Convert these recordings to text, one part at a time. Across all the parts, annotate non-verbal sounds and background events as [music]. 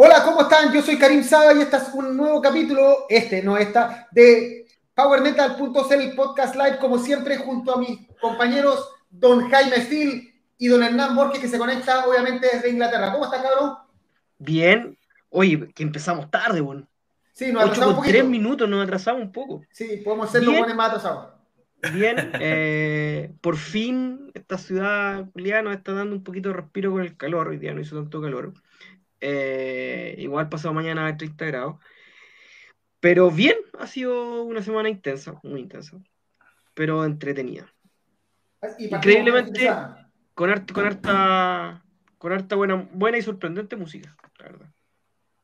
Hola, ¿cómo están? Yo soy Karim Saba y este es un nuevo capítulo, este no está, de PowerMetal.cl Podcast Live, como siempre, junto a mis compañeros Don Jaime Steele y Don Hernán Borges, que se conecta obviamente desde Inglaterra. ¿Cómo está, cabrón? Bien. Oye, que empezamos tarde, bueno. Sí, nos atrasamos un tres minutos, nos atrasamos un poco. Sí, podemos ser los buenos más atrasados. Bien, eh, por fin esta ciudad Julián nos está dando un poquito de respiro con el calor, hoy día no hizo tanto calor. Eh, igual pasado mañana a 30 grados. Pero bien, ha sido una semana intensa, muy intensa, pero entretenida. Increíblemente con harta, con harta, con harta buena, buena y sorprendente música, la verdad.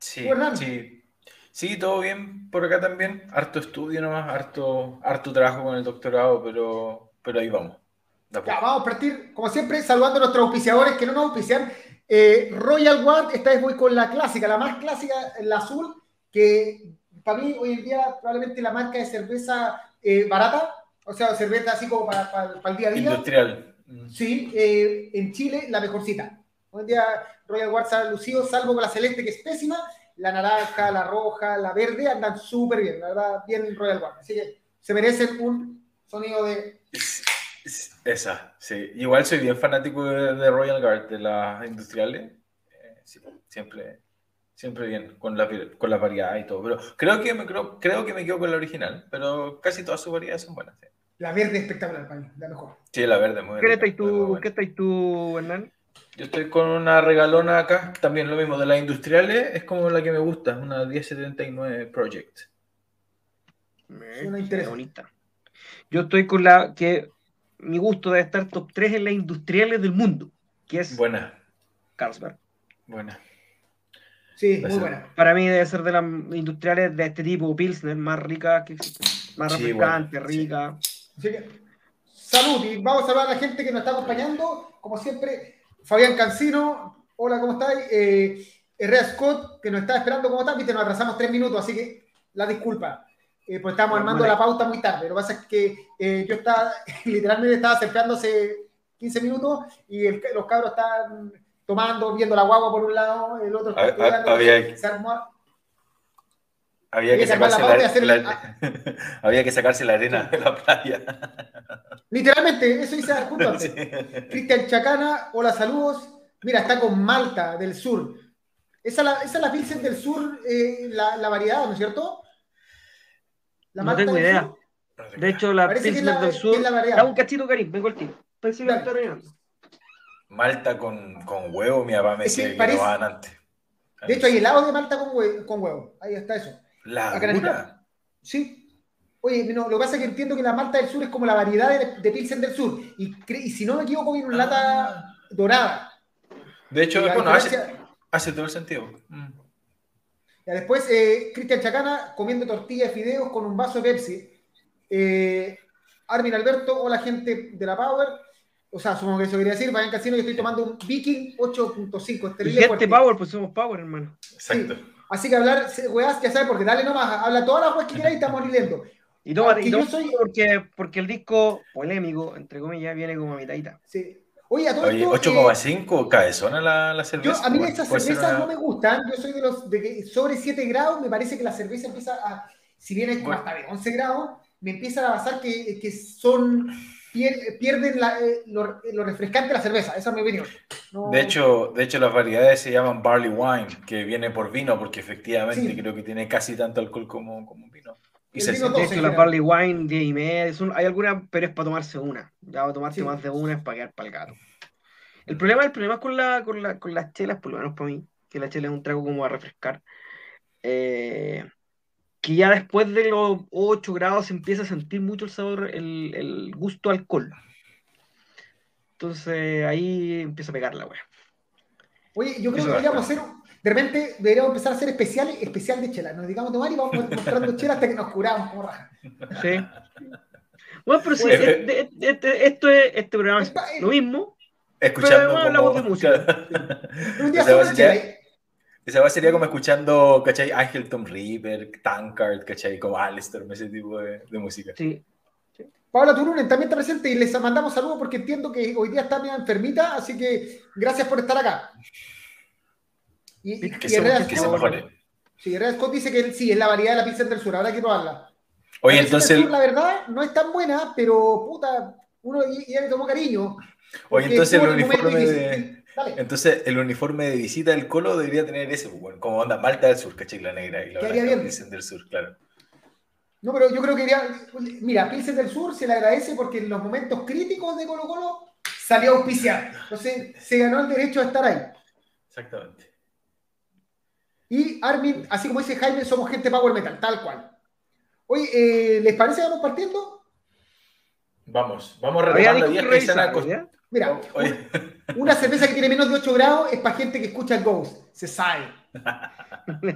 Sí, sí. Sí, todo bien por acá también. Harto estudio nomás, harto, harto trabajo con el doctorado, pero, pero ahí vamos. Ya, vamos a partir, como siempre, saludando a nuestros auspiciadores que no nos auspician. Eh, Royal Guard, esta vez voy con la clásica, la más clásica, la azul, que para mí hoy en día probablemente la marca de cerveza eh, barata, o sea, cerveza así como para, el día a día. Industrial. Sí, eh, en Chile la mejorcita. Hoy en día Royal Guard se ha lucido, salvo con la celeste que es pésima, la naranja, la roja, la verde andan súper bien, la verdad, bien Royal Guard. Así que se merecen un sonido de esa, sí. Igual soy bien fanático de, Royal Guard, de las industriales. Eh, siempre, siempre bien, con la, con la variedad y todo. Pero creo que, me, creo, creo que me quedo con la original, pero casi todas sus variedades son buenas. La verde espectacular para la mejor. Sí, la verde muy ¿Qué estás tú, ¿Qué estás tú, Hernán? Yo estoy con una regalona acá, también lo mismo, de las industriales, es como la que me gusta, una 1079 Project. Una bonita. Yo estoy con la que mi gusto debe estar top 3 en las industriales del mundo, que es buena. Carlsberg. Buena. Sí, muy buena. Para mí debe ser de las industriales de este tipo, Pilsner, más rica, que más refrescante, rica. salud y vamos a saludar a la gente que nos está acompañando. Como siempre, Fabián Cancino, hola, ¿cómo estáis? Eh, Herrera Scott, que nos está esperando, ¿cómo estás? Viste, nos atrasamos tres minutos, así que la disculpa. Eh, pues estamos armando la pauta muy tarde. Lo que pasa es que eh, yo estaba, [laughs] literalmente estaba cercando hace 15 minutos y los cabros están tomando, viendo la guagua por un lado, el otro está había, se armó, había, que sacarse la, la, [laughs] había que sacarse la arena de la playa. Literalmente, eso dice [laughs] justo antes. Cristian Chacana, hola, saludos. Mira, está con Malta del sur. Esa, es la Pilsen del sur, eh, la, la variedad, ¿no es cierto? No tengo idea. De hecho, la Pilsner del Sur. Da un cachito, Karim, vengo al tiro. Pensé que está Malta con, con, huevo, mi papá me decía que, que no antes. De hecho, hay helado de Malta con huevo. Con huevo. Ahí está eso. ¿La Sí. Oye, no, lo que pasa es que entiendo que la Malta del Sur es como la variedad de, de Pilsen del Sur. Y, y, si no me equivoco, viene una lata ah. dorada. De hecho, bueno, hace, hace, todo el sentido. Mm después, eh, Cristian Chacana comiendo tortilla de fideos con un vaso de Pepsi. Eh, Armin Alberto, hola gente de la Power. O sea, supongo que eso quería decir. Vayan Casino, yo estoy tomando un Viking 8.5. Y gente Power, pues somos Power, hermano. Exacto. Así que hablar, weas, ya sabes, porque dale nomás, habla todas las weas que quieras y estamos leyendo. Y toma, y soy... porque, porque el disco polémico, entre comillas, viene como a mitadita. Sí. Oye, a todo Oye, 8,5 cabezona la, la cerveza. Yo, a mí estas cervezas no me gustan. Yo soy de los de que sobre 7 grados, me parece que la cerveza empieza a, si bien es como hasta de 11 grados, me empieza a pasar que, que son pierden la, eh, lo, lo, refrescante de la cerveza, esa es mi opinión. De, hecho, de hecho, las variedades se llaman barley wine, que viene por vino, porque efectivamente creo que tiene casi tanto alcohol como, como vino. Y se siente la Barley Wine 10 y media. hay alguna, pero es para tomarse una. Ya va a tomarse más de una es para quedar para el gato. El problema, el problema con, la, con, la, con las chelas, por lo menos para mí, que la chela es un trago como a refrescar. Eh, que ya después de los 8 grados se empieza a sentir mucho el sabor, el, el gusto alcohol. Entonces ahí empieza a pegar la wea. Oye, yo creo que deberíamos hacer de repente deberíamos empezar a hacer especiales, especial de chela. Nos dedicamos a tomar y vamos mostrando [laughs] chela hasta que nos curamos como raja. Sí. Bueno, pero sí, este, este, esto es, este programa es lo mismo. Escuchando pero hablamos de música. [laughs] un día esa, sería, esa sería como escuchando, ¿cachai? Ángel Tom River, Tankard, ¿cachai? Como Alistair, ese tipo de, de música. Sí. sí. Paula Turunen también está presente y les mandamos saludos porque entiendo que hoy día está medio enfermita, así que gracias por estar acá. Y, Que y se, Herrera que Scott, sí, Herrera Scott dice que sí, es la variedad de la Pilsen del Sur, habrá que probarla. Oye, La Pilsen entonces, del Sur, la verdad, no es tan buena, pero puta, uno ya le tomó cariño. oye, entonces el uniforme de, entonces el uniforme de visita del Colo debería tener ese, pues, bueno, como onda Malta del Sur, ¿cachai? La negra y la dicen del Sur, claro. No, pero yo creo que ya, mira, Pilsen del Sur se le agradece porque en los momentos críticos de Colo Colo salió a auspiciar. Entonces se ganó el derecho a estar ahí. Exactamente. Y Armin, así como dice Jaime, somos gente power metal, tal cual. Oye, eh, ¿les parece que vamos partiendo? Vamos, vamos retomando días que están revisar, acost- ¿ya? Mira, Oye, una cerveza que tiene menos de 8 grados es para gente que escucha el Ghost, se sabe. [laughs]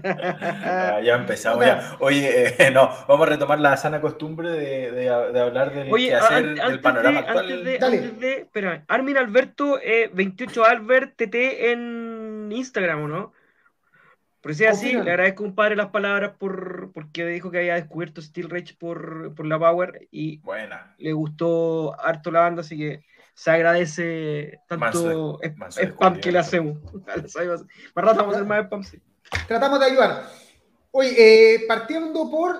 ah, ya empezamos ya. Oye, eh, [laughs] no, vamos a retomar la sana costumbre de, de- de hablar del Oye, quehacer, an- del panorama de, actual. antes de, Dale. antes espera, Armin Alberto, eh, 28 Albert TT en Instagram, ¿o no? Por si es así, le agradezco compadre las palabras por porque dijo que había descubierto Steel Rage por, por la Power y Buena. le gustó harto la banda, así que se agradece tanto de- spam que le hacemos. Más rato vamos a hacer más spam, sí. Tratamos de ayudar. Oye, eh, partiendo por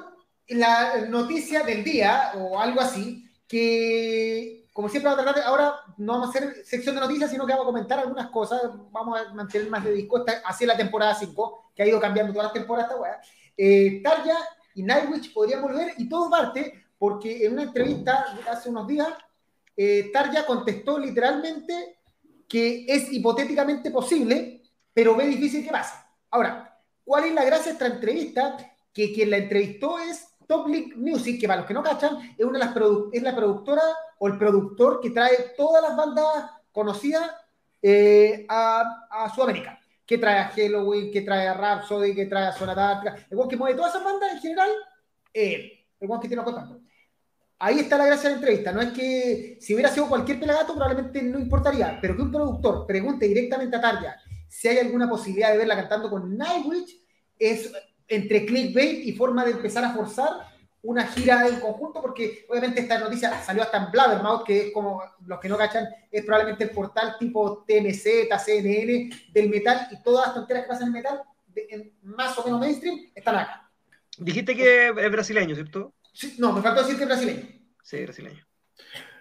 la noticia del día o algo así, que como siempre ahora no vamos a hacer sección de noticias, sino que vamos a comentar algunas cosas, vamos a mantener más de disco, esta- es la temporada 5, que ha ido cambiando todas las temporadas esta weá. Eh, Tarja y Nightwish podrían volver y todo parte porque en una entrevista hace unos días, eh, Tarja contestó literalmente que es hipotéticamente posible, pero ve difícil que pase. Ahora, ¿cuál es la gracia de esta entrevista? Que quien la entrevistó es Top League Music, que para los que no cachan, es, una de las es la productora o el productor que trae todas las bandas conocidas eh, a, a Sudamérica. Que trae a Halloween, que trae a Rhapsody, que trae a Sonata, el que mueve todas esas bandas en general, él, el que tiene los. Ahí está la gracia de la entrevista. No es que si hubiera sido cualquier pelagato, probablemente no importaría, pero que un productor pregunte directamente a Tarja si hay alguna posibilidad de verla cantando con Nightwish, es entre clickbait y forma de empezar a forzar una gira en conjunto, porque obviamente esta noticia salió hasta en Blabbermouth, que es como los que no cachan, es probablemente el portal tipo TMZ, CNN del metal y todas las tonteras que pasan en metal, de- en más o menos mainstream, están acá. Dijiste que es brasileño, ¿cierto? Sí, no, me faltó decir que es brasileño. Sí, brasileño.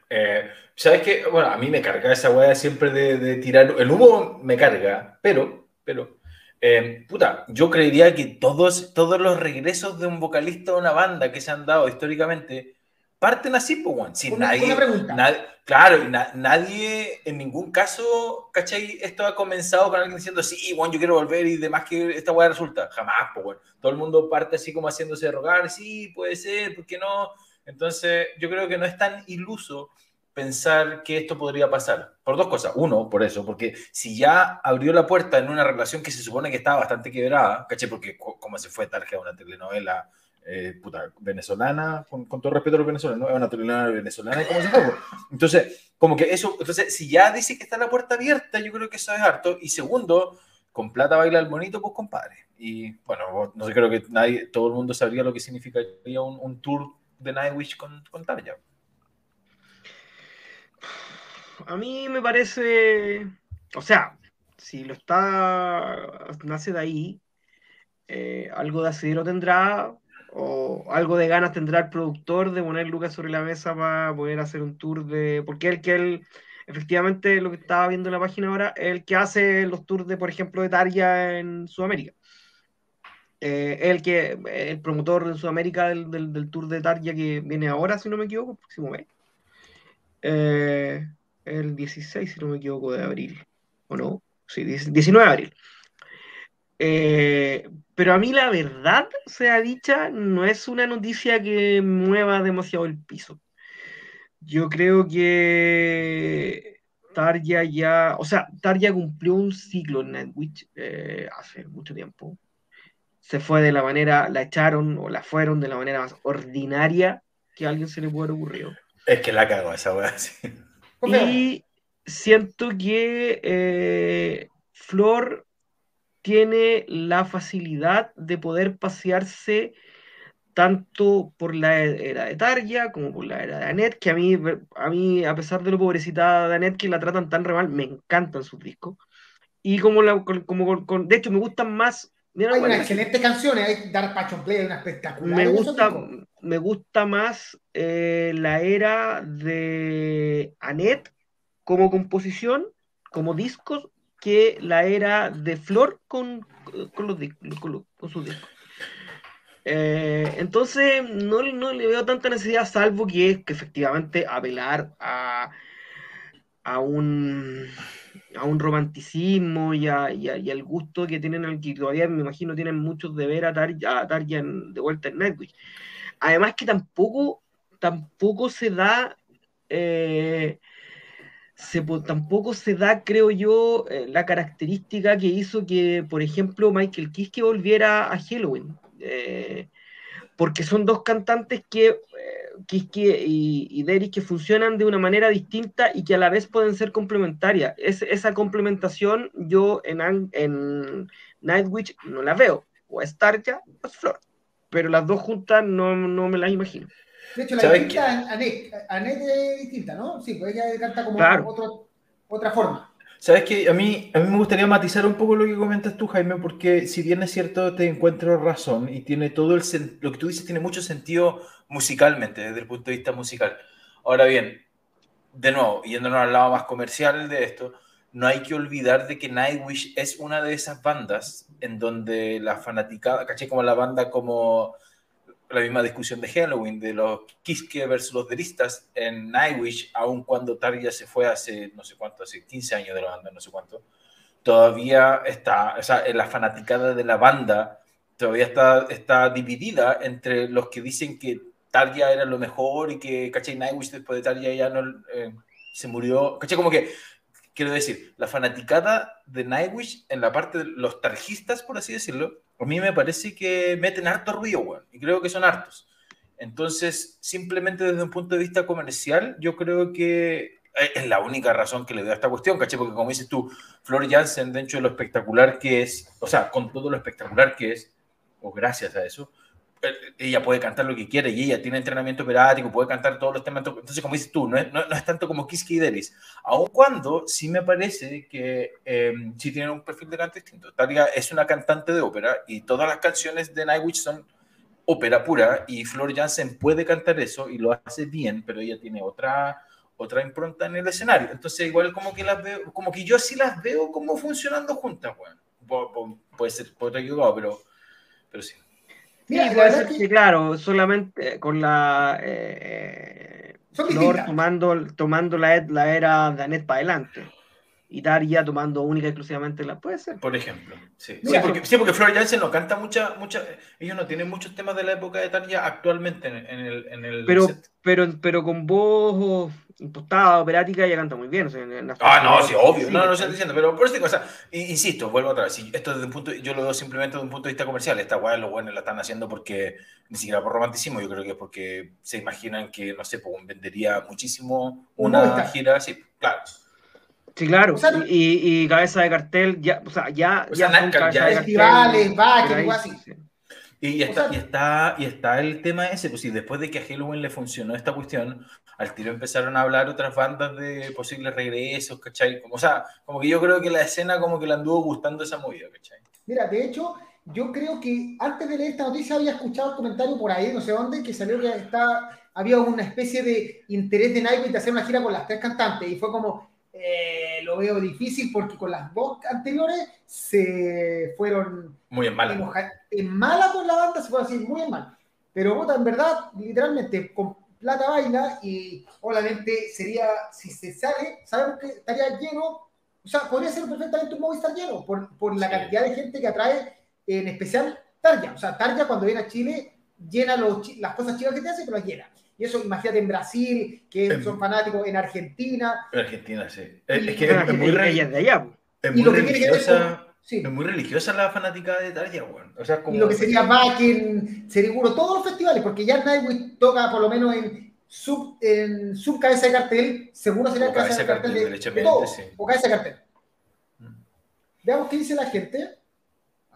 Eh, ¿Sabes qué? Bueno, a mí me carga esa weá siempre de, de tirar. El humo me carga, pero, pero, eh, puta, yo creería que todos, todos los regresos de un vocalista de una banda que se han dado históricamente parten así, pues, weón. Sin Una- nadie. una pregunta. nadie- claro, na- nadie en ningún caso, ¿cachai? Esto ha comenzado con alguien diciendo, sí, weón, yo quiero volver y demás que esta weá resulta. Jamás, pues, weón. Todo el mundo parte así como haciéndose rogar, sí, puede ser, ¿por qué no? Entonces, yo creo que no es tan iluso pensar que esto podría pasar. Por dos cosas. Uno, por eso, porque si ya abrió la puerta en una relación que se supone que estaba bastante quebrada, ¿caché? Porque co- como se fue Tarja, una telenovela eh, puta, venezolana, con, con todo respeto a los venezolanos, ¿no? una telenovela venezolana y como se fue. Entonces, como que eso, entonces, si ya dice que está la puerta abierta, yo creo que eso es harto. Y segundo, con plata baila el bonito, pues compadre. Y bueno, no sé, creo que nadie, todo el mundo sabría lo que significaría un, un tour de Nightwish con, con Tarja. A mí me parece, o sea, si lo está, nace de ahí, eh, algo de asidero tendrá, o algo de ganas tendrá el productor de poner Lucas sobre la mesa para poder hacer un tour de, porque el que él, efectivamente, lo que estaba viendo en la página ahora, es el que hace los tours de, por ejemplo, de Tarja en Sudamérica. Eh, el que, el promotor en Sudamérica del, del, del tour de Tarja que viene ahora, si no me equivoco, el próximo mes. Eh, el 16, si no me equivoco, de abril. ¿O no? Sí, 19 de abril. Eh, pero a mí la verdad, sea dicha, no es una noticia que mueva demasiado el piso. Yo creo que Tarja ya, o sea, Tarja cumplió un ciclo en Nightwish eh, hace mucho tiempo. Se fue de la manera, la echaron o la fueron de la manera más ordinaria que a alguien se le puede haber ocurrido. Es que la cago esa weá, [laughs] sí. Y siento que eh, Flor tiene la facilidad de poder pasearse tanto por la era de Tarja como por la era de Annette, que a mí, a mí, a pesar de lo pobrecita de Annette, que la tratan tan re mal, me encantan sus discos. Y como, la, como con, de hecho me gustan más hay unas excelentes canciones, hay Dark Passion Play, hay una espectacular. Me gusta, me gusta más eh, la era de Anet como composición, como discos, que la era de Flor con, con, los, con, con sus discos. Eh, entonces, no, no, le veo tanta necesidad, salvo que es que efectivamente apelar a, a un a un romanticismo y, al gusto que tienen, al que todavía me imagino tienen muchos de ver a Tarja, de vuelta en Nightwish. Además que tampoco, tampoco se da, eh, se, tampoco se da, creo yo, eh, la característica que hizo que, por ejemplo, Michael Kiske volviera a Halloween. Eh, porque son dos cantantes que Kiski y, y Derek que funcionan de una manera distinta y que a la vez pueden ser complementarias. Es, esa complementación yo en, en Nightwitch no la veo. O es Tarja o es Flor. Pero las dos juntas no, no me las imagino. De hecho, la distinta Anet, Anet es distinta, ¿no? Sí, pues ella canta como otro, otra forma. Sabes que a mí, a mí me gustaría matizar un poco lo que comentas tú, Jaime, porque si bien es cierto, te encuentro razón y tiene todo el lo que tú dices tiene mucho sentido musicalmente, desde el punto de vista musical. Ahora bien, de nuevo, yéndonos al lado más comercial de esto, no hay que olvidar de que Nightwish es una de esas bandas en donde la fanaticada, caché como la banda como la misma discusión de Halloween, de los Kiske versus los Deristas en Nightwish, aun cuando Tarja se fue hace no sé cuánto, hace 15 años de la banda, no sé cuánto, todavía está, o sea, la fanaticada de la banda todavía está, está dividida entre los que dicen que Tarja era lo mejor y que, ¿cachai? Nightwish después de Tarja ya no eh, se murió, ¿cachai? Como que, quiero decir, la fanaticada de Nightwish en la parte de los tarjistas, por así decirlo, a mí me parece que meten harto ruido, weón, y creo que son hartos. Entonces, simplemente desde un punto de vista comercial, yo creo que es la única razón que le doy a esta cuestión, ¿cachai? Porque como dices tú, Flor Jansen, dentro de lo espectacular que es, o sea, con todo lo espectacular que es, o gracias a eso, eh, ella puede cantar lo que quiere y ella tiene entrenamiento operático, puede cantar todos los temas. Entonces, como dices tú, no es, no, es tanto como Kiski Deris. Aun cuando sí me parece que eh, sí tienen un perfil de canto distinto. Talia es una cantante de ópera y todas las canciones de Nightwish son ópera pura y Flor Jansen puede cantar eso y lo hace bien, pero ella tiene otra otra impronta en el escenario. Entonces, igual como que las veo, como que yo sí las veo como funcionando juntas, bueno. puede ser, puede estar equivocado, pero, pero sí. Mira, puede ser que, claro, solamente con la eh, tomando, tomando la, la era de Anet para adelante y Daria tomando única y exclusivamente la puede ser. Por ejemplo, sí. Sí, porque, sí, porque Flor Jansen no canta mucha, mucha, ellos no tienen muchos temas de la época de Daria actualmente en, el, en el pero, pero, pero con voz impostada, operática, ella canta muy bien. ah, no, sí, obvio, no, no, lo estoy diciendo, pero por eso cosa, insisto, vuelvo otra vez, esto desde un punto, yo lo veo simplemente desde un punto de vista comercial, esta guay los buenos la están haciendo porque, ni siquiera por romanticismo, yo creo que es porque se imaginan que, no sé, pues, vendería muchísimo una gira, sí, claro. Sí, claro. y, y, cabeza de cartel, ya, o sea, ya, ya, son cabeza de festivales, cartel. así. Y, está, y, está, y está el tema ese, pues si después de que a Halloween le funcionó esta cuestión, al tiro empezaron a hablar otras bandas de posibles regresos, ¿cachai? Como, o sea, como que yo creo que la escena como que le anduvo gustando esa movida, ¿cachai? Mira, de hecho, yo creo que antes de leer esta noticia había escuchado un comentario por ahí, no sé dónde, que salió que está, había una especie de interés de Nike de hacer una gira con las tres cantantes, y fue como, eh, lo veo difícil porque con las dos anteriores se fueron muy en mala. En, mala con la banda, se puede decir, muy en mal. Pero vota, en verdad, literalmente, con plata baila y obviamente sería, si se sale, sabemos que estaría lleno, o sea, podría ser perfectamente un Movistar lleno por, por la cantidad de gente que atrae, en especial Tarja. O sea, Tarja cuando viene a Chile llena los, las cosas chicas que te hace, pero las llena. Y eso, imagínate en Brasil, que son fanáticos, en Argentina. En Argentina, sí. Es, que es, muy, de allá. Es muy religiosa. Es muy religiosa la fanática de Tarja, bueno. o sea, como... Y lo que sería Backen, Seriguro, todos los festivales, porque ya Nightwish toca por lo menos en sub, en sub cabeza de cartel, seguro sería cabeza, de cartel, de, de todo, sí. o cabeza de cartel. Mm. Veamos qué dice la gente.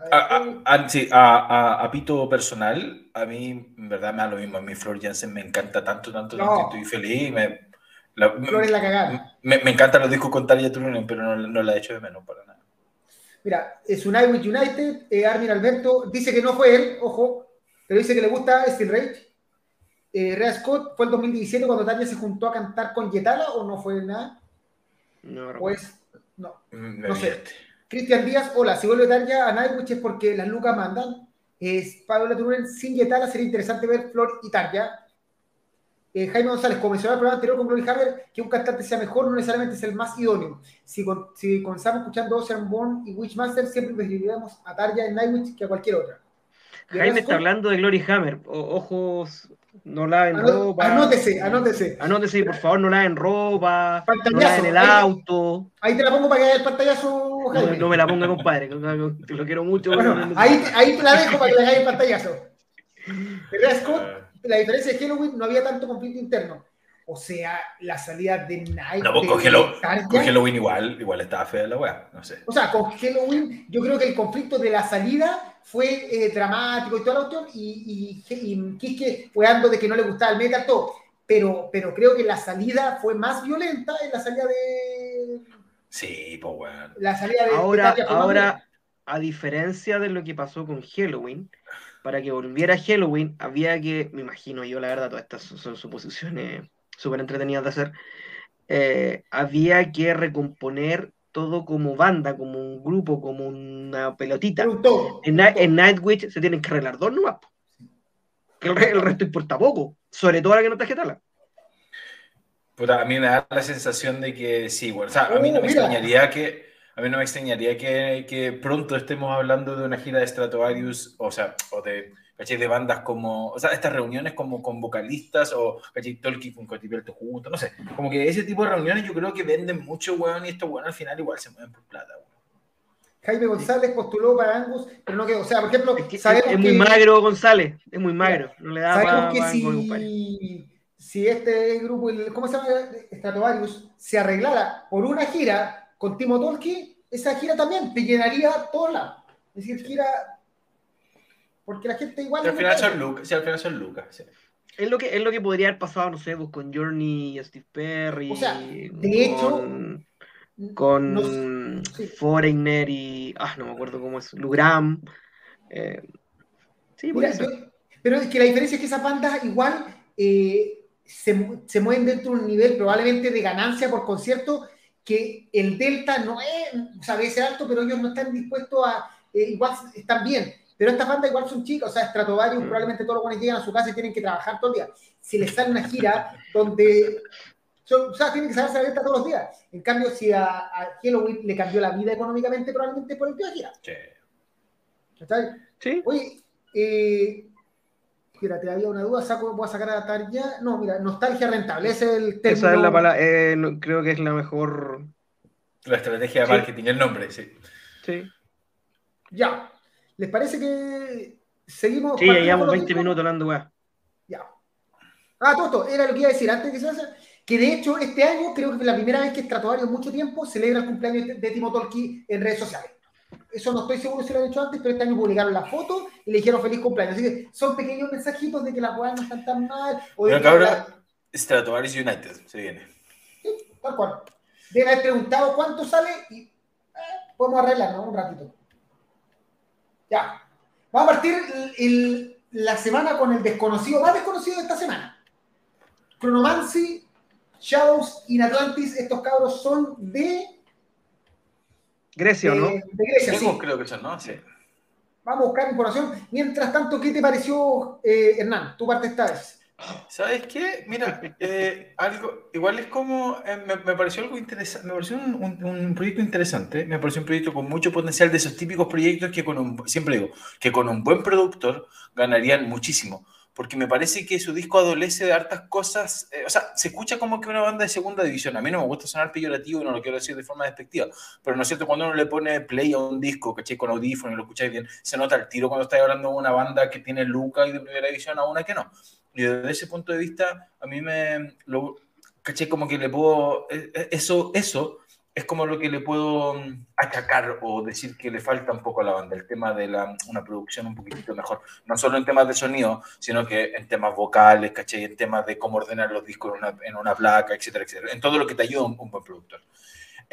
A, sí, a, a, pito personal, a mí en verdad me da lo mismo. A mí Flor Jansen me encanta tanto, tanto, no. estoy feliz. Me, la, Flor es la cagada. Me, me encantan los discos con Tarja Turunen, pero no, no, la he hecho de menos para nada. Mira, es un Irish United, eh, Armin Alberto, dice que no fue él, ojo, pero dice que le gusta Steel Rage. Eh, Rea Scott fue el 2017 cuando Tania se juntó a cantar con Yetala o no fue nada. No, Pues, no, Me no sé. divierte. Cristian Díaz, hola, si vuelve Tanya a Nightwish es porque las lucas mandan. Es Pablo Turunen, sin Yetala sería interesante ver Flor y Tarja. Eh, Jaime González, como mencionaba el programa anterior con Glory Hammer, que un cantante sea mejor no necesariamente es el más idóneo. Si, con- si comenzamos escuchando Ocean Born y Witchmaster, siempre preferiríamos a Tarja en Nightwish que a cualquier otra. Jaime está hablando de Glory Hammer. O- ojos, no laven Anó- ropa. Anótese, anótese. Anótese, por favor, no laven ropa. No laven el auto. Ahí te la pongo para que haya el pantallazo, No, Jaime. me- no me la ponga, compadre. que Lo quiero mucho. Bueno, pero no- ahí, te- ahí te la dejo para que le hagáis el pantallazo. [laughs] Rea Scott, Ah. la diferencia de Halloween no había tanto conflicto interno. O sea, la salida de Night. No, pues con, Hello- Tarja- con Halloween igual, igual estaba fea la weá, no sé. O sea, con Halloween, yo creo que el conflicto de la salida fue eh, dramático y toda la cuestión. Y, y, y Quique weando de que no le gustaba el metal, todo. Pero, pero creo que la salida fue más violenta en la salida de. Sí, pues weón. La salida de. Ahora, ahora, a diferencia de lo que pasó con Halloween, para que volviera Halloween, había que, me imagino yo, la verdad, todas estas son suposiciones súper entretenidas de hacer, eh, había que recomponer todo como banda, como un grupo, como una pelotita. todo. En, Ni- en Nightwish se tienen que arreglar dos nomás. Que el, re- el resto importa poco, sobre todo ahora que no está Getala. Puta, a mí me da la sensación de que sí, bueno, o sea, a mí Oh, no me mira. extrañaría que a mí no me extrañaría que, que pronto estemos hablando de una gira de Stratovarius, o sea, o de, ¿cachai? de bandas como, o sea, estas reuniones como con vocalistas o, ¿cachai? Tolkien con Cotiberto juntos, no sé, como que ese tipo de reuniones yo creo que venden mucho, weón, y estos weón al final igual se mueven por plata, weón. Jaime González postuló para Angus, pero no quedó. O sea, por ejemplo, Es, que- sabemos es muy que- magro González, es muy magro. No le da Sabemos pa- que pa- compadre. si, si este grupo, el- ¿cómo se llama? Stratovarius, se arreglara por una gira con Timo Tolki, esa gira también te llenaría lados. Es decir, gira. Porque la gente igual. Si al final son Lucas, si al final son Lucas, sí. Es lo que, es lo que podría haber pasado, no sé, pues, con Journey y Steve Perry. O sea, de hecho, con, con no- sí. Foreigner y. Ah, no me acuerdo cómo es. Lugram. Eh, sí, Mira, yo- pero es que la diferencia es que esas bandas igual eh, se, se mueven dentro de un nivel probablemente de ganancia por concierto que el delta no es, o sea, debe ser alto, pero ellos no están dispuestos a, eh, igual están bien, pero estas bandas igual son chicas, o sea, Stratovarius Mm. probablemente todos los buenos llegan a su casa y tienen que trabajar todo el día. Si les sale una gira donde, o sea, tienen que saberse la venta todos los días. En cambio, si a, a Halloween le cambió la vida económicamente, probablemente por el de gira. Sí. ¿Cachai? Sí. Oye, eh, espérate, había una duda, saco, voy a sacar a Tarja. No, mira, nostalgia rentable, ese es el término. Esa es la palabra. eh, no- creo que es la mejor. La estrategia de Sí. marketing, el nombre, sí. Sí, Ya. ¿Les parece que seguimos? sí llevamos con los 20 discos? minutos hablando, weá. Ya. Ah, todo esto, era lo que iba a decir antes que se hace. Que de hecho, este año creo que es la primera vez que Stratovarius en mucho tiempo celebra el cumpleaños de, de Timo Tolki en redes sociales. Eso no estoy seguro si lo han hecho antes, pero este año publicaron la foto y le dijeron feliz cumpleaños. Así que son pequeños mensajitos de que las weas no están tan mal. O de Pero que cabrón, la- Stratovarius United, se viene. Tal cual. Deben haber preguntado cuánto sale y eh, podemos arreglarlo un ratito. Ya. Vamos a partir el- el- la semana con el desconocido, más desconocido de esta semana. Chronomancy, Shadows in Atlantis, estos cabros son de, Grecia, ¿o de, ¿no? de Grecia, sí. Creo que son, ¿no? Sí. Vamos a buscar información. Mientras tanto, ¿qué te pareció, eh, Hernán? Tu parte esta vez. ¿Sabes qué? Mira, eh, algo, igual es como, eh, me, me pareció algo interesante, me pareció un, un- un proyecto interesante, me pareció un proyecto con mucho potencial de esos típicos proyectos que con un, siempre digo, que con un buen productor ganarían muchísimo, porque me parece que su disco adolece de hartas cosas, eh, o sea, se escucha como que una banda de segunda división, a mí no me gusta sonar peyorativo y no lo quiero decir de forma despectiva, pero no es cierto, cuando uno le pone play a un disco, ¿cachai? Con audífono y lo escucháis bien, se nota el tiro cuando estáis hablando de una banda que tiene Luca y de primera división a una que no. Y desde ese punto de vista, a mí me, lo, caché como que le puedo, eh, eh, eso, eso es como lo que le puedo mm, achacar o decir que le falta un poco a la banda, el tema de la, una producción un poquitito mejor, no solo en temas de sonido, sino que en temas vocales, caché, en temas de cómo ordenar los discos en una, en una placa, etcétera, etcétera, en todo lo que te ayuda un, un buen productor.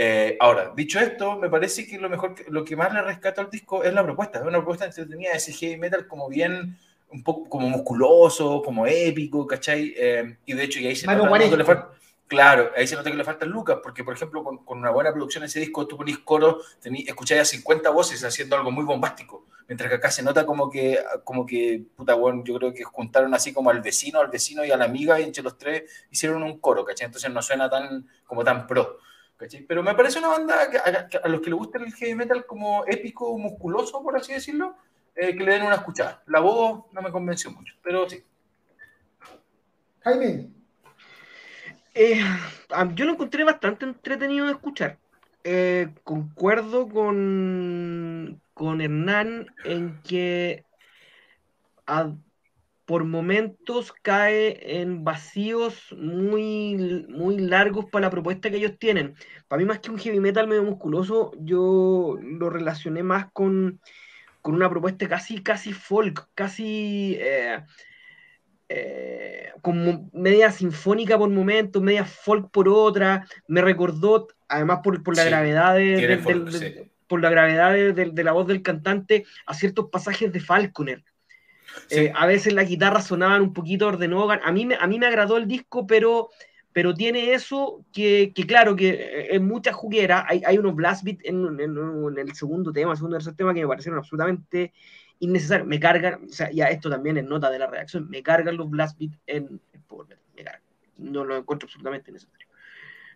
Eh, ahora, dicho esto, me parece que lo mejor, lo que más le rescata al disco es la propuesta. Es una propuesta entretenida ese heavy metal como bien, un poco como musculoso, como épico, ¿cachai? Eh, y de hecho, y ahí se nota le falta, Claro, ahí se nota que le falta Lucas, porque por ejemplo, con, una buena producción en ese disco, tú ponís coro, escucháis a 50 voces haciendo algo muy bombástico, mientras que acá se nota como que, como que, puta, bueno, yo creo que juntaron así como al vecino, al vecino y a la amiga, y entre los tres hicieron un coro, ¿cachai? Entonces no suena tan, como tan pro. ¿cachai? Pero me parece una banda que a, los que le gusta el heavy metal como épico, musculoso, por así decirlo, eh, que le den una escuchada. La voz no me convenció mucho, pero sí. Jaime. Eh, yo lo encontré bastante entretenido de escuchar. Eh, concuerdo con, con Hernán en que por momentos cae en vacíos muy, muy largos para la propuesta que ellos tienen. Para mí, más que un heavy metal medio musculoso, yo lo relacioné más con, con una propuesta casi, casi folk, casi eh, eh, como media sinfónica por momentos, media folk por otra, me recordó, además por, por la gravedad de, por la gravedad de, la voz del cantante, a ciertos pasajes de Falconer. Eh, a veces las guitarras sonaban un poquito ordenógan. A mí, a mí me agradó el disco, pero, pero tiene eso que, claro, que en muchas jugueras hay, unos blast beats en, el segundo tema, segundo tercer tema que me parecieron absolutamente innecesario. Me cargan, o sea, ya esto también es nota de la reacción, me cargan los blast beats en, en me cargan. No lo encuentro absolutamente necesario.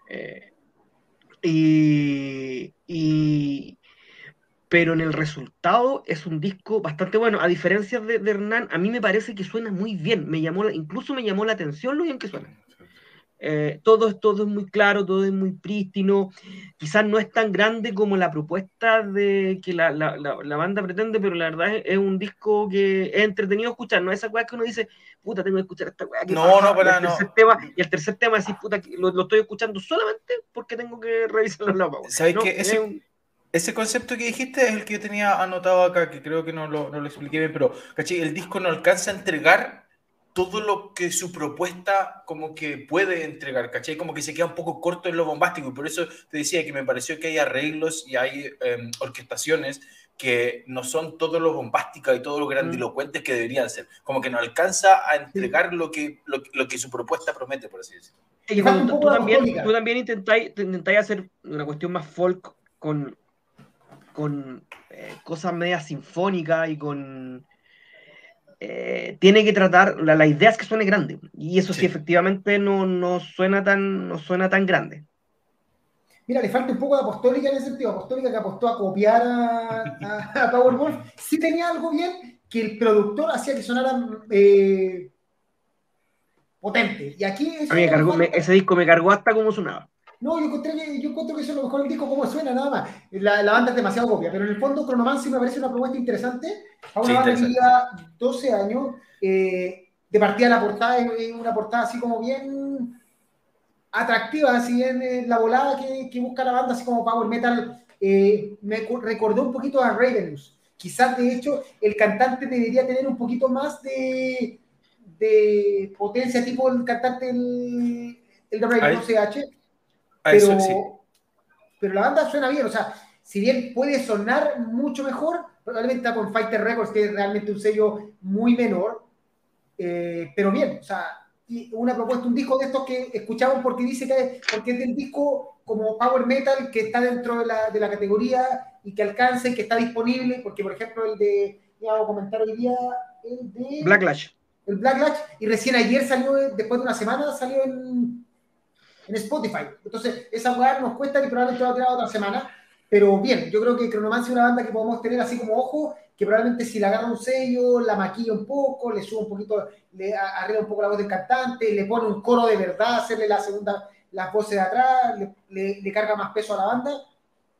Eh, y, pero en el resultado es un disco bastante bueno. A diferencia de, de, Hernán, a mí me parece que suena muy bien. Me llamó, incluso me llamó la atención lo bien que suena. Eh, todo, todo es muy claro, todo es muy prístino. Quizás no es tan grande como la propuesta de que la, la, la, banda pretende, pero la verdad es, un disco que es entretenido escuchar. No es esa weá que uno dice, puta, tengo que escuchar esta weá. No, no, para no. Tema, y el tercer tema es decir, puta, lo, lo, estoy escuchando solamente porque tengo que revisar los lados. ¿Sabes no, ese, ese, concepto que dijiste es el que yo tenía anotado acá, que creo que no lo, no lo expliqué bien, pero ¿caché? el disco no alcanza a entregar todo lo que su propuesta como que puede entregar, ¿cachai? Como que se queda un poco corto en lo bombástico y por eso te decía que me pareció que hay arreglos y hay em, orquestaciones que no son todo lo bombásticas y todo lo grandilocuentes que deberían ser, como que no alcanza a entregar lo, que, lo, que su propuesta promete, por así decirlo. Y tú, también, tú también intentáis, hacer una cuestión más folk con, con eh, cosas medias sinfónicas y con eh, tiene que tratar, la, la, idea es que suene grande, y eso sí, efectivamente no, no, suena tan, no suena tan grande. Mira, le falta un poco de apostólica en ese sentido, apostólica que apostó a copiar a, a, Powerwolf, sí tenía algo bien que el productor hacía que sonara eh, potente, y aquí... ese disco me cargó hasta como sonaba. No, yo, encontré que, yo encuentro que eso es lo mejor del disco, cómo suena, nada más. La, la, banda es demasiado copia, pero en el fondo Chronomancy me parece una propuesta interesante. A una banda que lleva 12 años, eh, de partida la portada es una portada así como bien atractiva, así bien eh, la volada que, que, busca la banda, así como Power Metal. Eh, me recordó un poquito a Ravenous. Quizás, de hecho, el cantante debería tener un poquito más de, de potencia, tipo el cantante, el, el de Ravenous CH pero, pero la banda suena bien, o sea, si bien puede sonar mucho mejor, probablemente está con Fighter Records, que es realmente un sello muy menor, eh, pero bien, o sea, una propuesta, un disco de estos que escuchamos porque dice que porque es del disco como Power Metal que está dentro de la, de la categoría y que alcance, que está disponible, porque por ejemplo el de, ya voy a comentar hoy día, el de... Blacklash. El Blacklash, y recién ayer salió, después de una semana, salió en, en Spotify. Entonces, esa weá nos cuesta que probablemente va a quedar otra semana. Pero bien, yo creo que Cronomancia es una banda que podemos tener así como ojo, que probablemente si le agarra un sello, la maquilla un poco, le sube un poquito, le arregla un poco la voz del cantante, le pone un coro de verdad, hacerle la segunda, la voces de atrás, le carga más peso a la banda,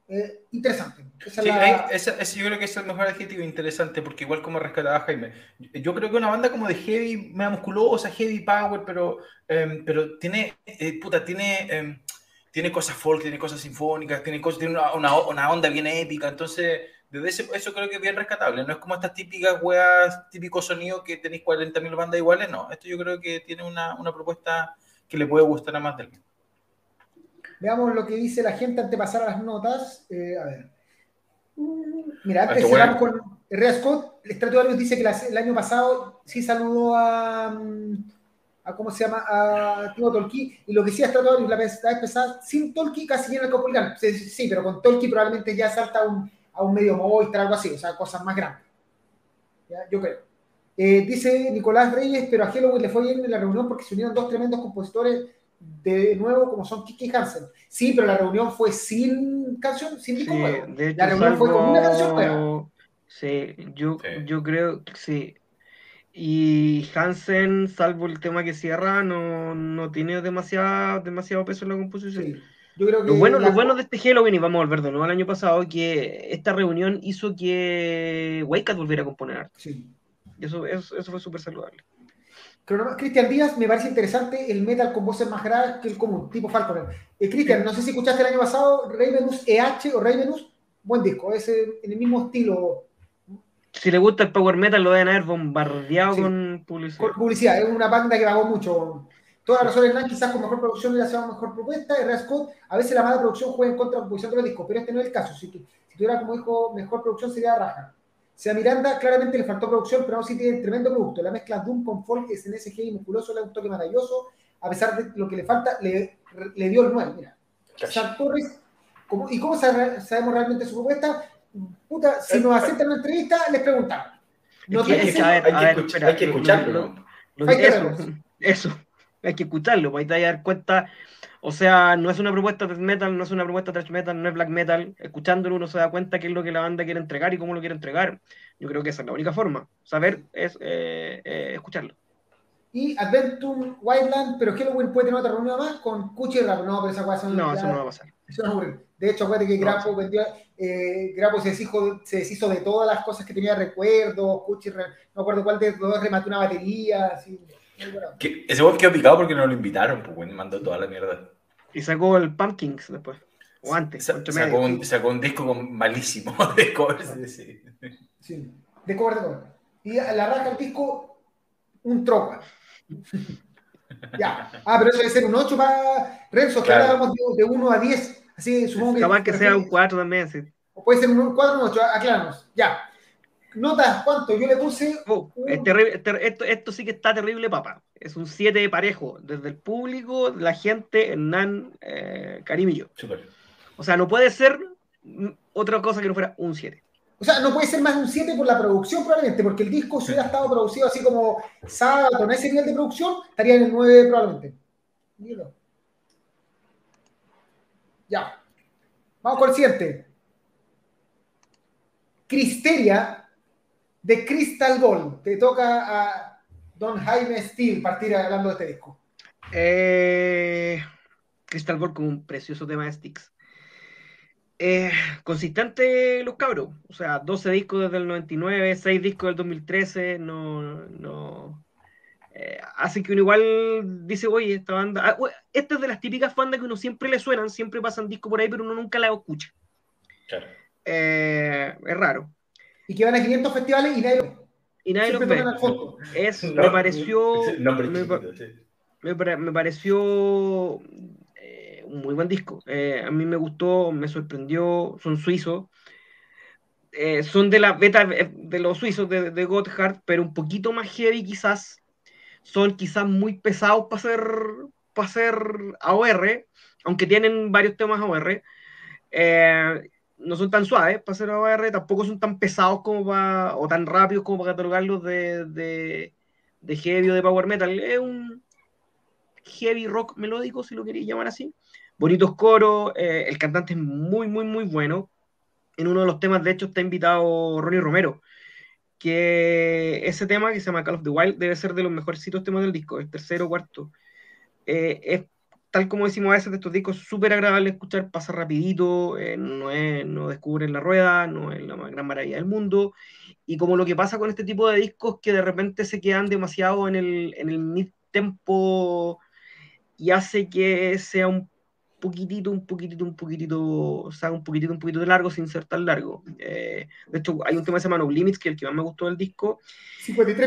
eh, interesante. sí, ese, yo creo que es el mejor adjetivo, interesante, porque igual como rescataba Jaime, yo creo que una banda como de heavy, mea musculosa, heavy power, pero, em, pero tiene, eh, puta, tiene, em, tiene cosas folk, tiene cosas sinfónicas, tiene, cosas, tiene una, una, una onda bien épica, entonces desde ese, eso creo que es bien rescatable. No es como estas típicas weas, típicos sonidos que tenéis 40.000 bandas iguales, no. Esto yo creo que tiene una, una, propuesta que le puede gustar a más del Veamos lo que dice la gente antes de pasar a las notas. Eh, a ver. Mira, antes cerramos con Herrera Scott. El Estrato dice que el año pasado sí saludó a, mm, a ¿cómo se llama? A Timo Tolki. Y lo que decía Estrato la vez pasada, sin Tolki casi en el Copulicano. Sí, sí, pero con Tolki probablemente ya salta a un, a un medio o algo así, o sea, cosas más grandes. ¿Ya? Yo creo. Eh, dice Nicolás Reyes, pero a Halloween le fue bien en la reunión porque se unieron dos tremendos compositores de nuevo como son Kiki Hansen. Sí, pero la reunión fue sin canción, sin disco sí, La reunión fue con una canción nueva. Sí, yo, yo creo que sí. Y Hansen, salvo el tema que cierra, no, no tiene demasiado, demasiado peso en la composición. Yo creo que lo, bueno, lo bueno de este Halloween, y vamos a volver de nuevo al año pasado, que esta reunión hizo que Wake volviera a componer Sí. Y eso, eso, eso fue súper saludable. Cristian Díaz, me parece interesante el metal con voces más graves que el común, tipo Falconer. Eh, Cristian, no sé si escuchaste el año pasado Ravenous EH o Ravenous, buen disco, es en el mismo estilo. Si le gusta el power metal, lo deben haber bombardeado con publicidad. Con publicidad, es una banda que pagó mucho. Todas las razones quizás con mejor producción y la mejor propuesta. R. Scott, a veces la mala producción juega en contra de la composición de los discos, pero este no es el caso. Si, si tuviera como dijo mejor producción sería Raja. Sea Miranda claramente le faltó producción, pero aún sí tiene tremendo producto. La mezcla Doom con folk, SNSG y musculoso le da un toque maravilloso. A pesar de lo que le falta, le, le dio el 9. Mira. Torres, ¿y cómo sabemos realmente su propuesta? Puta, si nos aceptan una entrevista, les preguntamos. No hay, que, hay, que escucharlo. eso, hay que escucharlo, para pues dar cuenta o sea, no es una propuesta de metal, no es una propuesta thrash metal, no es black metal. Escuchándolo uno se da cuenta qué es lo que la banda quiere entregar y cómo lo quiere entregar. Yo creo que esa es la única forma. Saber es eh, eh, escucharlo. Y Adventure Wildland, pero Halloween puede tener otra reunión más con Cuchi Rap. No, pero esa cosa no, eso no va a pasar. Eso no ocurre. De hecho, acuérdate que Grapo vendió, eh, Grapo se deshizo, se deshizo de todas las cosas que tenía recuerdos, Cuchi, no me acuerdo cuál de los dos remató una batería, así. Ese web quedó picado porque no lo invitaron, pues mandó toda la mierda. Y sacó el Pumpkins después. O antes. sacó, un, sacó, un, disco malísimo [laughs] de covers. Sí, sí. de cover de cover. Y la raja del disco, un tropa. ya. Ah, pero eso debe ser un 8 para Renzo, que ahora vamos de, 1 a 10. Así supongo que. Capaz que sea un 4 también, sí. O puede ser un 4 o un 8, acláranos. Ya. Notas, ¿cuánto? Yo le puse. Oh, terrible, esto, esto, sí que está terrible, papá. Es un 7 parejo. Desde el público, la gente, Hernán, eh, Karim y yo. O sea, no puede ser otra cosa que no fuera un 7. O sea, no puede ser más de un 7 por la producción, probablemente, porque el disco, si hubiera estado producido así como sábado, con ese nivel de producción, estaría en el 9 probablemente. Ya. Vamos con el siguiente. Cristeria de Crystal Ball. Te toca a Don Jaime Steele partir hablando de este disco. Eh, Crystal Ball con un precioso tema de Sticks. Eh, consistente los cabros, o sea, 12 discos desde el 99, 6 discos del 2013, no, no, eh, así que uno igual dice, oye, esta banda, ah, esta es de las típicas bandas que uno siempre le suenan, siempre pasan discos por ahí, pero uno nunca la escucha. Claro. es raro y que van a 500 festivales y nadie lo y nadie ve. Es, me pareció. me, pareció eh, un muy buen disco. Eh, a mí me gustó, me sorprendió. Son suizos. Eh, son de la beta de los suizos de, de Gotthard, pero un poquito más heavy quizás. Son quizás muy pesados para ser, para ser AOR, aunque tienen varios temas AOR. No son tan suaves para hacer OR, tampoco son tan pesados como para, o tan rápidos como para catalogarlos de, de, heavy o de power metal. Es un heavy rock melódico, si lo queréis llamar así. Bonitos coros, eh, el cantante es muy, muy, muy bueno. En uno de los temas, de hecho, está invitado Ronnie Romero, que ese tema que se llama Call of the Wild debe ser de los mejores temas del disco, el tercero o cuarto. Eh, es tal como decimos a veces de estos discos, súper agradable escuchar, pasa rapidito, eh, no, es, no descubren la rueda, no es la gran maravilla del mundo, y como lo que pasa con este tipo de discos que de repente se quedan demasiado en el, en el mid-tempo y hace que sea un poquitito, un poquitito, un poquitito, o sea, un poquitito, un poquito de largo sin ser tan largo. Eh, de hecho, hay un tema que se llama No Limits, que es el que más me gustó del disco,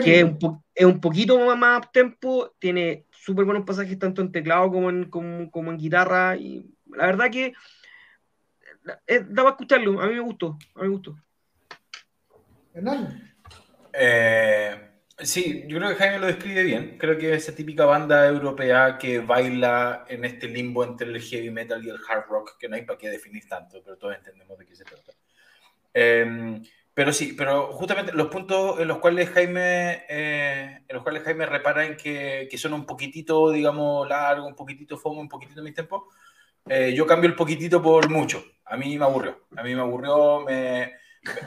que es un, es un, poquito más, más tempo, tiene súper buenos pasajes tanto en teclado como en, como, como en guitarra y La verdad que eh, daba a escucharlo, a mí me gustó, a mí me gustó. Hernán. Eh, sí, yo creo que Jaime lo describe bien. Creo que es esa típica banda europea que baila en este limbo entre el heavy metal y el hard rock, que no hay para qué definir tanto, pero todos entendemos de qué se trata. Eh, pero sí, pero justamente los puntos en los cuales Jaime, eh, en los cuales Jaime repara en que, que son un poquitito, digamos, largo, un poquitito fomo, un poquitito mis tiempos, eh, yo cambio el poquitito por mucho. A mí me aburrió. A mí me aburrió. Me...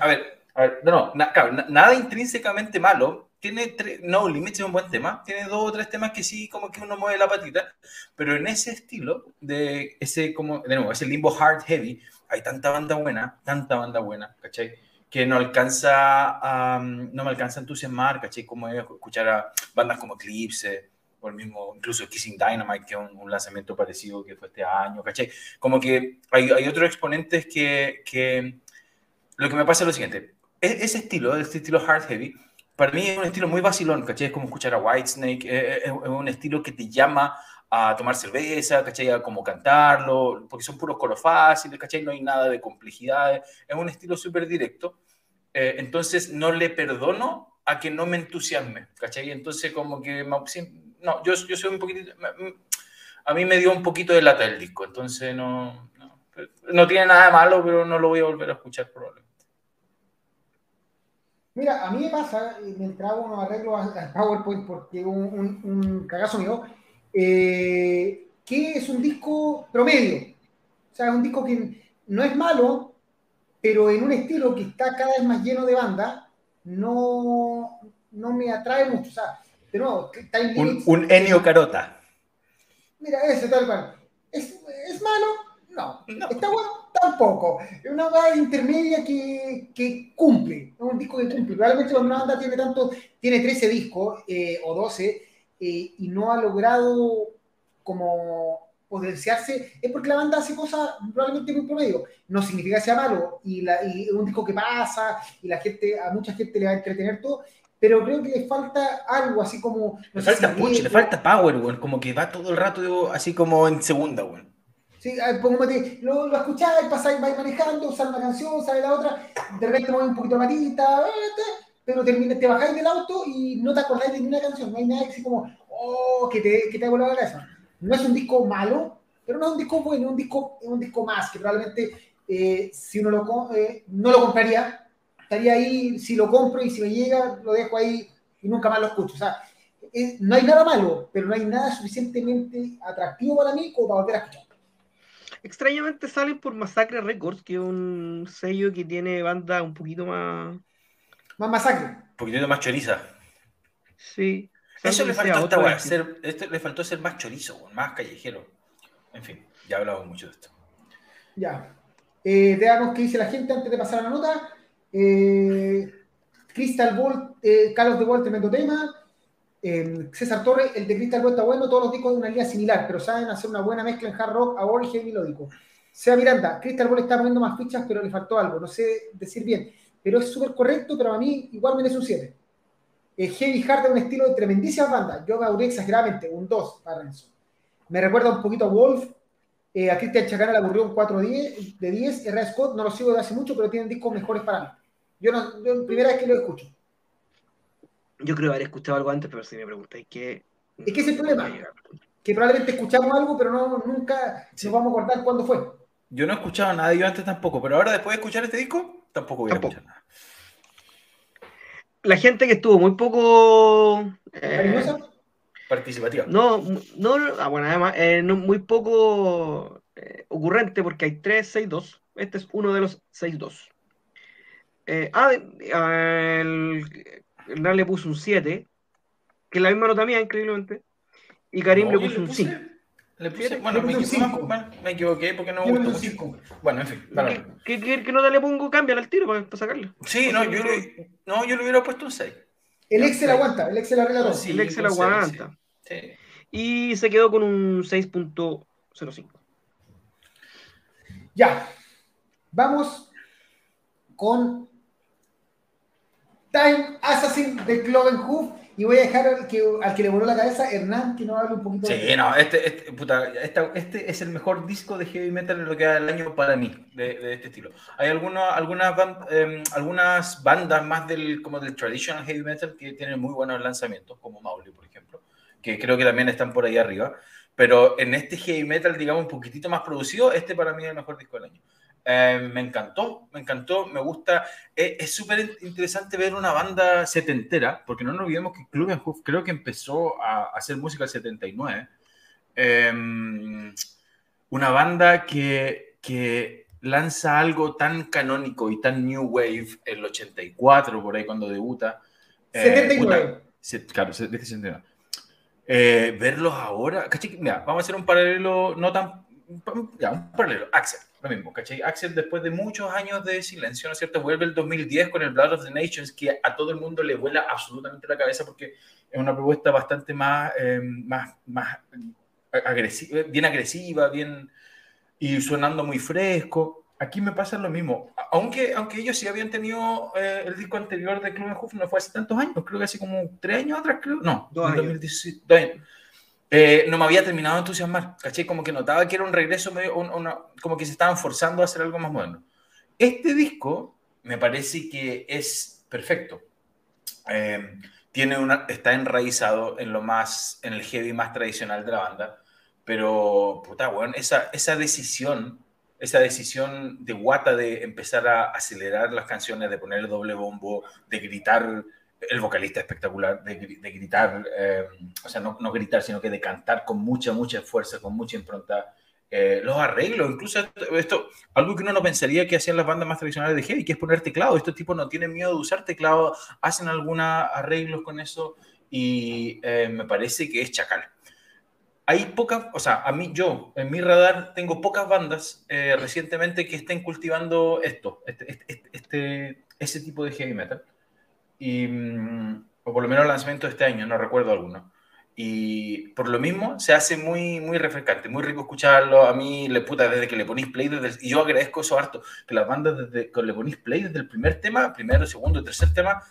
A ver, a ver no, no, claro, nada intrínsecamente malo. Tiene tres, no, Limits es un buen tema. Tiene dos o tres temas que sí, como que uno mueve la patita. Pero en ese estilo, de ese, como, de nuevo, ese limbo hard heavy, hay tanta banda buena, tanta banda buena, ¿cachai? Que no alcanza a, no me alcanza a entusiasmar, ¿cachai? Como escuchar a bandas como Eclipse, o el mismo, incluso Kissing Dynamite, que es un, lanzamiento parecido que fue este año, ¿cachai? Como que hay, hay otros exponentes que, que, lo que me pasa es lo siguiente, e, ese estilo, este estilo hard heavy, para mí es un estilo muy vacilón, ¿cachai? Es como escuchar a Whitesnake, es, es un estilo que te llama a tomar cerveza, ¿cachai? A como cantarlo, porque son puros coros fáciles, ¿cachai? No hay nada de complejidades, es un estilo súper directo. Eh, entonces no le perdono a que no me entusiasme, ¿cachai? Entonces como que, no, yo, yo soy un poquitito, a mí me dio un poquito de lata el disco, entonces no, no, no tiene nada de malo, pero no lo voy a volver a escuchar probablemente. Mira, a mí me pasa, mientras hago unos arreglos al PowerPoint porque un, un, un cagazo mío, eh, que es un disco promedio. O sea, un disco que no es malo, pero en un estilo que está cada vez más lleno de banda, no, no me atrae mucho. O sea, de nuevo, Time Limits, un, un Enio Carota. Mira, ese tal cual. ¿Es, ¿Es, malo? No. ¿Está bueno? Tampoco. Es una banda intermedia que, que, cumple. Es un disco que cumple. Probablemente cuando una banda tiene tanto, tiene 13 discos eh, o 12, eh, y no ha logrado como potenciarse, es porque la banda hace cosas probablemente muy promedio. No significa que sea malo, y, la, y un disco que pasa, y la gente, a mucha gente le va a entretener todo, pero creo que le falta algo así como. le falta punch, le falta power, como que va todo el rato así como en segunda, weón. Sí, como te, lo, lo escucháis, pasáis, vais manejando, sale una canción, sale la otra, de repente mueve un poquito la matita, pero te bajáis del auto y no te acordáis de ninguna canción. No hay nada así como, oh, que te, que te ha volado la cabeza. No es un disco malo, pero no es un disco bueno, es un disco, es un disco más, que probablemente eh, si uno lo, eh, no lo compraría, estaría ahí, si lo compro y si me llega, lo dejo ahí y nunca más lo escucho. O sea, eh, no hay nada malo, pero no hay nada suficientemente atractivo para mí como para volver a escuchar. Extrañamente salen por Masacre Records, que es un sello que tiene banda un poquito más más masacre. Un poquitito más choriza. Sí. Eso le faltó, esta, ser, esto le faltó ser más chorizo, más callejero. En fin, ya hablamos mucho de esto. Ya. Eh, veamos qué dice la gente antes de pasar a la nota. Eh, Crystal Ball, eh, Carlos de Wall, tremendo tema. Eh, César Torres, el de Crystal Ball está bueno, todos los discos de una línea similar, pero saben hacer una buena mezcla en hard rock, a y melódico. Sea Miranda, Crystal Ball está poniendo más fichas, pero le faltó algo, no sé decir bien pero es súper correcto, pero a mí igual me merece un 7. Eh, Heavy Heart es un estilo de tremendísima banda. Yo me aburrí exageradamente, un 2 para Renzo. Me recuerda un poquito a Wolf. Eh, a Cristian Chacana le aburrió un 4 de 10. R. Scott no lo sigo de hace mucho, pero tienen discos mejores para mí. Yo, no, yo primera vez que lo escucho. Yo creo haber escuchado algo antes, pero si me preguntáis qué. Es que ese es el problema. Que probablemente escuchamos algo, pero no, nunca nos vamos a acordar cuándo fue. Yo no he escuchado nada yo antes tampoco, pero ahora después de escuchar este disco, tampoco voy a escuchar nada. La gente que estuvo muy poco. Eh, Participativa. No, no, ah, bueno, además, eh, muy poco eh, ocurrente porque hay 3, 6, 2. Este es uno de los 6, 2. Eh, ah, el, el le puso un 7, que es la misma nota mía, increíblemente. Y Karim le puso un 5. Le puse, bueno, me, me, equivoqué porque no me gustó. Bueno, en fin. Vale. ¿Qué, qué, qué nota le pongo? Cámbiala al tiro para, para sacarlo. Sí, no yo, le, no, yo le hubiera puesto un 6. El Excel aguanta, el Excel arregla todo. Sí, el Excel aguanta. Sí. Y se quedó con un 6.05. Ya. Vamos con Time Assassin de Cloven Hoof y voy a dejar al que, al que le voló la cabeza, Hernán, que nos hable un poquito Sí, no, este, este, puta, esta- este es el mejor disco de heavy metal en lo que da el año para mí, de, de este estilo. Hay alguna- algunas, ban- em, algunas bandas más del, como del traditional heavy metal que tienen muy buenos lanzamientos, como Mauli, por ejemplo, que creo que también están por ahí arriba. Pero en este heavy metal, digamos, un poquitito más producido, este para mí es el mejor disco del año. Eh, me encantó, me encantó, me gusta. Eh, es súper in- interesante ver una banda setentera, porque no nos olvidemos que Club and Hoof creo que empezó a, a hacer música en 79. Eh, una banda que, que lanza algo tan canónico y tan new wave el 84, por ahí cuando debuta. Eh, 79. puta, se- claro, se- desde 79. Eh, verlos ahora. Mira, vamos a hacer un paralelo, no tan, ya, un paralelo, Axel, lo mismo, ¿cachai? Axel después de muchos años de silencio, ¿no es cierto? Vuelve el 2010 con el Blood of the Nations, que a todo el mundo le vuela absolutamente la cabeza porque es una propuesta bastante más, eh, más, más agresiva, bien agresiva, bien, y sonando muy fresco. Aquí me pasa lo mismo, aunque, aunque ellos sí habían tenido eh, el disco anterior de Club Hoof, no fue hace tantos años, creo que hace como tres años atrás, creo, no, Dos años. 2017, dos años. Eh, no me había terminado de entusiasmar, ¿caché? Como que notaba que era un regreso, medio, un- una- como que se estaban forzando a hacer algo más moderno. Este disco me parece que es perfecto. Eh, tiene una, está enraizado en lo más, en el heavy más tradicional de la banda, pero, puta, weón, esa, esa decisión, esa decisión de Guata de empezar a acelerar las canciones, de ponerle doble bombo, de gritar, el vocalista espectacular, de, gri- de gritar, eh, o sea, no, no gritar, sino que de cantar con mucha, mucha fuerza, con mucha impronta. eh, los arreglos, incluso esto, esto- algo que uno no pensaría que hacían las bandas más tradicionales de heavy, que es poner teclado. Estos tipos no tienen miedo de usar teclado, hacen algunos arreglos con eso y eh, me parece que es chacal. Hay pocas, o sea, a mí, yo, en mi radar, tengo pocas bandas eh, recientemente que estén cultivando esto, este, este, este- este- ese tipo de heavy metal. Y, mm, o por lo menos lanzamiento de este año, no recuerdo alguno. Y por lo mismo se hace muy, muy refrescante, muy rico escucharlo. A mí, le puta, desde que le ponís play, desde y yo agradezco eso harto, que las bandas, desde que le ponís play desde el primer tema, primero, segundo, tercer tema,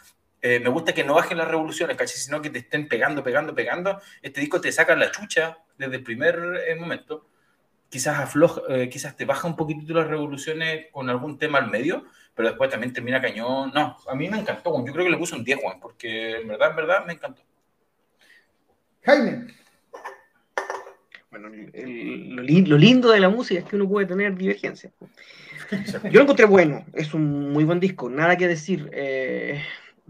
eh, me gusta que no bajen las revoluciones, casi, sino que te estén pegando, pegando, pegando. Este disco te saca la chucha desde el primer eh, momento. Quizás afloja, eh, quizás te baja un poquitito las revoluciones con algún tema al medio, pero después también termina cañón. No, a mí me encantó, Juan. Yo creo que le puse un 10, Juan, porque en verdad, en verdad me encantó. Jaime, Bueno, el- el- lo, li- lo lindo de la música es que uno puede tener divergencias. Yo lo encontré bueno, es un muy buen disco, nada que decir. Eh,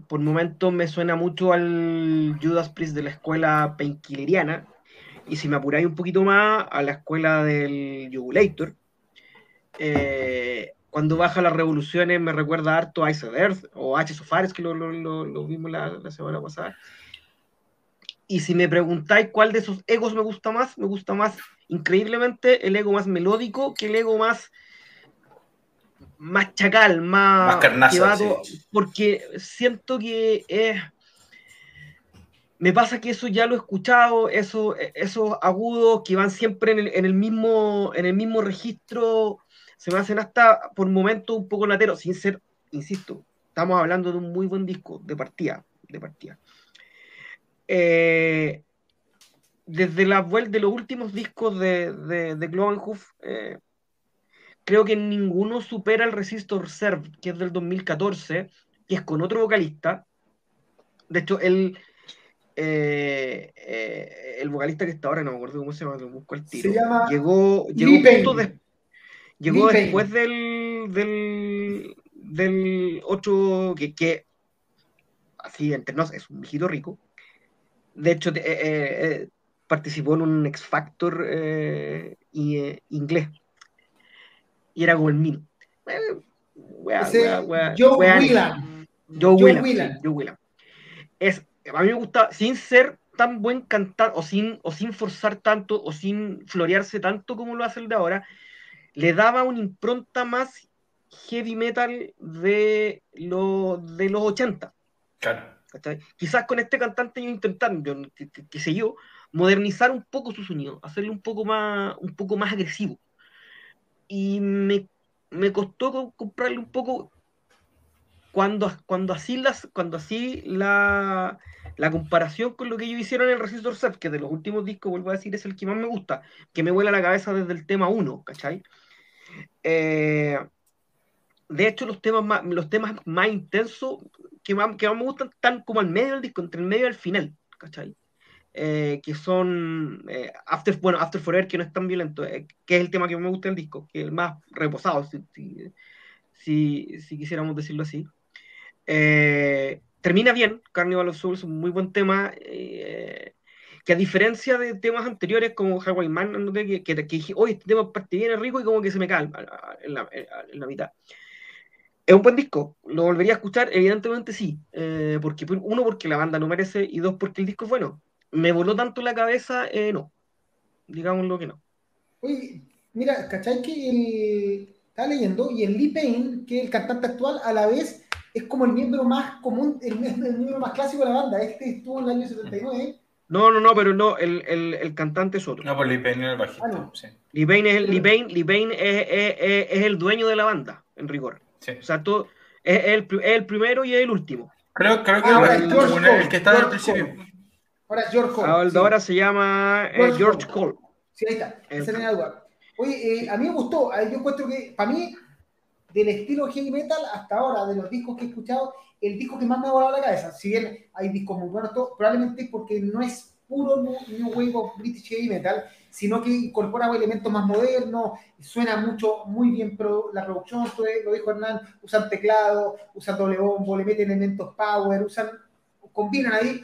por momentos me suena mucho al Judas Priest de la escuela painkilleriana, y si me apuráis un poquito más, a la escuela del Jugulator. Eh, cuando baja las revoluciones me recuerda harto a Ice of Earth o H. Sofares, que lo, lo- lo- lo vimos la, la semana pasada. Y si me preguntáis cuál de esos egos me gusta más, me gusta más increíblemente el ego más melódico que el ego más más chacal, más, Más todo- sí. porque siento que es me pasa que eso ya lo he escuchado, eso, esos agudos que van siempre en el, en el mismo, en el mismo registro, se me hacen hasta por momentos un poco lateros, sin ser, insisto, estamos hablando de un muy buen disco de partida, de partida. Eh, desde la vuelta de los últimos discos de, de, de Globenhoof, eh, creo que ninguno supera el Resistor Serve, que es del 2014, que es con otro vocalista. De hecho, el, eh, eh, el vocalista que está ahora, no me acuerdo cómo se llama, lo busco al tiro. Se llama llegó llegó, justo des- llegó Payne. después del, del, del otro que, que, así entre nos, es un viejito rico. De hecho, eh, eh, eh, participó en un X Factor eh, y, eh, inglés. Y era como el mío. Eh, Joe Whelan. Joe Whelan. Es, a mí me gusta, sin ser tan buen cantar, o sin, o sin forzar tanto, o sin florearse tanto como lo hace el de ahora, le daba una impronta más heavy metal de, lo, de los 80. Claro. ¿cachai? Quizás con este cantante ellos intentaron, yo, que, que- que sé yo, modernizar un poco su sonido, hacerle un poco más, un poco más agresivo. Y me, me costó co- comprarle un poco cuando, cuando así, las, cuando así la, la comparación con lo que ellos hicieron en el Resistor Set, que de los últimos discos, vuelvo a decir, es el que más me gusta, que me vuela la cabeza desde el tema 1, ¿cachai? Eh, de hecho, los temas más, los temas más intensos que más, más me gustan están como al medio del disco, entre el medio y el final, ¿cachai? Eh, que son eh, After, bueno, After Forever, que no es tan violento, que es el tema que me gusta del disco, que es el más reposado, si, si, si quisiéramos decirlo así. termina bien, Carnival of Souls, un muy buen tema, que a diferencia de temas anteriores como Hawaii Man, que, que, que, hoy este tema parte bien rico y como que se me calma en la, en la mitad. Es un buen disco, lo volvería a escuchar, evidentemente sí, porque uno porque la banda no merece y dos porque el disco es bueno me voló tanto la cabeza, eh, no. Digámoslo que no. Oye, mira, ¿cachai que el. Leyendo, y el Lee Payne, que es el cantante actual, a la vez es como el miembro más común, el, miembro más clásico de la banda. Este estuvo en el año 79. No, no, no, pero no, el, el, el cantante es otro. No, pues Lee Payne es el bajista. Ah, sí. Lee Payne, es el, Lee Payne, Lee Payne es, es, es, el dueño de la banda, en rigor. Sí. O sea, todo, es, el, el primero y el último. Creo, creo que ah, el, el, que está al principio. Ahora es George Cole. Ahora, se llama eh, George, Cole. Sí, ahí está. Tenía duda. Oye, eh, a mí me gustó. Yo encuentro que, para mí, del estilo heavy metal hasta ahora, de los discos que he escuchado, el disco que más me ha volado la cabeza. Si bien hay discos muy buenos, probablemente porque no es puro New Wave of British Heavy Metal, sino que incorpora elementos más modernos, suena mucho, muy bien la producción, lo dijo Hernán, usan teclado, usan doble bombo, le meten elementos power, usan, combinan ahí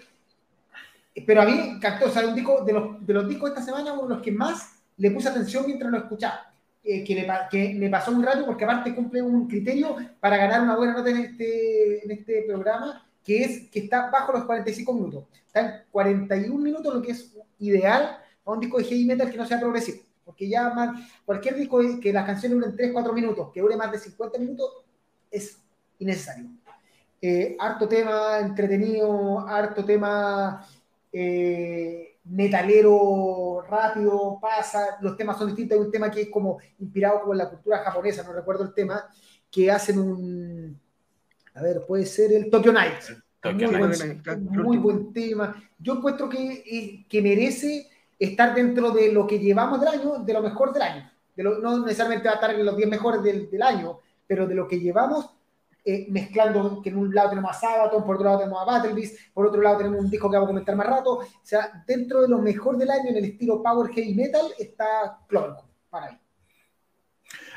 pero a mí sea, un disco de los, de los discos de esta semana, uno de los que más le puse atención mientras lo escuchaba. Que, me, que, me, pasó muy rápido porque aparte cumple un criterio para ganar una buena nota en este, en este programa, que es que está bajo los 45 minutos. Está en 41 minutos, lo que es ideal a un disco de heavy metal que no sea progresivo. Porque ya más, cualquier disco que las canciones duren 3, 4 minutos, que dure más de 50 minutos, es innecesario. Eh, harto tema entretenido, harto tema eh, metalero rápido, pasa, los temas son distintos, hay un tema que es como inspirado como en la cultura japonesa, no recuerdo el tema, que hacen un, a ver, puede ser el Tokyo Night, muy, Buen, tema, yo encuentro que, eh, que merece estar dentro de lo que llevamos del año, de lo mejor del año, de lo, no necesariamente va a estar en los 10 mejores del, del año, pero de lo que llevamos eh, mezclando que en un lado tenemos a Sabaton, por otro lado tenemos a Battle Beast, por otro lado tenemos un disco que vamos a comentar más rato. O sea, dentro de lo mejor del año en el estilo Power Heavy Metal está Clónico, para mí.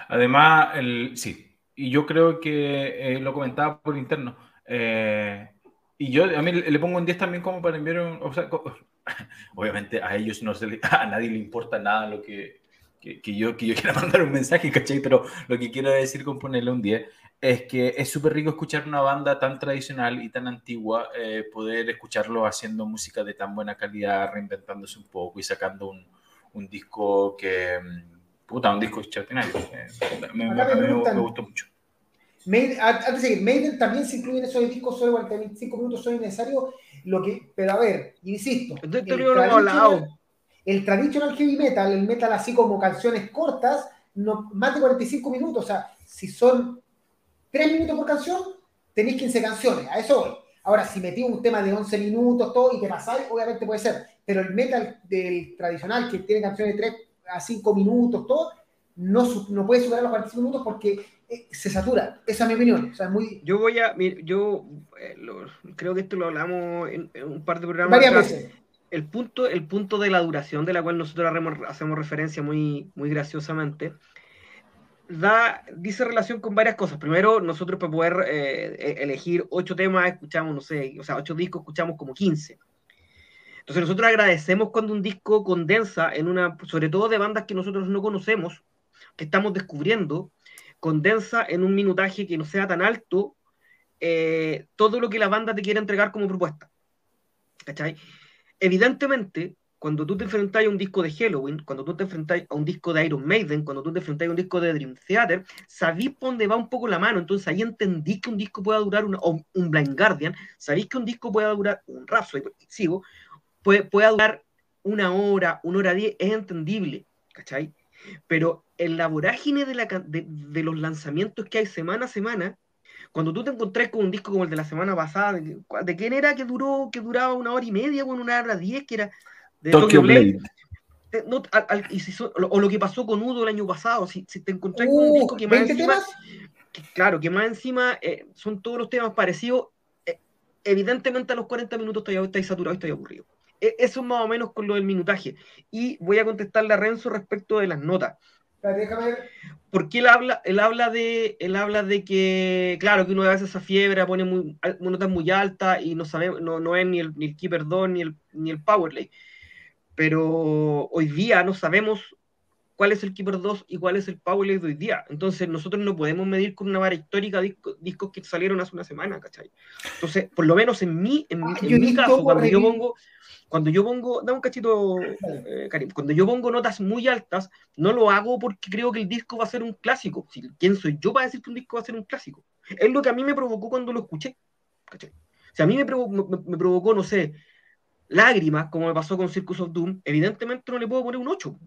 Además, el, sí, y yo creo que eh, lo comentaba por interno. Eh, y yo a mí le pongo un 10 también como para enviar un... O sea, [laughs] obviamente a ellos no se le, [laughs] a nadie le importa nada lo que, que, que, yo, que yo quiera [laughs] mandar un mensaje, ¿cachai? Pero lo que quiero decir con ponerle un 10 es que es súper rico escuchar una banda tan tradicional y tan antigua, eh, poder escucharlo haciendo música de tan buena calidad, reinventándose un poco y sacando un, un disco que, mm, puta, un disco extraordinario. Eh, me, me, me, gustó mucho. Maiden, antes de seguir, Maiden también se incluye en esos discos solo 45 minutos, son necesarios, lo que, pero a ver, insisto, el traditional, el traditional heavy metal, el metal así como canciones cortas, no, más de 45 minutos, o sea, si son tres minutos por canción, tenéis 15 canciones, a eso voy. Ahora, si metí un tema de 11 minutos, todo, y te pasáis, obviamente puede ser. Pero el metal del tradicional, que tiene canciones de 3 a 5 minutos, todo, no, no puede superar los 45 minutos porque eh, se satura. Esa es mi opinión. O sea, muy... Yo voy a, yo eh, creo que esto lo hablamos en, un par de programas. Varias veces. El punto, el punto de la duración de la cual nosotros hacemos referencia muy, muy graciosamente da, dice relación con varias cosas. Primero, nosotros para poder eh, e-, elegir ocho temas, escuchamos, no sé, o sea, ocho discos, escuchamos como 15. Entonces nosotros agradecemos cuando un disco condensa en una, sobre todo de bandas que nosotros no conocemos, que estamos descubriendo, condensa en un minutaje que no sea tan alto eh, todo lo que la banda te quiere entregar como propuesta. ¿Cachai? Evidentemente, cuando tú te enfrentas a un disco de Halloween, cuando tú te enfrentas a un disco de Iron Maiden, cuando tú te enfrentas a un disco de Dream Theater, sabís por dónde va un poco la mano. Entonces ahí entendí que un disco pueda durar, un Blind Guardian, sabéis que un disco pueda durar, un Rhapsody, sigo, puede, pueda durar una hora, una hora diez, es entendible, ¿cachai? Pero en la vorágine de los lanzamientos que hay semana a semana, cuando tú te encontrás con un disco como el de la semana pasada, ¿de, quién era que duró, que duraba una hora y media, bueno, una hora diez, que era de Tokyo, Blade? o, lo que pasó con Udo el año pasado, si, te encontrás con un disco que más encima, claro, que más encima eh, son todos los temas parecidos, eh, evidentemente a los 40 minutos estoy, estoy saturado y estoy aburrido. E, eso es más o menos con lo del minutaje. Y voy a contestarle a Renzo respecto de las notas. Porque él habla, él habla de, él habla de que, claro, que uno a veces esa fiebre pone muy, notas muy altas y no sabe, no, no es ni el, ni el Keeper 2 ni el, ni el Powerlay. Pero hoy día no sabemos cuál es el Keeper 2 y cuál es el Powerlay de hoy día. Entonces nosotros no podemos medir con una vara histórica discos que salieron hace una semana, ¿cachai? Entonces, por lo menos en mí, en, ah, en mi caso, cuando yo pongo, cuando yo pongo, da un cachito, eh, Karim, cuando yo pongo notas muy altas, no lo hago porque creo que el disco va a ser un clásico. ¿Quién soy yo para decir que un disco va a ser un clásico? Es lo que a mí me provocó cuando lo escuché. ¿cachai? Si a mí me, me, provocó, no sé, lágrimas, como me pasó con Circus of Doom, evidentemente no le puedo poner un 8,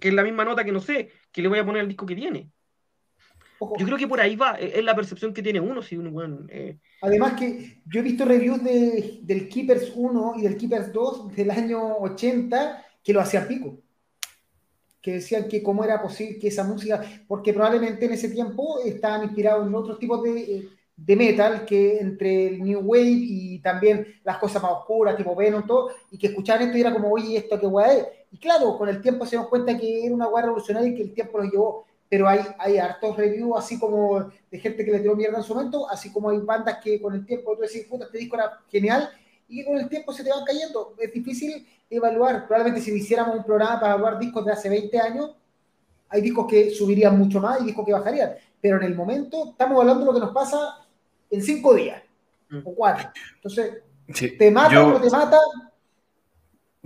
que es la misma nota que no sé, que le voy a poner al disco que viene. Yo creo que por ahí va, es la percepción que tiene uno. Si uno eh. Además que yo he visto reviews de, del Keepers 1 y del Keepers 2 del año 80 que lo hacían pico. Que decían que cómo era posible que esa música, porque probablemente en ese tiempo estaban inspirados en otros tipos de, de metal, que entre el New Wave y también las cosas más oscuras, tipo Venom, todo, y que escuchaban esto y era como, oye, ¿esto qué guay es? Y claro, con el tiempo se dan cuenta que era una guay revolucionaria y que el tiempo lo llevó pero hay, hay hartos reviews así como de gente que le tiró mierda en su momento, así como hay bandas que con el tiempo tú decís, puta, este disco era genial, y que con el tiempo se te van cayendo. Es difícil evaluar. Probablemente si hiciéramos un programa para evaluar discos de hace 20 años, hay discos que subirían mucho más y discos que bajarían. Pero en el momento estamos hablando de lo que nos pasa en cinco días mm. o cuatro. Entonces, te mata o no te mata.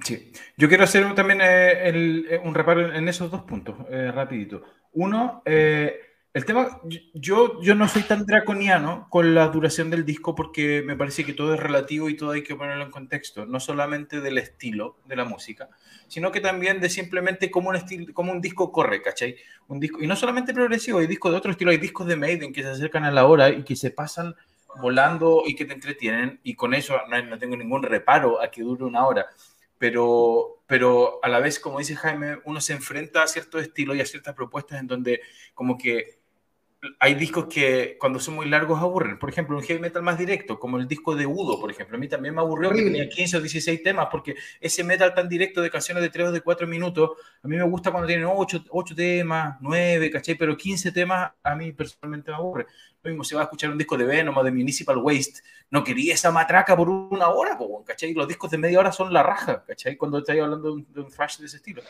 Sí, yo quiero hacer también eh, eh, un reparo en esos dos puntos, eh, rapidito. Uno, eh, el tema, yo, yo no soy tan draconiano con la duración del disco porque me parece que todo es relativo y todo hay que ponerlo en contexto, no solamente del estilo de la música, sino que también de simplemente cómo un, estilo, cómo un disco corre, ¿cachai? Un disco, y no solamente progresivo, hay discos de otro estilo, hay discos de Maiden que se acercan a la hora y que se pasan volando y que te entretienen y con eso no, no tengo ningún reparo a que dure una hora pero, pero a la vez, como dice Jaime, uno se enfrenta a ciertos estilos y a ciertas propuestas en donde como que hay discos que cuando son muy largos aburren. Por ejemplo, un heavy metal más directo, como el disco de Udo, por ejemplo. A mí también me aburrió que tenía 15 o 16 temas, porque ese metal tan directo de canciones de 3 o de 4 minutos, a mí me gusta cuando tienen 8, 8 temas, 9, ¿cachai? Pero 15 temas a mí personalmente me aburre. Lo mismo, si va a escuchar un disco de Venom o de Municipal Waste, no quería esa matraca por una hora, ¿cachai? Los discos de media hora son la raja, ¿cachai? Cuando estáis hablando de un, de un thrash de ese estilo.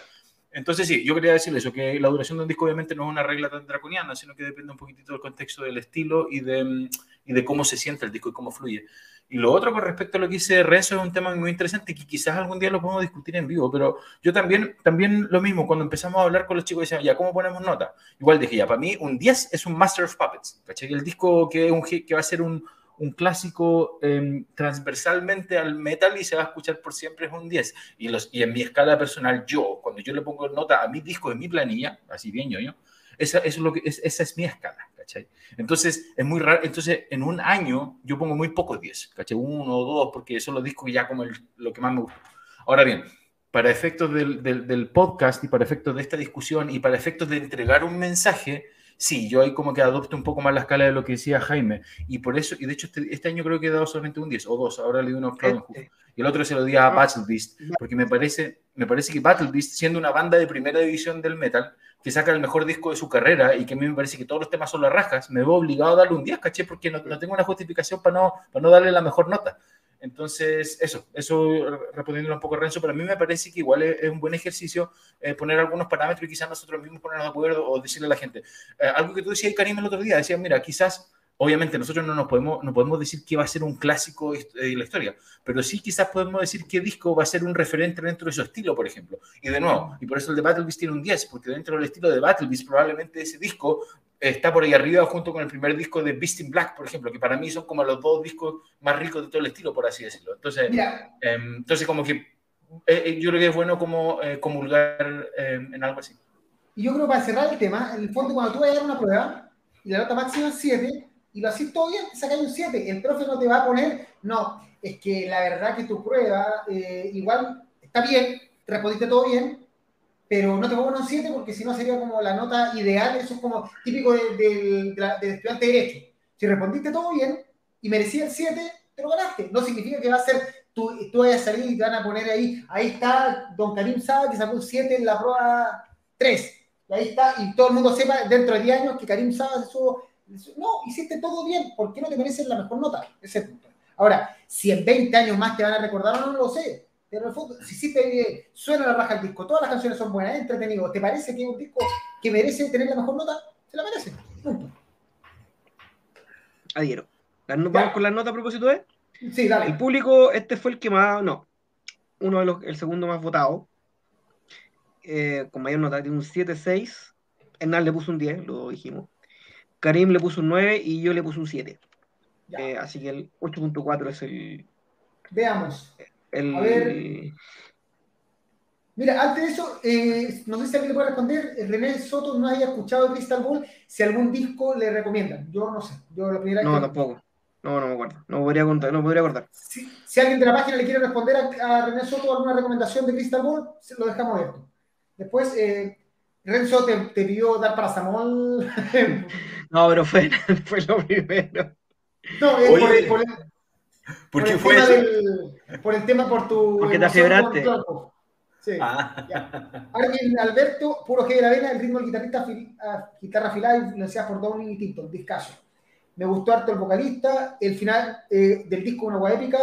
Entonces sí, yo quería decir eso, que la duración de un disco obviamente no es una regla tan draconiana, sino que depende un poquitito del contexto del estilo y de, y de cómo se siente el disco y cómo fluye. Y lo otro con respecto a lo que dice Renzo es un tema muy interesante que quizás algún día lo podemos discutir en vivo, pero yo también, también lo mismo, cuando empezamos a hablar con los chicos decían, ya, ¿cómo ponemos nota? Igual dije, ya, para mí un 10 es un Master of Puppets, ¿cachai? El disco que, un, que va a ser un, un clásico em, transversalmente al metal y se va a escuchar por siempre es un 10. Y, los, y en mi escala personal, yo, cuando yo le pongo nota a mi disco en mi planilla, así bien yo, yo esa, es lo que, es, esa es mi escala, ¿cachai? Entonces, es muy raro, entonces en un año yo pongo muy pocos 10, ¿cachai? Uno o dos, porque son los discos ya como lo que más me gusta. Ahora bien, para efectos del, del, del podcast y para efectos de esta discusión y para efectos de entregar un mensaje, sí, yo ahí como que adopto un poco más la escala de lo que decía Jaime. Y por eso, y de hecho este, este año creo que he dado solamente un 10 o dos, ahora le doy unos este. Y el otro se lo di a ah. Battle Beast, porque me parece, me parece que Battle Beast, siendo una banda de primera división del metal, que saca el mejor disco de su carrera y que a mí me parece que todos los temas son las rajas, me veo obligado a darle un 10, caché, porque no, no tengo una justificación para no, para no darle la mejor nota. Entonces, eso, eso respondiendo un poco a Renzo, pero a mí me parece que igual es, un buen ejercicio eh, poner algunos parámetros y quizás nosotros mismos ponernos de acuerdo o decirle a la gente. Eh, algo que tú decías, Karim, el otro día, decías, mira, quizás Obviamente nosotros no nos podemos, no podemos decir que va a ser un clásico de la historia, pero sí quizás podemos decir qué disco va a ser un referente dentro de su estilo, por ejemplo. Y de nuevo, y por eso el de Battle Beast tiene un 10, porque dentro del estilo de Battle Beast probablemente ese disco está por ahí arriba junto con el primer disco de Beast in Black, por ejemplo, que para mí son como los dos discos más ricos de todo el estilo, por así decirlo. Entonces, em, entonces como que eh, eh, yo creo que es bueno como eh, comulgar em, en algo así. Y yo creo que para cerrar el tema, en el fondo cuando tú vas a dar una prueba y la nota máxima es 7, y lo haces todo bien, sacas un 7. El profe no te va a poner, no, es que la verdad que tu prueba eh, igual está bien, te respondiste todo bien, pero no te pongo un 7 porque si no sería como la nota ideal, eso es como típico del de, de, estudiante de Derecho. Si respondiste todo bien y merecía el 7, te lo ganaste. No significa que va a ser, tú, tú vayas a salir y te van a poner ahí, ahí está Don Karim Saab que sacó un 7 en la prueba 3. Y ahí está, y todo el mundo sepa dentro de 10 años que Karim Saab subo. No, hiciste todo bien, ¿por qué no te mereces la mejor nota? Ese punto. Ahora, si en 20 años más te van a recordar o no, no lo sé pero si sí te suena la raja el disco, todas las canciones son buenas, entretenido, ¿te parece que es un disco que merece tener la mejor nota? Se la merece. Punto. Adhiero. Vamos con la nota a propósito de. Sí, dale. El público, este fue el que más, no, uno de los, el segundo más votado, eh, con mayor nota, tiene un 7-6. Hernán le puso un 10, lo dijimos. Karim le puso un 9 y yo le puse un 7. Eh, así que el 8.4 es el. Veamos. A ver. Mira, antes de eso, eh, no sé si alguien le puede responder. René Soto no haya escuchado Crystal Ball, si algún disco le recomiendan. Yo no sé. Yo la primera No, tampoco. No, no me acuerdo. No podría, contar, no podría acordar. Si, si, alguien de la página le quiere responder a, René Soto alguna recomendación de Crystal Ball, lo dejamos abierto. Después, eh, Renzo te, te, pidió dar para Samol. [laughs] no, pero fue, [laughs] fue lo primero. No, es por, el, por, el, [laughs] ¿Por, qué fue eso? Del, por el tema, por tu. Porque te afebraste. Sí. Ah. Alberto, puro G de la vena, el ritmo del guitarrista, fil, uh, guitarra afilada influenciada por Downing y Tipton, discaso. Me gustó harto el vocalista, el final eh, del disco una agua épica.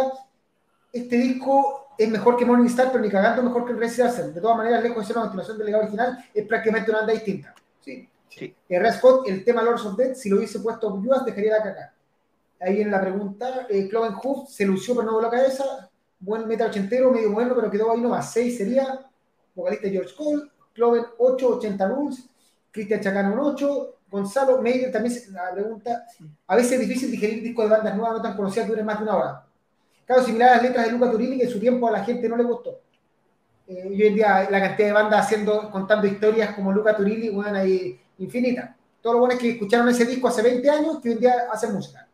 Este disco es mejor que Morning Star, pero ni cagando mejor que el Resident De todas maneras, lejos de ser una continuación del legado original, es prácticamente una banda distinta. Sí. sí. El Scott, el tema Lords of Death, si lo hubiese puesto Yuas, dejaría la caca ahí en la pregunta, eh, Cloven Hoof se lució pero no voló la cabeza, buen meta ochentero, medio bueno, pero quedó ahí nomás, 6 sería, vocalista George Cole, Cloven 8, 80 rules, Cristian Chacano un 8, Gonzalo Meyer también la pregunta, a veces es difícil digerir discos de bandas nuevas no tan conocidas que duren más de una hora. Claro, similar a las letras de Luca Turini, que en su tiempo a la gente no le gustó. Eh, hoy en día la cantidad de bandas haciendo, contando historias como Luca Turini, bueno, ahí infinita. Todo lo bueno es que escucharon ese disco hace 20 años que hoy en día hacen música.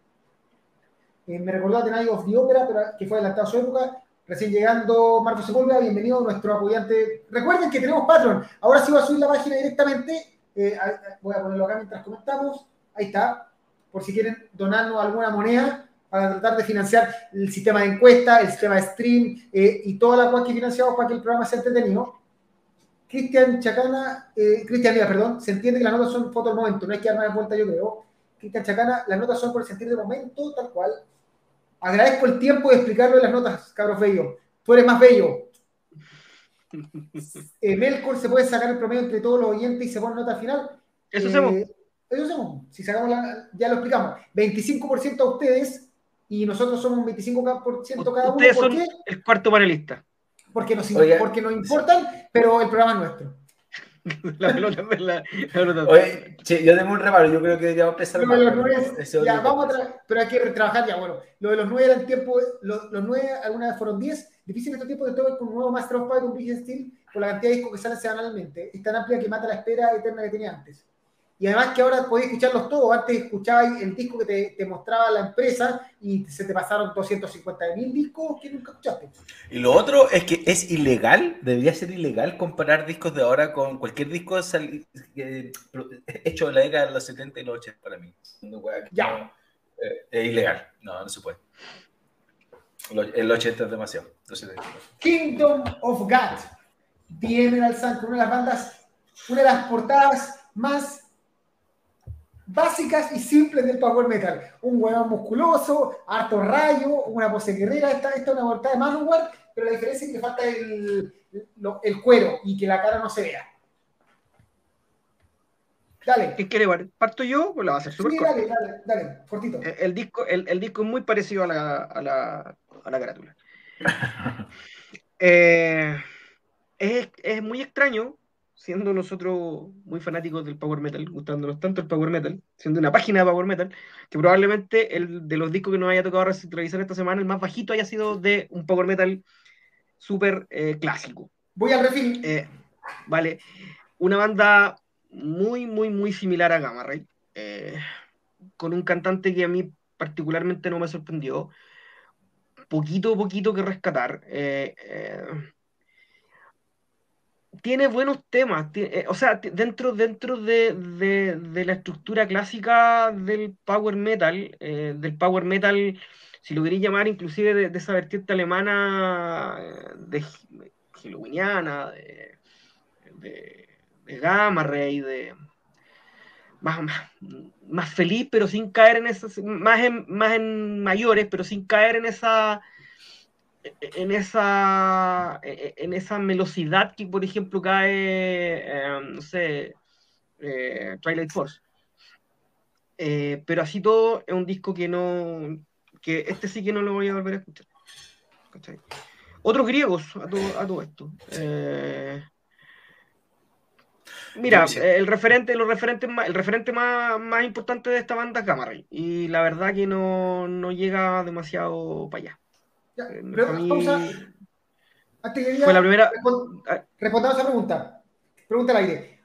Eh, me recordó a The Night of the pero, que fue adelantado a su época. Recién llegando Marco Sepúlveda, bienvenido nuestro apoyante. Recuerden que tenemos Patreon. Ahora sí voy a subir la página directamente. Eh, voy a ponerlo acá mientras comentamos. Ahí está. Por si quieren donarnos alguna moneda para tratar de financiar el sistema de encuesta, el sistema de stream eh, y toda la cual que financiamos para que el programa sea entretenido. Cristian Chacana, Cristian Díaz, perdón, se entiende que las notas son foto del momento, no hay que dar más vuelta, yo creo. Cristian Chacana, las notas son por el sentir de momento, tal cual. Agradezco el tiempo de explicarlo de las notas, cabros bello. Tú eres más bello. [laughs] Eh, Melkor se puede sacar el promedio entre todos los oyentes y se pone nota final. Eso hacemos. Eh, eso hacemos. Si sacamos la, ya lo explicamos. 25% a ustedes y nosotros somos un 25% cada uno. Ustedes son el cuarto panelista. Porque nos, porque nos importan, pero el programa es nuestro. [laughs] la pelota, la, pelota. Oye, che, yo tengo un reparo, yo creo que ya va a empezar. Los nueve, ya, vamos a pero hay que trabajar ya, bueno. Lo de los nueve era el tiempo, los, los nueve alguna vez fueron diez. Difícil estos tiempos de todo con un nuevo Master of Fight, un Big Steel, por la cantidad de discos que salen semanalmente. Es tan amplia que mata la espera eterna que tenía antes. Y además que ahora podéis escucharlos todos. Antes escuchabais el disco que te, te, mostraba la empresa y se te pasaron 250 mil discos que nunca escuchaste. Y lo otro es que es ilegal, debería ser ilegal comparar discos de ahora con cualquier disco hecho en la década de los 70 y los 80 para mí. ya. Eh, es ilegal. No, no se puede. El 80 es demasiado. Kingdom of God. The Emerald Sun, una de las bandas, una de las portadas más básicas y simples del power metal. Un huevón musculoso, harto rayo, una pose guerrera. Esta, esta es una portada de Manowar, pero la diferencia es que falta el, el cuero y que la cara no se vea. Dale. ¿Qué quiere? ¿Parto yo? Pues la va a hacer súper sí, dale, dale, dale, cortito. El, disco, el, el, disco es muy parecido a la, a la, a la carátula. [laughs] eh, es, es muy extraño siendo nosotros muy fanáticos del power metal, gustándonos tanto el power metal, siendo una página de power metal, que probablemente el de los discos que nos haya tocado realizar esta semana, el más bajito haya sido de un power metal súper eh, clásico. Voy al refil. Eh, vale. Una banda muy, muy, muy similar a Gamma Ray. Eh, con un cantante que a mí particularmente no me sorprendió. Poquito, poquito que rescatar. Eh, tiene buenos temas, eh, o sea, dentro, dentro de, la estructura clásica del power metal, del power metal, si lo queréis llamar inclusive de, esa vertiente alemana, de halloweeniana, de, de, de Gamma Ray, de, más, más, feliz, pero sin caer en esas, más en, más en mayores, pero sin caer en esa en esa en esa velocidad que por ejemplo cae em, no sé eh, Twilight Force eh, pero así todo es un disco que no que este sí que no lo voy a volver a escuchar otros griegos a todo, a todo esto eh, Mira, el referente, los referentes el referente más, más importante de esta banda es Gamma Ray. Y la verdad que no, no llega demasiado para allá. Ya, eh, Antes fue la primera. Ah. Respondamos a esa pregunta. Pregunta al aire.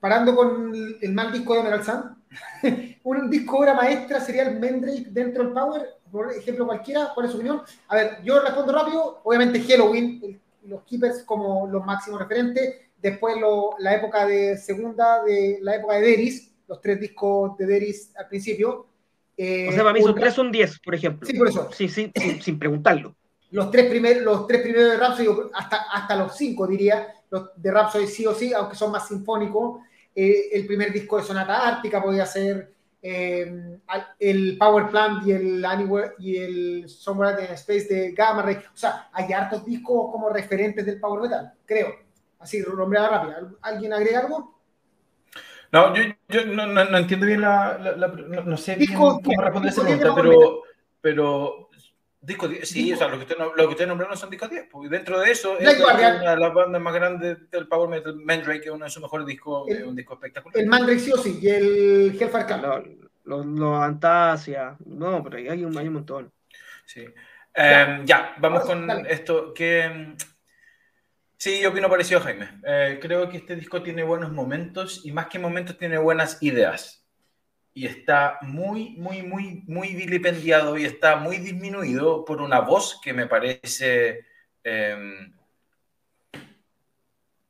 Parando con el mal disco de Emerald Sun, [laughs] un disco obra maestra sería el Mendrake dentro del Power, por ejemplo cualquiera, ¿cuál es su opinión? A ver, yo respondo rápido, obviamente Halloween, los Keepers como los máximos referentes, después la época de segunda, de la época de Deris, los tres discos de Deris al principio. Eh, o sea, para mí son tres, son diez, por ejemplo. Sí, por eso. Sí, sí, sin, preguntarlo. Los tres, primer, los tres primeros de Rhapsody, hasta, hasta los cinco diría, los de Rhapsody sí o sí, aunque son más sinfónicos. Eh, el primer disco de Sonata Ártica podía ser eh, el Power Plant y el Anywhere y el Somewhere in Space de Gamma Ray. O sea, hay hartos discos como referentes del Power Metal, creo. Así, nombreada rápida. ¿Alguien agrega algo? No, yo, yo no, no, entiendo bien la, la, no, sé bien cómo responder esa pregunta, pero, pero disco 10, sí, o sea, lo que ustedes lo que usted nombraron son discos 10, porque dentro de eso es una de las bandas más grandes del Power Metal, Mandrake, que es uno de sus mejores discos, el, un disco espectacular. El Mandrake sí o sí, y el Hellfire Camp. Los lo, Antasia, no, pero hay un, hay un montón. Sí. ya, um, ya vamos con esto, que Sí, yo opino parecido a Jaime. Eh, creo que este disco tiene buenos momentos y más que momentos tiene buenas ideas. Y está muy, muy, muy, muy vilipendiado y está muy disminuido por una voz que me parece... Em,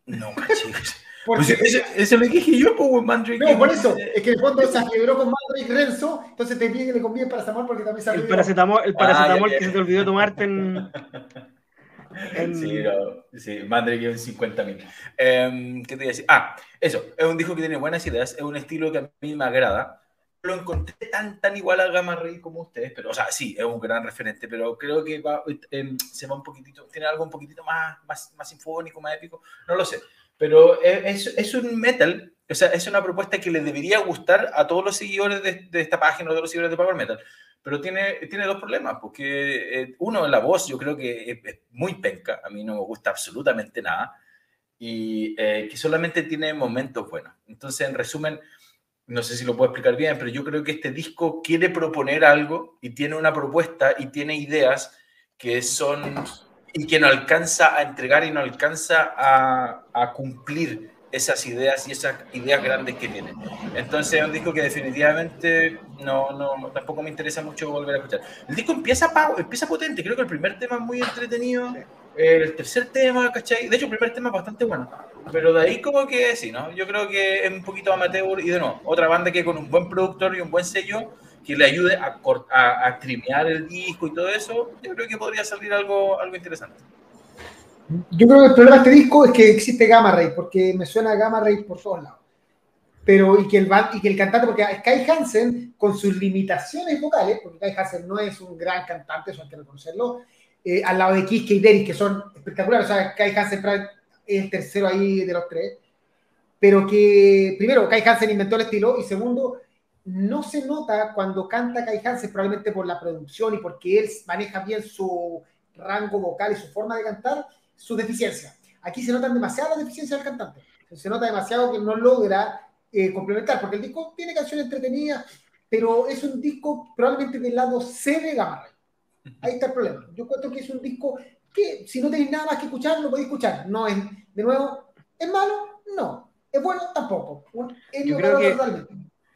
no, [laughs] manches. Pues eso, lo dije yo, pues, Mandrake. No, por eso, es que el fondo se quebró con Mandrake Renzo, entonces te pide que le conviene paracetamol porque también se El paracetamol, el paracetamol ah, que se te olvidó tomarte en... [laughs] Sí, no, sí, Mandrake un 50 mil. Em, ¿Qué te iba a decir? Ah, eso, es un disco que tiene buenas ideas, es un estilo que a mí me agrada. Lo encontré tan, tan igual a Gamma Ray como ustedes, pero, o sea, sí, es un gran referente, pero creo que em, se va un poquitito, tiene algo un poquitito más, más, más sinfónico, más épico, no lo sé. Pero es, es un metal, o sea, es una propuesta que le debería gustar a todos los seguidores de, esta página o de los seguidores de Power Metal pero tiene, tiene dos problemas, porque eh, uno, la voz yo creo que es, muy penca, a mí no me gusta absolutamente nada, y eh, que solamente tiene momentos buenos. Entonces, en resumen, no sé si lo puedo explicar bien, pero yo creo que este disco quiere proponer algo y tiene una propuesta y tiene ideas que son y que no alcanza a entregar y no alcanza a, a cumplir esas ideas y esas ideas grandes que tiene. Entonces es un disco que definitivamente no, no, tampoco me interesa mucho volver a escuchar. El disco empieza, empieza potente, creo que el primer tema es muy entretenido, el tercer tema, ¿cachai? De hecho el primer tema es bastante bueno, pero de ahí como que sí, ¿no? Yo creo que es un poquito amateur y de nuevo, otra banda que con un buen productor y un buen sello que le ayude a, a, a el disco y todo eso, yo creo que podría salir algo, algo interesante. Yo creo que el problema de este disco es que existe Gamma Ray, porque me suena Gamma Ray por todos lados. Pero, y que el, y que el cantante, porque Sky Hansen, con sus limitaciones vocales, porque Sky Hansen no es un gran cantante, eso hay que reconocerlo, eh, al lado de Kiske y Derek, que son espectaculares, o sea, Kai Hansen es el tercero ahí de los tres, pero que, primero, Kai Hansen inventó el estilo, y segundo, no se nota cuando canta Kai Hansen, probablemente por la producción y porque él maneja bien su rango vocal y su forma de cantar, su deficiencia. Aquí se notan demasiadas deficiencias del cantante. Se nota demasiado que no logra eh, complementar, porque el disco tiene canciones entretenidas, pero es un disco probablemente del lado C de Gamma Ahí está el problema. Yo cuento que es un disco que si no tenéis nada más que escuchar, lo podéis escuchar. No es, de nuevo, ¿es malo? No. ¿Es bueno? Tampoco. yo, creo que,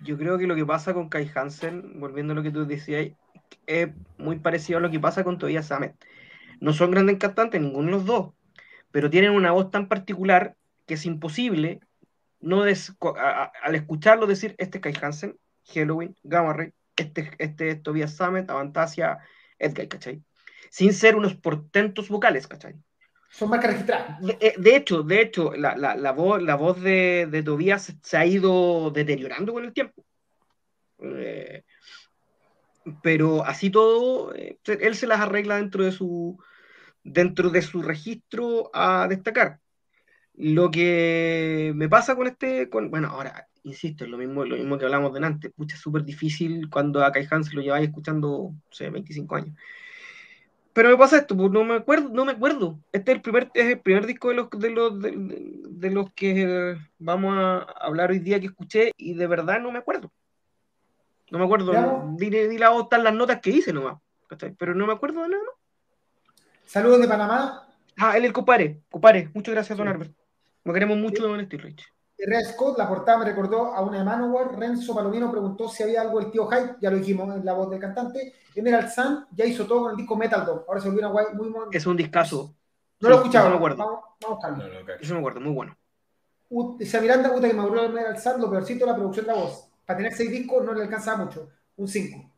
Yo creo que lo que pasa con Kai Hansen, volviendo a lo que tú decías, es muy parecido a lo que pasa con Tobias Samet. No son grandes cantantes, ninguno de los dos, pero tienen una voz tan particular que es imposible no al escucharlo decir este es Kai Hansen, Halloween, Gamma Ray, este, este es Tobias Samet, Avantasia, Edgar, ¿cachai? Sin ser unos portentos vocales, ¿cachai? Son marcas registradas. De, eh, de, hecho, de hecho, la, la, la voz, la voz de, de, Tobias se ha ido deteriorando con el tiempo. Eh, pero así todo, eh, él se las arregla dentro de su dentro de su registro a destacar. Lo que me pasa con este, con, bueno, ahora, insisto, es lo mismo, lo mismo que hablamos delante, pucha, es súper difícil cuando a Kai Hans lo lleváis escuchando, sé, 25 años. Pero me pasa esto, pues no me acuerdo, no me acuerdo. Este es el primer, es el primer disco de los, de los, de, los que vamos a hablar hoy día que escuché y de verdad no me acuerdo. No me acuerdo. Di, di la están las notas que hice nomás. Pero no me acuerdo de nada. Saludos de Panamá. Ah, él el copare. Copare. Muchas gracias, don Albert. Nos queremos mucho de Steel Rich. Red Scott, la portada me recordó a una de Manowar. Renzo Palomino preguntó si había algo del tío Hype, ya lo dijimos en la voz del cantante. Emerald Sun ya hizo todo con el disco Metal Dog. Ahora se volvió una muy bueno. Es un discazo. No lo he escuchado. No me acuerdo. Vamos, vamos a no, Eso me acuerdo, muy bueno. Esa Miranda, puta que me aburrió Emerald Sun, lo peorcito de la producción de la voz. Para tener seis discos no le alcanza mucho. Un 5.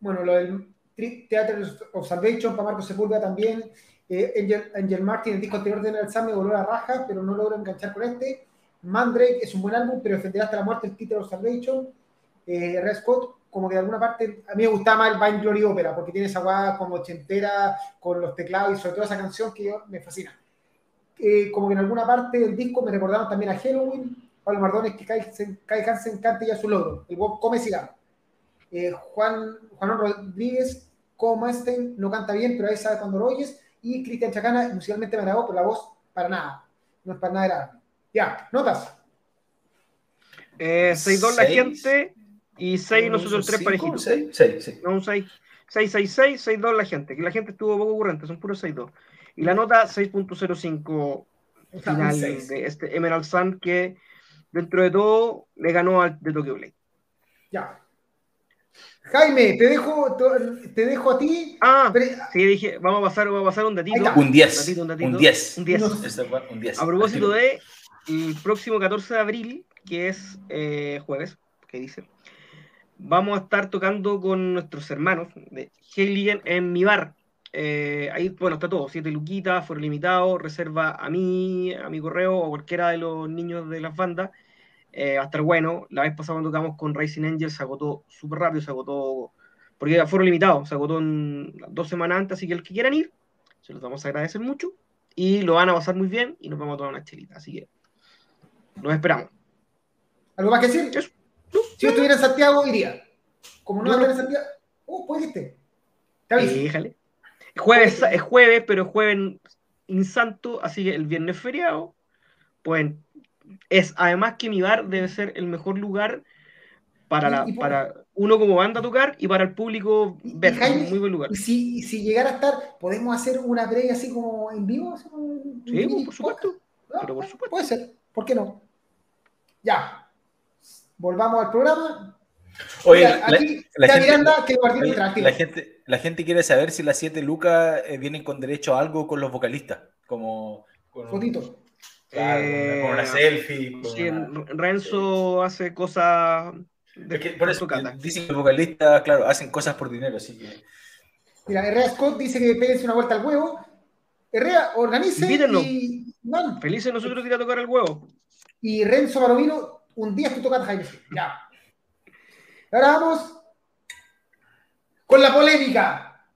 Bueno, lo del Theater of Salvation para Marco Sepúlveda también. Eh, Angel, Martin, el disco anterior de Sun me voló la raja, pero no logro enganchar con este. Mandrake es un buen álbum, pero defenderá hasta la muerte el Theater of Salvation. Eh, Red Scott, como que de alguna parte, a mí me gustaba más el Vine Glory Opera, porque tiene esa guada como ochentera con los teclados y sobre todo esa canción que me fascina. Eh, como que en alguna parte del disco me recordaron también a Halloween, Pablo Mardones, que Kai Hansen cante ya su logro, el Bob come cigarro. Eh, Juan, Juan Rodríguez, como Einstein, no canta bien, pero ahí sabe cuando lo oyes. Y Cristian Chacana, musicalmente me agradó, pero la voz, para nada. No es para nada agradable. Ya, notas. Eh, 6-2 la gente, y 6 nosotros tres parejitos. 6, 6, sí. No, un 6. 6, 6, 6, 6, 2 la gente. Que la gente estuvo poco ocurrente, son puros 6, 2. Y la nota 6.05 final de este Emerald Sun que dentro de todo le ganó al de Tokyo Blade. Ya. Jaime, te dejo, te dejo a ti. Ah, sí, dije, vamos a pasar, vamos a pasar un datito. Un 10. Un, datito, un 10. Un 10. Un 10. A propósito de el próximo 14 de abril, que es eh, jueves, que dice, vamos a estar tocando con nuestros hermanos de Heiligen en mi bar. Eh, ahí, bueno, está todo, siete luquitas, foro limitado, reserva a mí, a mi correo o cualquiera de los niños de las bandas. Eh, va a estar bueno. La vez pasada cuando tocamos con Racing Angels se agotó súper rápido, se agotó, porque era foro limitado, se agotó en dos semanas antes, así que el que quieran ir, se los vamos a agradecer mucho y lo van a pasar muy bien y nos vamos a tomar una chelita, así que nos esperamos. ¿Algo más que decir? Si yo estuviera en Santiago, iría. Como no, no en Santiago. Uh, pues este. Déjale. Jueves, es jueves, pero es jueves insanto, así que el viernes feriado. Pues es además que mi bar debe ser el mejor lugar para, la, para uno como banda tocar y para el público ver. muy buen lugar. Y si, si llegara a estar, ¿podemos hacer una previa así como en vivo? Sí, por supuesto. pero por supuesto. Puede ser, ¿por qué no? Ya, volvamos al programa. Oye, aquí la, gente, Miranda, que la, gente, la gente quiere saber si las 7 lucas eh, vienen con derecho a algo con los vocalistas, como con Fotito. Eh, con una selfie. Renzo hace cosas. por eso dicen que los vocalistas, claro, hacen cosas por dinero, así que. Mira, Herrera Scott dice que péguense una vuelta al huevo. Herrera, organice y. Felices nosotros de ir a tocar el huevo. Y Renzo Baromino un día tú tocas Jaime. Ya. Ahora vamos con la polémica.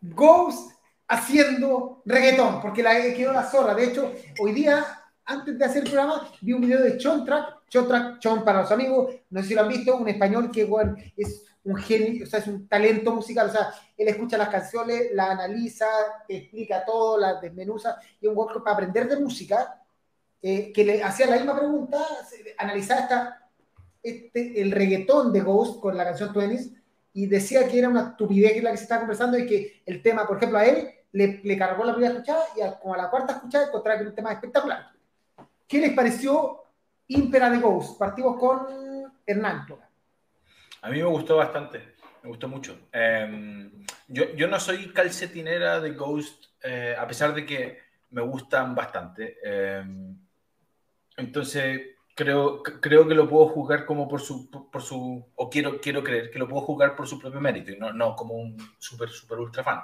Ghost haciendo reggaetón, porque la quedó la zorra. De hecho, hoy día, antes de hacer el programa, vi un video de Chon Track. Chon para los amigos, no sé si lo han visto, un español que es un genio, o sea, es un talento musical. O sea, él escucha las canciones, la analiza, explica todo, las desmenuza. Y un workshop para aprender de música eh, que le hacía la misma pregunta, analizaba esta, este, el reggaetón de Ghost con la canción Twenties y decía que era una estupidez la que se estaba conversando y que el tema, por ejemplo, a él le, cargó la primera escuchada y a, como a la cuarta escuchada encontraba era un tema espectacular. ¿Qué les pareció Ímpera de Ghost? Partimos con Hernán. A mí me gustó bastante, me gustó mucho. Em, yo, yo, no soy calcetinera de Ghost, eh, a pesar de que me gustan bastante. Em, entonces, creo, creo que lo puedo jugar como por su, por su o quiero, quiero creer que lo puedo jugar por su propio mérito y no, no como un súper, súper ultra fan.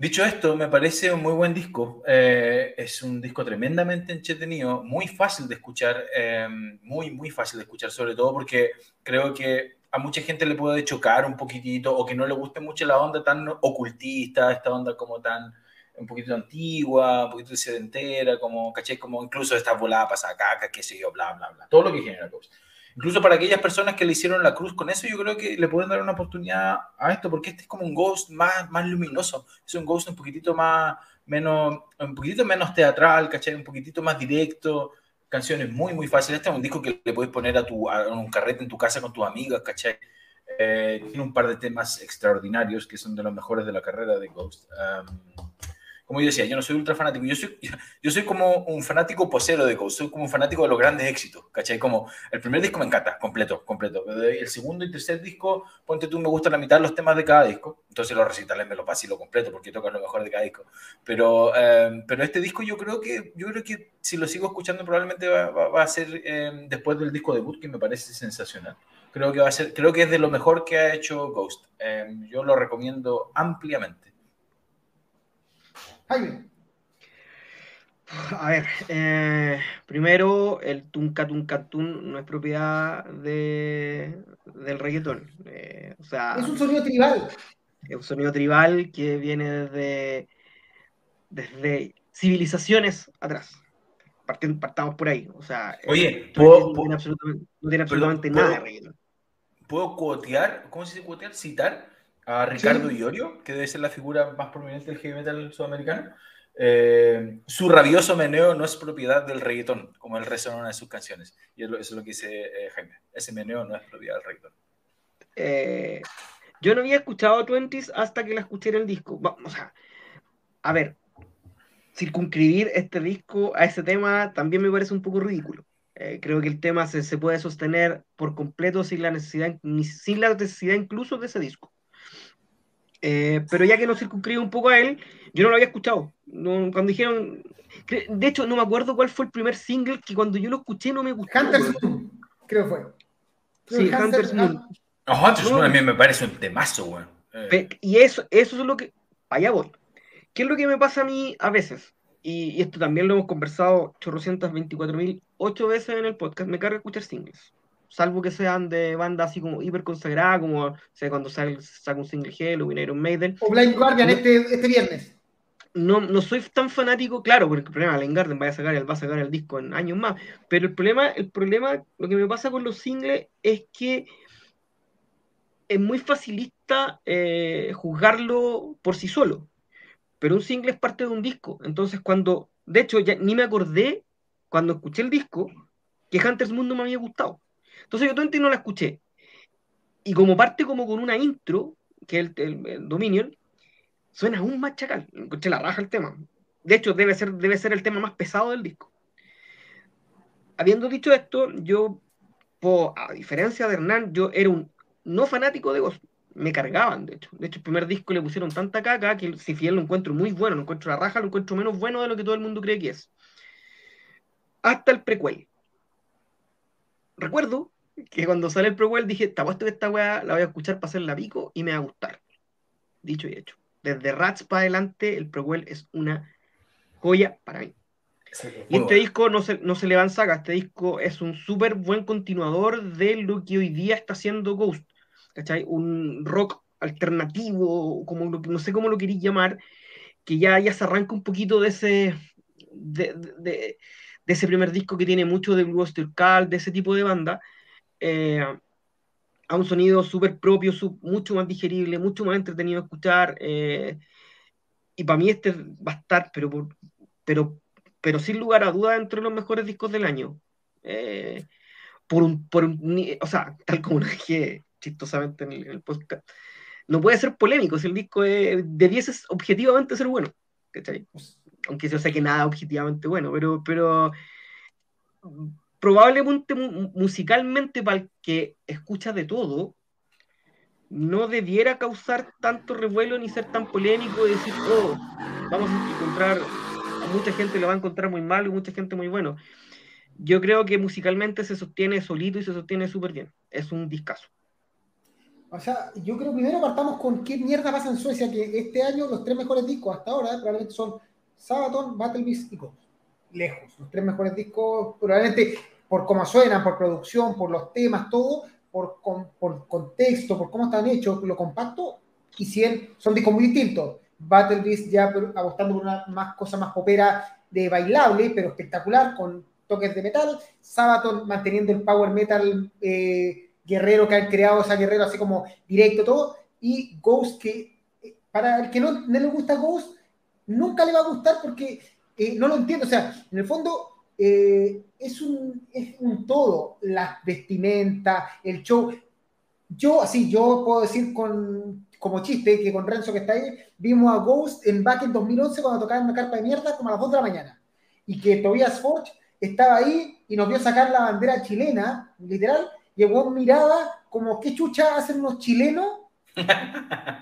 Dicho esto, me parece un muy buen disco. Eh, es un disco tremendamente entretenido, muy fácil de escuchar, em, muy, muy fácil de escuchar, sobre todo porque creo que a mucha gente le puede chocar un poquitito o que no le guste mucho la onda tan ocultista, esta onda como tan un poquito antigua, un poquito sedentera, como, caché, como incluso esta volada pasada caca, qué sé yo, bla, bla, bla. Todo lo que genera. Incluso para aquellas personas que le hicieron la cruz con eso, yo creo que le pueden dar una oportunidad a esto, porque este es como un Ghost más, más luminoso, es un Ghost un poquitito más, menos, un poquitito menos teatral, ¿cachai? Un poquitito más directo, canciones muy, muy fáciles. Este es un disco que le puedes poner a, tu, a un carrete en tu casa con tus amigas, ¿cachai? Eh, tiene un par de temas extraordinarios que son de los mejores de la carrera de Ghost. Um, como yo decía, yo no soy ultra fanático, yo soy, [laughs] yo soy como un fanático posero de Ghost, soy como un fanático de los grandes éxitos, ¿cachai? Como el primer disco me encanta, completo, completo. El segundo y tercer disco, ponte tú, me gustan la mitad de los temas de cada disco, entonces los recitales me los paso y lo completo porque tocan lo mejor de cada disco. Pero, eh, pero este disco yo creo que, yo creo que si lo sigo escuchando probablemente va, va, a ser eh, después del disco debut que me parece sensacional. Creo que va a ser, creo que es de lo mejor que ha hecho Ghost. Eh, yo lo recomiendo ampliamente. A ver, eh, primero, el Tunca Tunca Tun no es propiedad de, del reggaetón. Eh, o sea, es un sonido tribal. Es un sonido tribal que viene desde, desde civilizaciones atrás. partamos por ahí. O sea, Oye, no tiene absolutamente, nada de reggaetón. ¿Puedo cuotear? ¿Cómo se dice cuotear? Citar a Ricardo sí. que debe ser la figura más prominente del heavy metal sudamericano. Eh, su rabioso meneo no es propiedad del reggaetón, como el resto de una de sus canciones. Y eso es lo que dice eh, Jaime. Ese meneo no es propiedad del reggaetón. Eh, yo no había escuchado Twenties hasta que la escuché en el disco. O sea, a ver, circunscribir este disco a ese tema también me parece un poco ridículo. creo que el tema se, se, puede sostener por completo sin la necesidad, sin la necesidad incluso de ese disco. Eh, pero ya que lo circunscribe un poco a él, yo no lo había escuchado. No, cuando dijeron. De hecho, no me acuerdo cuál fue el primer single que cuando yo lo escuché no me gustó. Hunter's Moon, creo fue. sí, Hunter's Moon. No, Hunter's Moon a mí me parece un temazo, güey. Eh. Y eso, eso es lo que. Allá voy. ¿Qué es lo que me pasa a mí a veces? Y, y esto también lo hemos conversado 824.000 ocho veces en el podcast. Me carga escuchar singles salvo que sean de bandas así como hiper consagrada, como o sea, cuando sale, saca un single Hell o Iron Maiden. O Blind Guardian no, este, este viernes. No, no soy tan fanático, claro, porque el problema, Blind Guardian va a sacar, va a sacar el disco en años más, pero el problema, el problema, lo que me pasa con los singles es que es muy facilista eh, juzgarlo por sí solo, pero un single es parte de un disco, entonces cuando, de hecho, ya ni me acordé cuando escuché el disco que Hunter's Moon no me había gustado. Entonces yo Twenty no la escuché. Y como parte como con una intro, que es el, el, Dominion, suena aún más chacal. Escuché la raja el tema. De hecho, debe ser, debe ser el tema más pesado del disco. Habiendo dicho esto, yo, a diferencia de Hernán, yo era un no fanático de Ghost. Me cargaban, de hecho. De hecho, el primer disco le pusieron tanta caca que si fiel lo encuentro muy bueno, lo encuentro la raja, lo encuentro menos bueno de lo que todo el mundo cree que es. Hasta el prequel. Recuerdo que cuando sale el prequel dije, te apuesto que esta weá la voy a escuchar para hacerla pico y me va a gustar. Dicho y hecho. Desde Rats para adelante, el prequel es una joya para mí. Y este disco no se, no se le va en saga, este disco es un súper buen continuador de lo que hoy día está haciendo Ghost. ¿Cachai? Un rock alternativo, como lo, no sé cómo lo queréis llamar, que ya, ya se arranca un poquito de ese, de, de, de, ese primer disco que tiene mucho de Blue Cal, de ese tipo de banda, eh, a un sonido súper propio, sub, mucho más digerible, mucho más entretenido de escuchar. Eh, y para mí este va a estar, pero, por, pero, pero sin lugar a duda, entre los mejores discos del año. Eh, por un, por un, o sea, tal como lo dije chistosamente en el, en el, podcast, no puede ser polémico si el disco es, debiese objetivamente ser bueno. ¿cachai? Aunque yo sé que nada objetivamente bueno, pero, pero probablemente musicalmente para el que escucha de todo, no debiera causar tanto revuelo ni ser tan polémico y decir, oh, vamos a encontrar, a mucha gente lo va a encontrar muy mal y mucha gente muy bueno. Yo creo que musicalmente se sostiene solito y se sostiene súper bien. Es un discazo. O sea, yo creo primero partamos con qué mierda pasa en Suecia, que este año los tres mejores discos hasta ahora probablemente son Sabaton, Battle Beast y Ghost. Lejos. Los tres mejores discos, probablemente por cómo suenan, por producción, por los temas, todo, por, por contexto, por cómo están hechos, lo compacto, y 100 son discos muy distintos. Battle Beast ya apostando por una más cosa más popera de bailable, pero espectacular, con toques de metal. Sabaton manteniendo el power metal eh, guerrero que han creado, o sea, guerrero así como directo todo. Y Ghost, que eh, para el que no, no le gusta Ghost, nunca le va a gustar porque eh, no lo entiendo. O sea, en el fondo es, un, es un todo, las vestimentas, el show. Yo, así, yo puedo decir con, como chiste que con Renzo que está ahí, vimos a Ghost en Back en 2011 cuando tocaban una carpa de mierda como a las 2 de la mañana. Y que Tobias Forge estaba ahí y nos vio sacar la bandera chilena, literal, y el miraba como, ¿qué chucha hacen unos chilenos?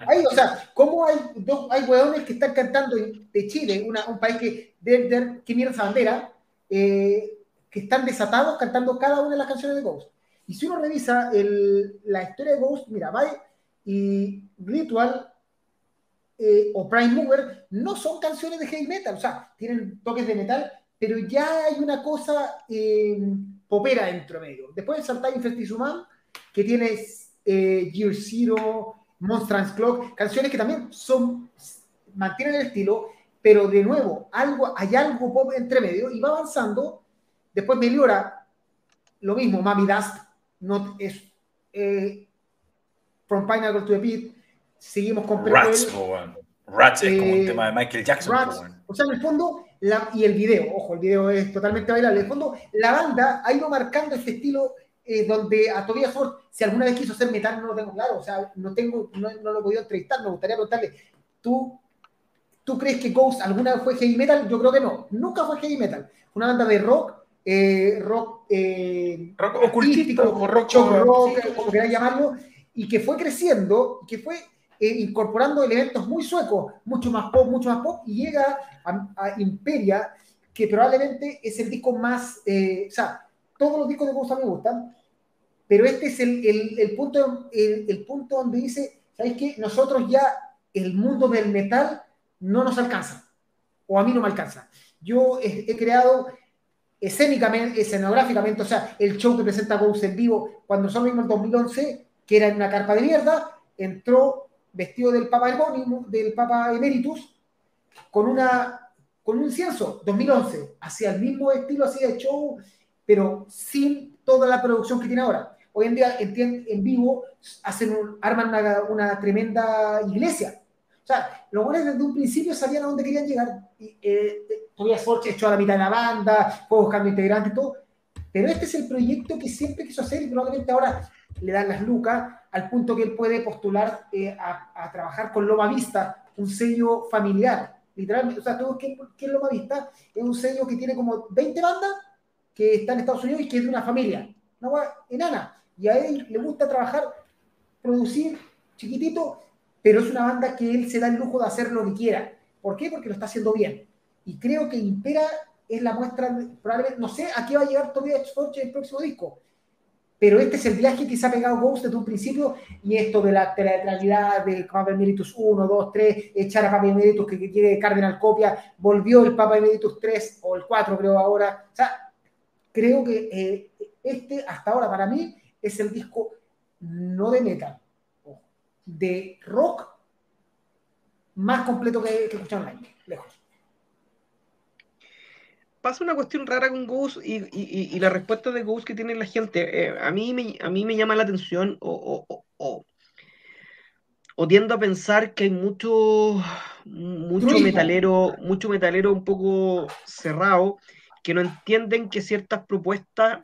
Ahí, o sea, ¿cómo hay dos, hay hueones que están cantando de Chile, un país que, de, que mira esa bandera, eh, que están desatados cantando cada una de las canciones de Ghost? Y si uno revisa el, la historia de Ghost, mira, Bye y Ritual eh, o Prime Mover no son canciones de heavy metal, o sea, tienen toques de metal, pero ya hay una cosa eh, popera dentro medio. Después saltar Infestisuman, que tiene eh, Gear Zero, Monstrance Clock, canciones que también son, mantienen el estilo, pero de nuevo, algo, hay algo pop entre medio y va avanzando. Después Meliora, lo mismo, Mami Dust, no, es eh, From Pineapple to the Pit, seguimos con Rats, Rats es como un tema de Michael Jackson. o sea, en el fondo y el video, ojo, el video es totalmente bailable. De fondo, la banda ha ido marcando este estilo eh, donde a Tobias Ford, si alguna vez quiso hacer metal, no lo tengo claro, o sea, no, tengo, no, lo he podido entrevistar, me gustaría preguntarle, ¿tú, ¿tú crees que Ghost alguna vez fue heavy metal? Yo creo que no, nunca fue heavy metal. Una banda de rock, eh, rock, eh, rock ocultístico, rock, rock, como queráis llamarlo, y que fue creciendo, que fue eh, incorporando elementos muy suecos, mucho más pop, mucho más pop, y llega a, Imperia, que probablemente es el disco más, eh, o sea, todos los discos de Ghost me gustan, pero este es el, el, punto, el, punto donde dice, ¿sabes qué? Nosotros ya, el mundo del metal no nos alcanza, o a mí no me alcanza. Yo he, creado escénicamente, escenográficamente, o sea, el show que presenta Ghost en vivo, cuando nosotros vimos en 2011, que era en una carpa de mierda, entró vestido del Papa del Papa Emeritus, con, una, con un incienso, 2011, hacia el mismo estilo así de show, pero sin toda la producción que tiene ahora. Hoy en día en, vivo hacen arman una, tremenda iglesia. O sea, los buenos desde un principio sabían a dónde querían llegar. Y, eh, Tobias Forge echó a la mitad de la banda, fue buscando integrantes y todo. Pero este es el proyecto que siempre quiso hacer y probablemente ahora le dan las lucas al punto que él puede postular eh, a, trabajar con Loma Vista, un sello familiar. Literalmente, o sea, todo que, es Loma Vista es un sello que tiene como 20 bandas que están en Estados Unidos y que es de una familia, una enana. Y a él le gusta trabajar, producir chiquitito, pero es una banda que él se da el lujo de hacer lo que quiera. ¿Por qué? Porque lo está haciendo bien. Y creo que Impera es la muestra, probablemente, no sé a qué va a llegar todavía Forge el próximo disco, pero este es el viaje que se ha pegado Ghost desde un principio y esto de la teatralidad del Papa Emeritus 1, 2, 3, echar a Papa Emeritus que, que quiere Cardinal Copia, volvió el Papa Emeritus 3 o el 4 creo ahora. O sea, creo que eh, este hasta ahora para mí es el disco no de metal, de rock más completo que, que escucharon año, lejos pasa una cuestión rara con Goose y, la respuesta de Goose que tiene la gente. Eh, a, mí me, a mí me llama la atención o, o, tiendo a pensar que hay mucho, mucho metalero, mucho metalero un poco cerrado que no entienden que ciertas propuestas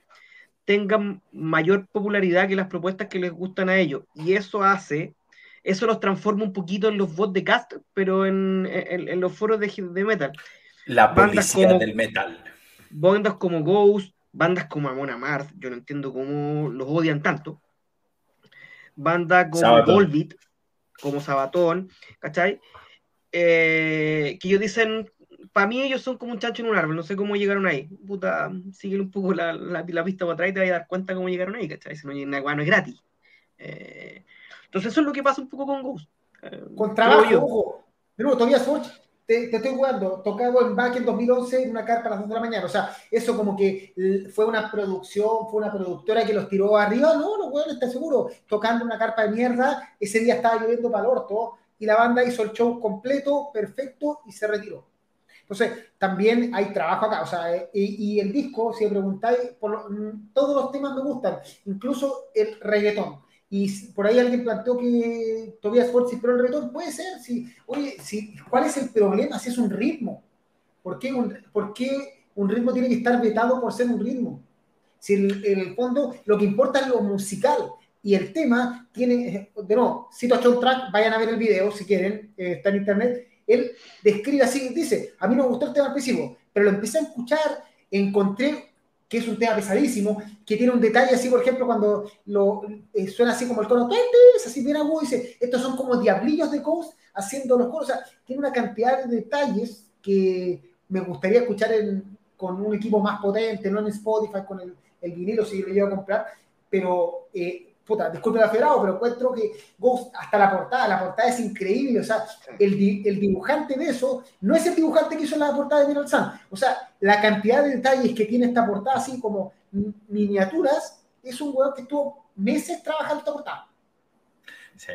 tengan mayor popularidad que las propuestas que les gustan a ellos. Y eso hace, eso los transforma un poquito en los bots de cast, pero en, los foros de, de metal. La policía del metal. Bandas como Ghost, bandas como Amon Amarth, yo no entiendo cómo los odian tanto. banda como. Volbeat, como Sabatón, ¿cachai? Eh, que ellos dicen, para mí ellos son como un chancho en un árbol, no sé cómo llegaron ahí. Puta, sigue un poco la, la, la pista para atrás y te vas a dar cuenta cómo llegaron ahí, ¿cachai? Si no, no es gratis. Eh, entonces eso es lo que pasa un poco con Ghost. Eh, Con trabajo, yo. ojo. De nuevo, Tobias Forge, te, te estoy jugando, tocado en back en 2011 en una carpa a las 2 de la mañana. O sea, eso como que l- fue una producción, fue una productora que los tiró arriba. No, no, bueno, está seguro. Tocando una carpa de mierda, ese día estaba lloviendo para el orto y la banda hizo el show completo, perfecto y se retiró. Entonces, también hay trabajo acá. O sea, eh, y, y el disco, si me preguntáis, por mm, todos los temas me gustan, incluso el reggaetón. Y por ahí alguien planteó que Tobias Forge inspiró el reggaetón. Puede ser. Si, oye, si, ¿cuál es el problema si es un ritmo? ¿Por qué un, por qué un ritmo tiene que estar vetado por ser un ritmo? Si el- el fondo lo que importa es lo musical y el tema tiene, de nuevo, cito a John Track, vayan a ver el video si quieren, eh, está en internet. Él describe así, dice, a mí no me gustó el tema pero lo empecé a escuchar, encontré que es un tema pesadísimo, que tiene un detalle así, por ejemplo, cuando lo, eh, suena así como el coro, es así bien agudo, dice, estos son como diablillos de Ghost haciendo los coros, o sea, tiene una cantidad de detalles que me gustaría escuchar con un equipo más potente, no en Spotify, con el, el vinilo si lo llevo a comprar, pero, eh, puta, disculpe la federado, pero encuentro que Ghost, hasta la portada, la portada es increíble, o sea, el, di- el dibujante de eso no es el dibujante que hizo la portada de Mineral Sun, o sea, la cantidad de detalles que tiene esta portada, así como mi- miniaturas, es un weón que estuvo meses trabajando esta portada. Sí.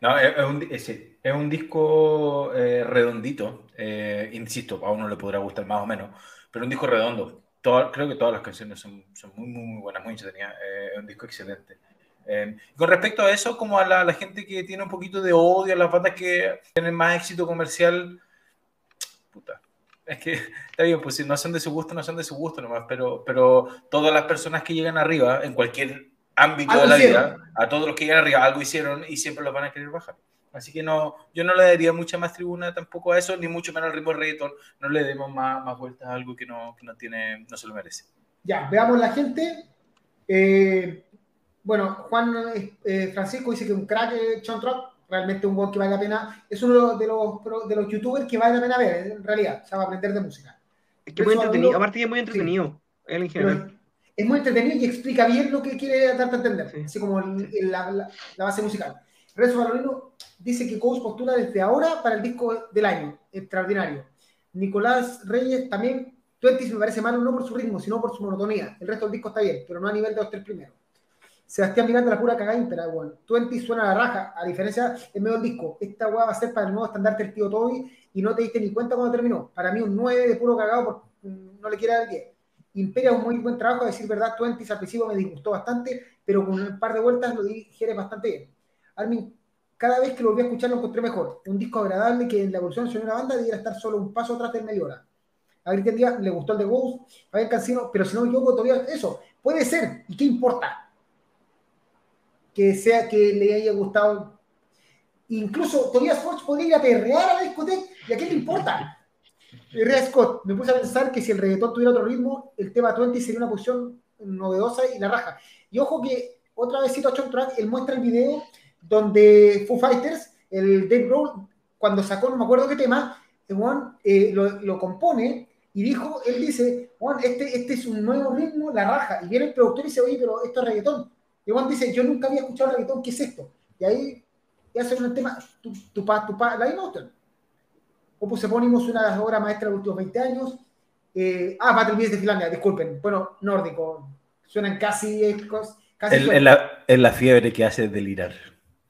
No, es, es un, es, es un disco eh, redondito. eh, insisto, a uno le podrá gustar más o menos, pero un disco redondo. Todo- creo que todas las canciones son, son muy, muy, muy buenas, muy entretenidas. eh, es un disco excelente. Eh, con respecto a eso, como a la, la gente que tiene un poquito de odio a las bandas que tienen más éxito comercial, puta. Es que está bien, pues si no son de su gusto, no son de su gusto nomás, pero, pero todas las personas que llegan arriba, en cualquier ámbito de la hicieron. vida, a todos los que llegan arriba, algo hicieron y siempre los van a querer bajar. Así que no, yo no le daría mucha más tribuna tampoco a eso, ni mucho menos al ritmo de reggaetón. No le demos más, más vueltas a algo que no, que no, tiene, no se lo merece. Ya, veamos la gente. Eh, bueno, Juan eh, Francisco dice que un crack eh, Sean Trump, realmente un buen que vale la pena. Es uno de los, de los youtubers que vale la pena ver, en realidad. Se va a aprender de música. Es que muy entretenido, aparte que es muy entretenido, él en Pero general. es muy entretenido y explica bien lo que quiere darte a entender, Sí. así como el- el- la, la- la base musical. Rezo Valorino dice que Ghost postula desde ahora para el disco del año, extraordinario. Nicolás Reyes también, Twenties me parece malo no por su ritmo, sino por su monotonía. El resto del disco está bien, pero no a nivel de los tres primeros. Sebastián Miranda, la pura cagada ímpera, weón. Twenties suena a la raja, a diferencia del medio disco. Esta weá va a ser para el nuevo estandarte del tío Toby y no te diste ni cuenta cuando terminó. Para mí un 9 de puro cagado, mm, no le quiere dar 10. Imperia un muy buen trabajo, a decir verdad, Twenties al principio me disgustó bastante, pero con un par de vueltas lo digieres bastante bien. Armin, cada vez que lo volví a escuchar lo encontré mejor. Un disco agradable que en la evolución de una banda debiera estar solo un paso atrás del media hora. A Cristian Díaz le gustó el de Ghost, Fabián Cancino, pero si no equivoco, todavía eso puede ser. ¿Y qué importa? Que sea que le haya gustado. Incluso Tobias Forge podría ir a perrear a la discoteca y a qué le importa. Rea Scott, me puse a pensar que si el reggaetón tuviera otro ritmo, el tema 20 sería una posición novedosa y la raja. Y ojo que otra vez cito a Track, él muestra el video donde Foo Fighters, el Dave Grohl, cuando sacó, no me acuerdo qué tema, eh, lo, lo compone y dijo, él dice, weón, este, este es un nuevo ritmo, la raja. Y viene el productor y dice, oye, pero esto es reggaetón. Y Juan dice, yo nunca había escuchado reggaetón, ¿qué es esto? Y ahí ya hace un tema, tu, tu, pa, tu pa, la misma otra. Opus Epónimos, una de las obras maestras de los últimos 20 años. Eh, ah, Battle Beast de Finlandia, disculpen. Bueno, nórdico. Suenan casi. casi Es la, la fiebre que hace delirar.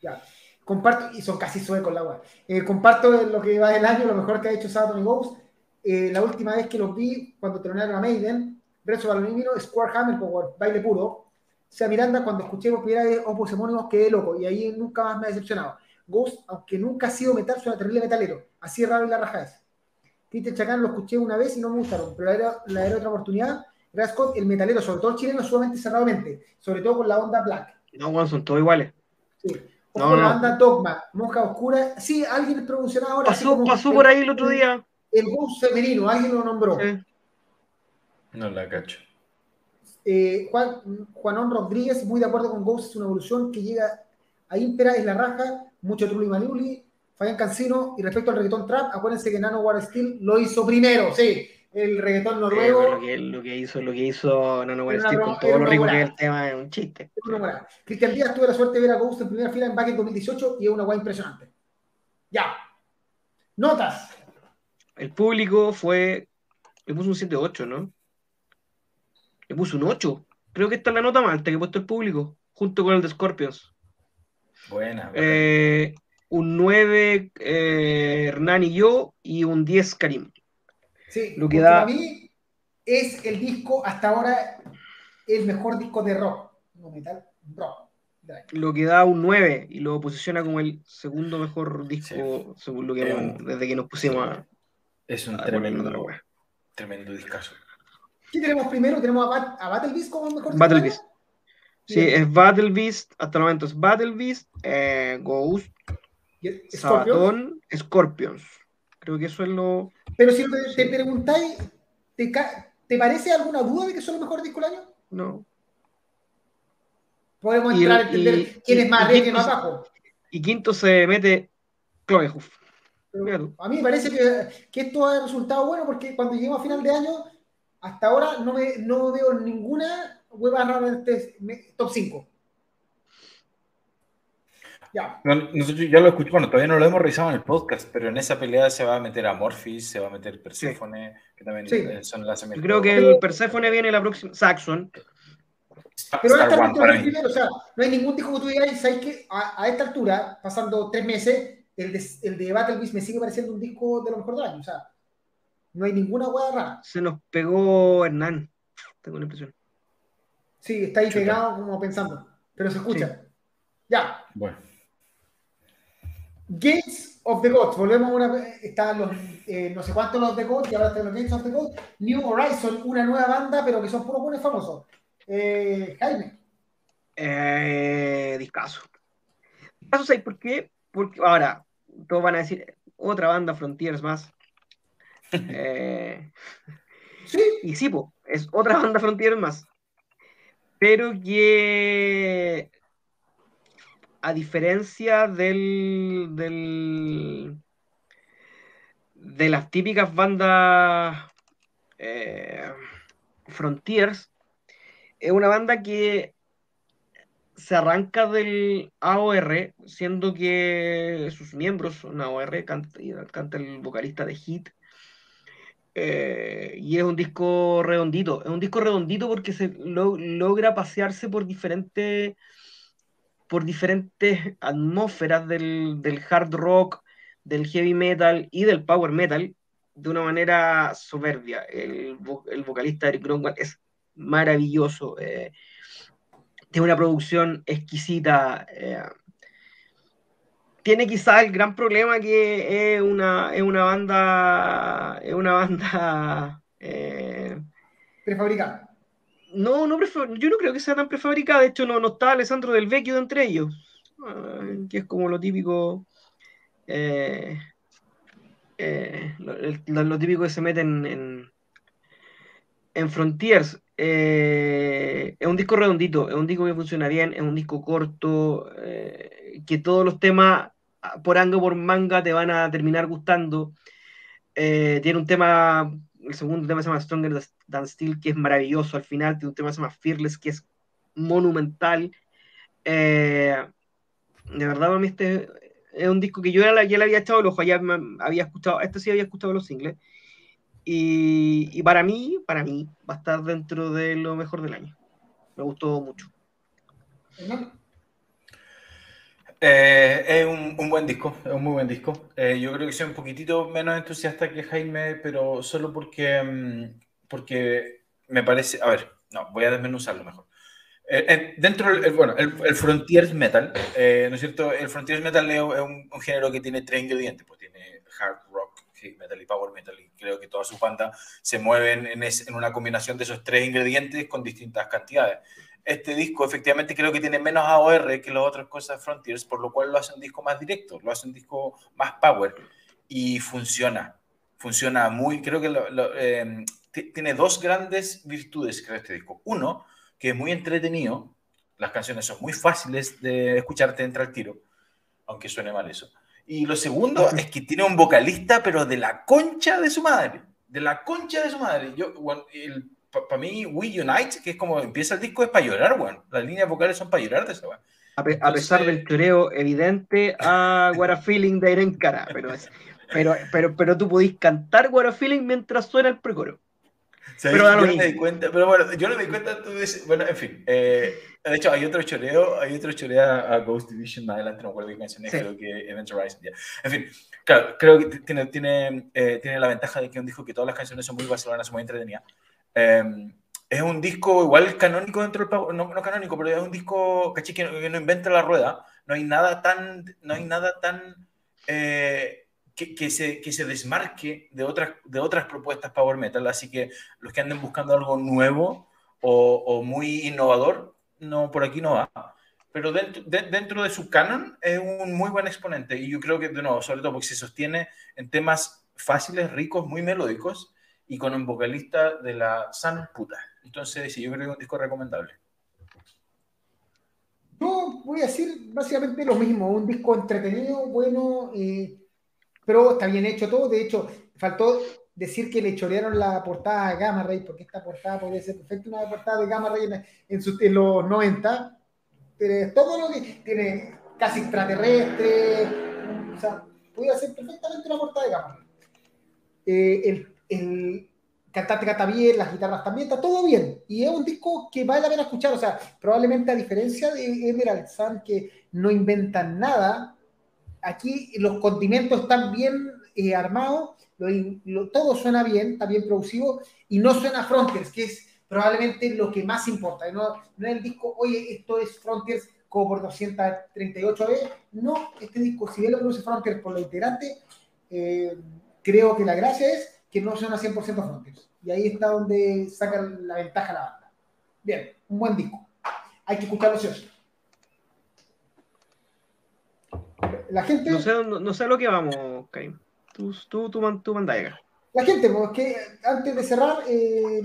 Ya. Comparto, y son casi suecos la agua. Eh, comparto lo que va del año, lo mejor que ha hecho Sabaton y Ghost. Eh, la última vez que los vi, cuando terminaron a Maiden, Rezo Balonimino, Square Hammer, por baile puro. O sea, Miranda, cuando escuché por primera vez Opus Epónimos, quedé loco y ahí nunca más me ha decepcionado. Ghost, aunque nunca ha sido metal, suena terrible metalero. Así raro y la raja es. Cristian Chacán lo escuché una vez y no me gustaron, pero era, la era otra oportunidad. Rea Scott, el metalero, sobre todo el chileno, sumamente cerradamente, sobre todo con la onda black. No, bueno, son todos iguales. Sí. O No, con la no. banda Dogma, Monja Oscura. Sí, alguien promocionaba ahora. Pasó, como pasó por ahí el otro día. El Ghost femenino, alguien lo nombró. Eh, No la cacho. Eh, Juan, Juanón Rodríguez, muy de acuerdo con Ghost, es una evolución que llega a Impera es la raja, mucho Trulli Maniuli, Fabián Cancino, y respecto al reggaetón trap, acuérdense que Nano War Steel lo hizo primero, sí, el reggaetón noruego. Lo, que, lo, que, hizo, lo que hizo Nano War Steel con todo lo rico que es el tema es un chiste. Cristian Díaz tuve la suerte de ver a Ghost en primera fila en Back en 2018 y es una guay impresionante. Ya. Notas. El público fue. Le puso un 7-8, ¿no? Le puso un 8. Creo que esta es la nota más alta que ha puesto el público, junto con el de Scorpions. Buena. Eh, un 9 eh, Hernán y yo, y un 10 Karim. Sí, lo que da... para mí es el disco hasta ahora el mejor disco de rock. No metal, rock. Lo que da un 9 y lo posiciona como el segundo mejor disco, según lo que desde que nos pusimos a. Es un tremendo, tremendo discazo. ¿Qué tenemos primero? ¿Tenemos a, a Battle Beast como mejor? Battle Beast. Sí, es Battle Beast, hasta el momento es Battle Beast, eh, Ghost, Sabaton, Scorpions. Creo que eso es lo. Pero si te, preguntáis, ¿te, ¿te, parece alguna duda de que son los mejores discos del año? No. Podemos entrar a entender quién es más arriba y quién más abajo. Y quinto se mete Chloe A mí me parece que, que, esto ha resultado bueno porque cuando lleguemos a final de año, hasta ahora no, me, no veo ninguna hueva rara en este top 5. Ya. nosotros ya lo escuchamos, bueno, todavía no lo hemos revisado en el podcast, pero en esa pelea se va a meter a Morphis, se va a meter Persephone, que también eh, son las Creo que el Persephone viene la próxima, Saxon. Pero a esta altura, o sea, no hay ningún disco que tú digas, ¿sabes que a, esta altura, pasando tres meses, el de, el de Battle Beast me sigue pareciendo un disco de lo mejor del año, o sea, no hay ninguna hueá rara. Se nos pegó Hernán, tengo la impresión. Sí, está ahí pegado como pensando, pero se escucha. Ya. Bueno. Gates of the Gods, volvemos a una vez, están los, eh, no sé cuántos los de Gods, y ahora están los Gates of the Gods. New Horizon, una nueva banda, pero que son puros buenos famosos. Eh, Jaime. Eh, discaso. Discaso, ¿sabes por qué? Porque ahora, todos van a decir, otra banda, Frontiers más. Eh, sí. Y sí, es otra [laughs] banda Frontiers más pero que a diferencia del, del de las típicas bandas eh, Frontiers, es una banda que se arranca del AOR, siendo que sus miembros son AOR, canta, canta el vocalista de Hit, eh, y es un disco redondito. Es un disco redondito porque se logra pasearse por diferentes por diferentes atmósferas del, hard rock, del heavy metal y del power metal de una manera soberbia. El, vocalista Eric Gronwald es maravilloso. Eh, tiene una producción exquisita. Eh, tiene quizá el gran problema que es una, es una banda. Es una banda. Eh, prefabricada. No, no yo no creo que sea tan prefabricada. De hecho, no, no está Alessandro del Vecchio de entre ellos. Ah, que es como lo típico. Eh, eh, lo, típico que se mete en, en, Frontiers. es un disco redondito, es un disco que funciona bien, es un disco corto, que todos los temas por anga por manga te van a terminar gustando. Eh, tiene un tema, el segundo tema se llama Stronger Than Steel, que es maravilloso al final. Tiene un tema que se llama Fearless, que es monumental. Eh, de verdad, para mí este es un disco que yo ya, le había echado el ojo, ya había escuchado, este sí había escuchado los singles. Y, y, para mí, para mí, va a estar dentro de lo mejor del año. Me gustó mucho. Eh, es un, buen disco, es un muy buen disco. Eh, yo creo que soy un poquitito menos entusiasta que Jaime, pero solo porque, mm, porque me parece, a ver, no, voy a desmenuzarlo mejor. Eh, dentro del, bueno, el, el Frontiers Metal, ¿no es cierto? El Frontiers Metal es un, género que tiene tres ingredientes, pues tiene hard rock, heavy metal y power metal, y creo que todas sus bandas se mueven en, en una combinación de esos tres ingredientes con distintas cantidades este disco efectivamente creo que tiene menos AOR que las otras cosas de Frontiers, por lo cual lo hace un disco más directo, lo hace un disco más power y funciona. Funciona muy, creo que em, tiene dos grandes virtudes, creo, este disco. Uno, que es muy entretenido, las canciones son muy fáciles de escucharte entrar al tiro, aunque suene mal eso. Y lo segundo es que tiene un vocalista, pero de la concha de su madre. De la concha de su madre. Yo, para mí, We Unite, que es como empieza el disco, es para llorar, bueno. Las líneas vocales son para llorar de esa, a, pesar del choreo evidente a [laughs] What a Feeling de Irene Cara, pero, pero, pero, pero tú podís cantar What a Feeling mientras suena el precoro. Pero yo no me di cuenta, pero bueno, yo no me di cuenta, tú dices, bueno, en fin, eh, de hecho hay otro choreo, hay otro choreo a Ghost Division más adelante, no me acuerdo qué canción es, creo que Event Horizon, yeah. en fin, claro, creo que tiene, tiene, eh, tiene la ventaja de que un disco que todas las canciones son muy barcelonas, son muy entretenidas, eh, es un disco igual canónico dentro del no, no canónico, pero es un disco que, no, inventa la rueda. No hay nada tan, no hay nada tan eh, que, se, que se desmarque de otras, de otras propuestas power metal. Así que los que anden buscando algo nuevo o, o muy innovador, no por aquí no va. Pero dentro de, dentro de su canon es un muy buen exponente y yo creo que, de nuevo, sobre todo porque se sostiene en temas fáciles, ricos, muy melódicos y con un vocalista de la san puta. Entonces, sí, yo creo que es un disco recomendable. Yo voy a decir básicamente lo mismo, un disco entretenido, bueno, eh, pero está bien hecho todo. De hecho, faltó decir que le chorearon la portada a Gamma Ray, porque esta portada podría ser perfecta una portada de Gamma Ray en, los 90. Pero todo lo que tiene casi extraterrestre, o sea, podría ser perfectamente una portada de Gamma Ray. Eh, el, el cantante canta bien, las guitarras también, está todo bien. Y es un disco que vale la pena escuchar. O sea, probablemente a diferencia de Emerald Sun, que no inventan nada, aquí los condimentos están bien eh, armados, todo suena bien, está bien producido, y no suena Frontiers, que es probablemente lo que más importa. No, no es el disco, oye, esto es Frontiers como por 238 veces. No, este disco, si bien lo produce Frontiers por lo integrante, eh, creo que la gracia es que no suena 100% Frontiers. Y ahí está donde saca la ventaja la banda. Bien, un buen disco. Hay que escucharlo sí La gente. No sé, no, sé a lo que vamos, Karim. Tú, tú, tú, tú La gente, porque antes de cerrar, eh,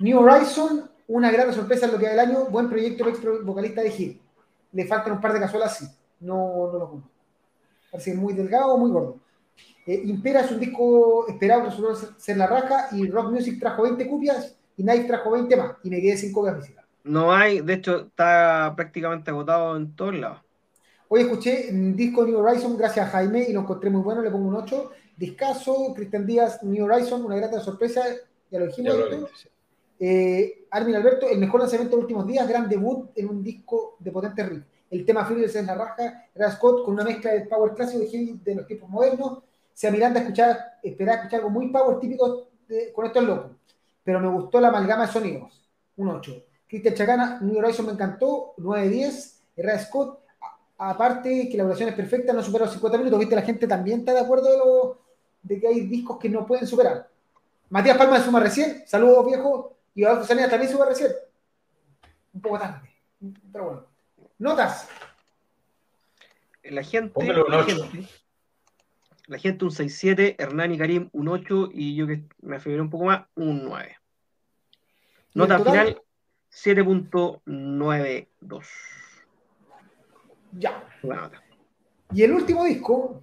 New Horizon, una gran sorpresa en lo que hay del año. Buen proyecto ex vocalista de Gil. Le faltan un par de casuelas, sí. No, no lo conozco. Parece muy delgado o muy gordo. Eh, Impera es un disco esperado, resultó ser la raja, y Rock Music trajo 20 copias y Night trajo 20 más, y me quedé sin copias físicas. No hay, de hecho, está prácticamente agotado en todos lados. Hoy escuché un disco New Horizon gracias a Jaime y lo encontré muy bueno, le pongo un 8. Discaso, Cristian Díaz, New Horizon, una grata sorpresa, ya lo dijimos. Eh, Armin Alberto, el mejor lanzamiento de los últimos días, gran debut en un disco de potente riff. El tema Fearless es la raja, era Scott con una mezcla de power clásico de, de los tiempos modernos si a Miranda escuchaba, esperaba escuchar algo muy power típico con estos locos, pero me gustó la amalgama de sonidos, un 8. Cristian Chacana, New Horizon me encantó, 9-10. Herrera Scott, aparte que la duración es perfecta, no supera los 50 minutos, viste, la gente también está de acuerdo de, que hay discos que no pueden superar. Matías Palma de suma recién, saludos viejo, y Adolfo Sanía también suma recién. Un poco tarde, pero bueno. Notas. La gente, la gente la gente un 6-7, Hernán y Karim un 8 y yo que me afirmé un poco más, un 9. Nota final 7.92. Ya. Y el último disco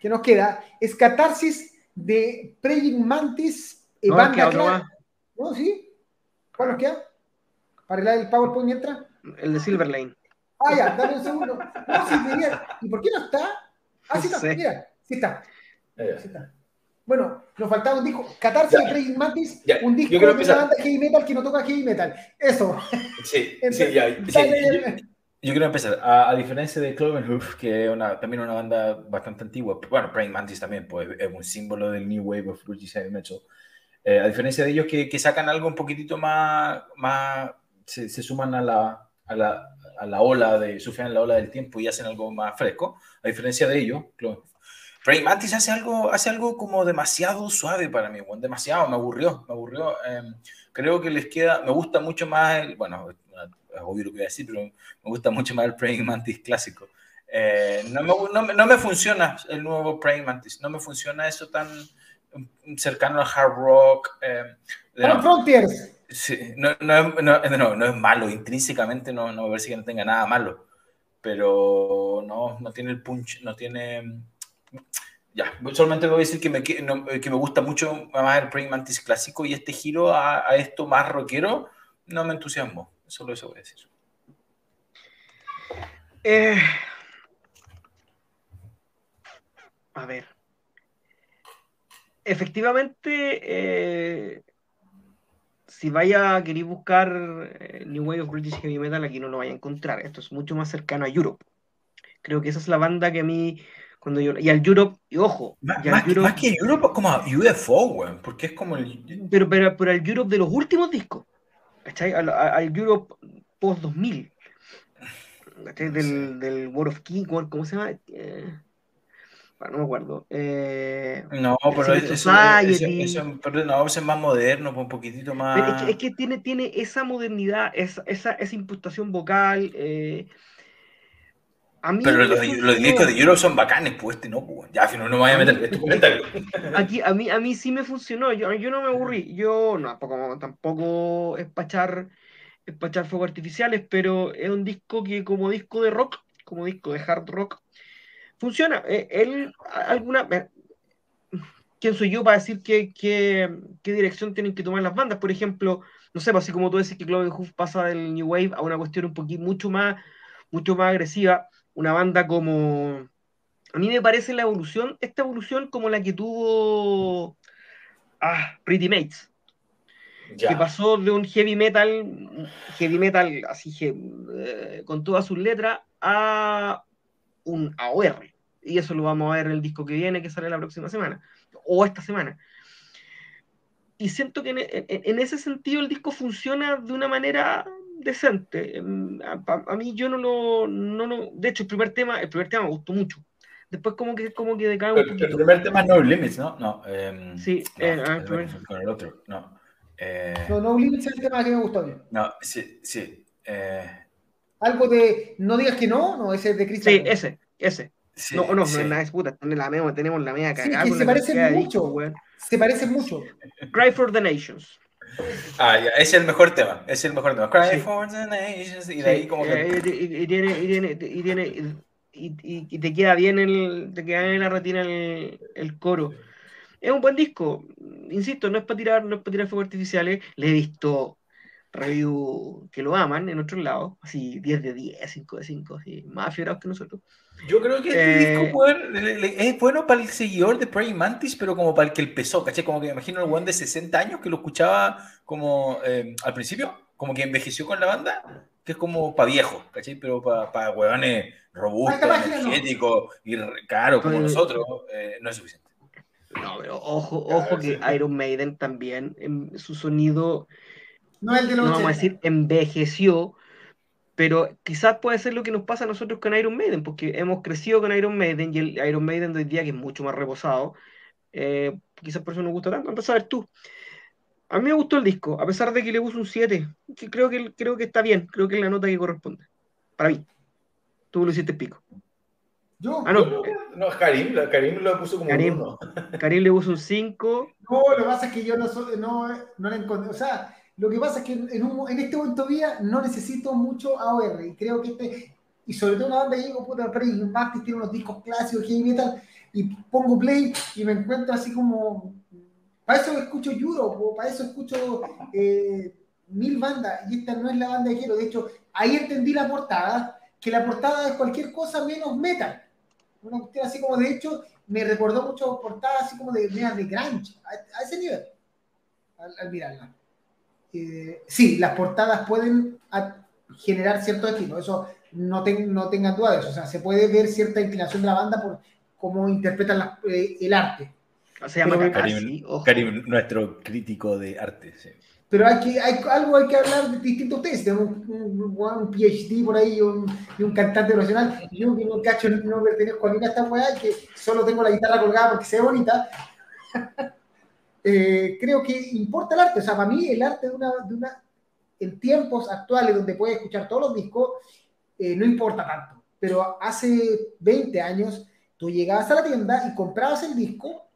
que nos queda es Catarsis de Praying Mantis. Eh, no, banda ¿No? ¿Sí? ¿Cuál nos queda? ¿Para el PowerPoint mientras? El de Silver Lane. Ah, ya, dame un segundo. No, sí, ¿Y por qué no está? Ah, [laughs] sí está, mira, sí está. Sí está. Bueno, nos faltaba un disco, Catarse de Craig Mantis, un disco de una banda heavy metal que no toca heavy metal. Eso. Sí, [laughs] sí, ya. yo, quiero empezar. A, diferencia de Cloverhoof, que es una, también una banda bastante antigua, bueno, Praying Mantis también, pues es un símbolo del New Wave of British Heavy Metal. Eh, a diferencia de ellos que, que, sacan algo un poquitito más, más se, se suman a la, a la, a la ola de, sufren la ola del tiempo y hacen algo más fresco, a diferencia de ellos, Praying Mantis hace algo, hace algo como demasiado suave para mí, demasiado, me aburrió, me aburrió. Em, creo que les queda, me gusta mucho más, el, bueno, es obvio lo que voy a decir, pero me gusta mucho más el Praying Mantis clásico. Eh, no, me, no, no, me, funciona el nuevo Praying Mantis, no me funciona eso tan, cercano al hard rock. Eh, no, Frontiers. Sí, no, no, no, no, es malo, intrínsecamente no, me parece que no tenga nada malo, pero no, no tiene el punch, no tiene... Ya, solamente voy a decir que me, que, me gusta mucho más el Praying Mantis clásico y este giro a, a, esto más rockero no me entusiasmó, solo eso voy a decir. Eh, a ver. Efectivamente, eh, si vaya a querer buscar eh, New Wave of British Heavy Metal, aquí no lo vaya a encontrar. Esto es mucho más cercano a Europe. Creo que esa es la banda que a mí, cuando yo. Y al Europe, y ojo. Más, más, Europe, más que Europe, como a UFO, güey, porque es como el. Pero, pero, pero al Europe de los últimos discos. ¿Cachai? Al, al Europe post 2000. ¿Cachai? Del, del World of King, ¿cómo se llama? Eh, no me acuerdo. Eh, no, pero eso, eso, eso, pero no, es más moderno, pues, un poquitito más. Es que, es que, tiene, tiene esa modernidad, esa, esa, esa imputación vocal. Eh, a mí pero los, los discos de Europe son bacanes, pues este no, pues. Ya, si no, no me voy a meter [laughs] comentario. Aquí, a mí, a mí sí me funcionó, yo, yo no me aburrí. Yo no, tampoco, tampoco espachar, espachar fuegos artificiales, pero es un disco que, como disco de rock, como disco de hard rock, funciona. Eh, él, alguna. ¿Quién soy yo para decir qué, qué, qué, dirección tienen que tomar las bandas? Por ejemplo, no sé, pues, así como tú decís que Cloven Hoof pasa del New Wave a una cuestión un poquito mucho más, mucho más agresiva. Una banda como. A mí me parece la evolución, esta evolución como la que tuvo ah, Pretty Mates. Ya. Que pasó de un heavy metal, heavy metal así, eh, con todas sus letras, a un AOR. Y eso lo vamos a ver en el disco que viene, que sale la próxima semana, o esta semana. Y siento que en, en, en ese sentido el disco funciona de una manera decente. Em, a, a, mí yo no lo, no lo, de hecho el primer tema, el primer tema me gustó mucho. Después como que como que decae un poquito. El primer tema es No Limits, ¿no? No. Eh, sí, no, eh, el primer... con el otro, no. Eh, no, No Limits es el tema que me gustó a mí. No, sí, sí. Eh... Algo de No digas que no, no, ese es de Cristian. Sí, ese, ese. Sí, no, no, sí. no es nada, es puta, la tenemos la media cagada. Sí, que se parecen mucho, disco, se parecen mucho. Cry for the Nations. Ah, ya, ese es el mejor tema, es el mejor tema. Cry sí. for the Nations, y de ahí como que... Y, y, tiene, y tiene, y tiene, y, y, te queda bien el, te queda bien en la retina el, el coro. Es un buen disco, insisto, no es para tirar, no es para tirar fuegos artificiales. Le he visto review que lo aman en otros lados, así 10 de 10, 5 de 5, así, más afierados que nosotros. Yo creo que este eh, disco puede, es bueno para el seguidor de Praying Mantis, pero como para el que empezó, ¿caché? Como que me imagino el one de 60 años que lo escuchaba como eh, al principio, como que envejeció con la banda, que es como para viejo, ¿caché? Pero para, para huevones robustos, energéticos y caro como nosotros, eh, no es suficiente. No, pero ojo, ojo que Iron Maiden también, en su sonido, no, el de los no vamos a decir envejeció, pero quizás puede ser lo que nos pasa a nosotros con Iron Maiden, porque hemos crecido con Iron Maiden y el Iron Maiden de hoy día que es mucho más reposado, eh, quizás por eso nos gusta tanto. Entonces, a ver tú. A mí me gustó el disco, a pesar de que le puse un 7, que creo que, creo que está bien, creo que es la nota que corresponde. Para mí. Tú lo hiciste pico. Yo, ah, no. no, no Karim, Karim lo puso como Karim, uno. Karim le puso un 5. No, lo que pasa es que yo no, no, no le encontré. O sea, lo que pasa es que en, este momento día no necesito mucho AOR y creo que este, y sobre todo una banda que digo, puta, Prey Martis tiene unos discos clásicos, heavy metal, y pongo play y me encuentro así como, para eso escucho Europe, para eso escucho eh, mil bandas, y esta no es la banda que quiero, de hecho, ahí entendí la portada, que la portada es cualquier cosa menos metal, una cuestión así como, de hecho, me recordó mucho portadas así como de, de grunge, a, ese nivel, al mirarla eh, sí, las portadas pueden generar cierto estilo, eso no, ten, no tengan duda de eso, o sea, se puede ver cierta inclinación de la banda por cómo interpretan la, eh, el arte. Se llama pero, Karim, Karim, nuestro crítico de arte. Sí. Pero hay que, hay, algo hay que hablar de distintos test, un, un, un, PhD por ahí y un, y un cantante profesional. Yo que no cacho, no pertenezco a ninguna esta weá, que solo tengo la guitarra colgada porque se ve bonita. [laughs] eh, creo que importa el arte. O sea, para mí el arte de una, de una en tiempos actuales donde puedes escuchar todos los discos, eh, no importa tanto. Pero hace 20 años tú llegabas a la tienda y comprabas el disco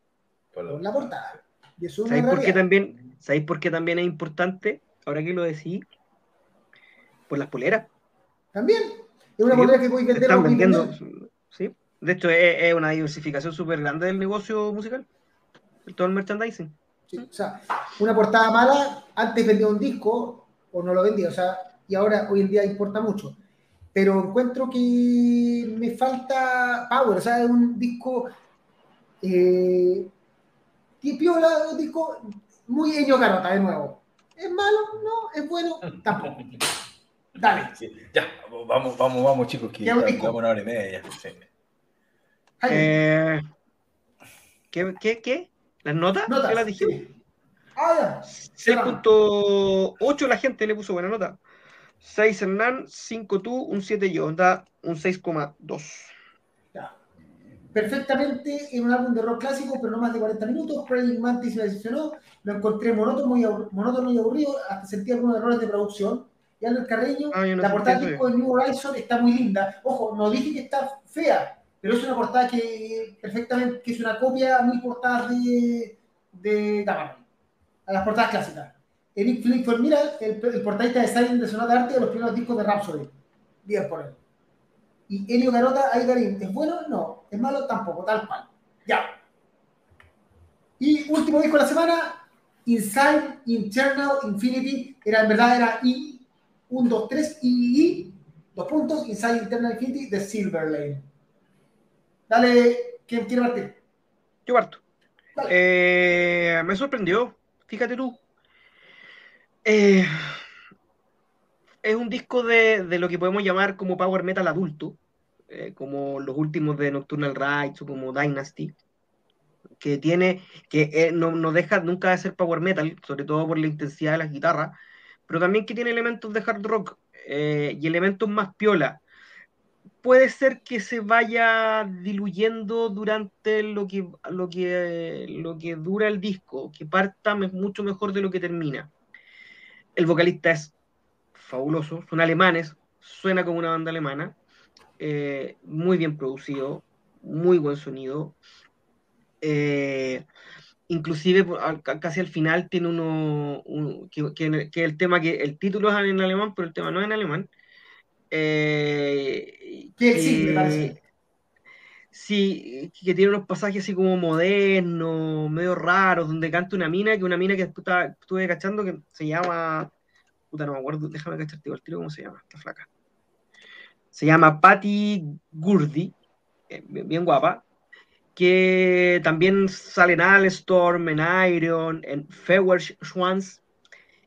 por la portada. ¿Sabéis por, qué también, ¿Sabéis por qué también es importante? Ahora que lo decís, por las poleras. También. Es una polera que podéis vender Están vendiendo, sí. De hecho, es, una diversificación súper grande del negocio musical. Todo el merchandising. Sí, o sea, una portada mala, antes vendía un disco o no lo vendía, o sea, y ahora hoy en día importa mucho. Pero encuentro que me falta power, o sea, es un disco eh, piola, un disco muy Eño Carota de nuevo. ¿Es malo? No, es bueno, tampoco. [laughs] Dale. ya, vamos, vamos, vamos, chicos, que ya vamos una hora y media. Sí. Eh, ¿qué, qué, qué? ¿Las notas? notas ¿Qué las dijimos? Sí. Ah, 6.8 la gente le puso buena nota. 6 Hernán, 5 tú, un 7 yo. Da un 6,2. Perfectamente en un álbum de rock clásico, pero no más de 40 minutos. Praying Mantis me decepcionó. Lo encontré monótono, muy monótono y aburrido. Hasta sentí algunos errores de producción. Y el Carreño, ah, la portada del disco de New Horizon está muy linda. Ojo, no dije que está fea, pero es una portada que perfectamente, que es una copia muy portada de, de a las portadas clásicas. Eric Philip fue, mira, el, el portadista de Silent de Sonata Arte de los primeros discos de Rhapsody. Bien por él. Y Elio Garota, ahí Karim, ¿es bueno? No. ¿Es malo? Tampoco, tal cual. Ya. Y último disco de la semana, Inside Internal Infinity. Era, en verdad, era I, 1, 2, 3, I, I, dos puntos, Inside Internal Infinity de Silver Lane. Dale, ¿quién quiere partir? Yo parto. Eh, me sorprendió, fíjate tú. Eh, es un disco de, lo que podemos llamar como power metal adulto, eh, como los últimos de Nocturnal Rights o como Dynasty, que tiene, que eh, no, deja nunca de ser power metal, sobre todo por la intensidad de las guitarras, pero también que tiene elementos de hard rock y elementos más piola. Puede ser que se vaya diluyendo durante lo que, lo que, lo que dura el disco, que parta mucho mejor de lo que termina. El vocalista es fabuloso, son alemanes, suena como una banda alemana, eh, muy bien producido, muy buen sonido. Eh, inclusive casi al final tiene uno que, el tema que el título es en alemán, pero el tema no es en alemán. Eh, sí, me parece. Sí, que tiene unos pasajes así como modernos, medio raros, donde canta una mina, que una mina que estuve cachando que se llama puta, no me acuerdo, déjame cacharte el tiro cómo se llama, esta flaca. Se llama Patty Gurdy, eh, bien, guapa, que también sale en Alstorm, en Iron, en Fewer Schwanz,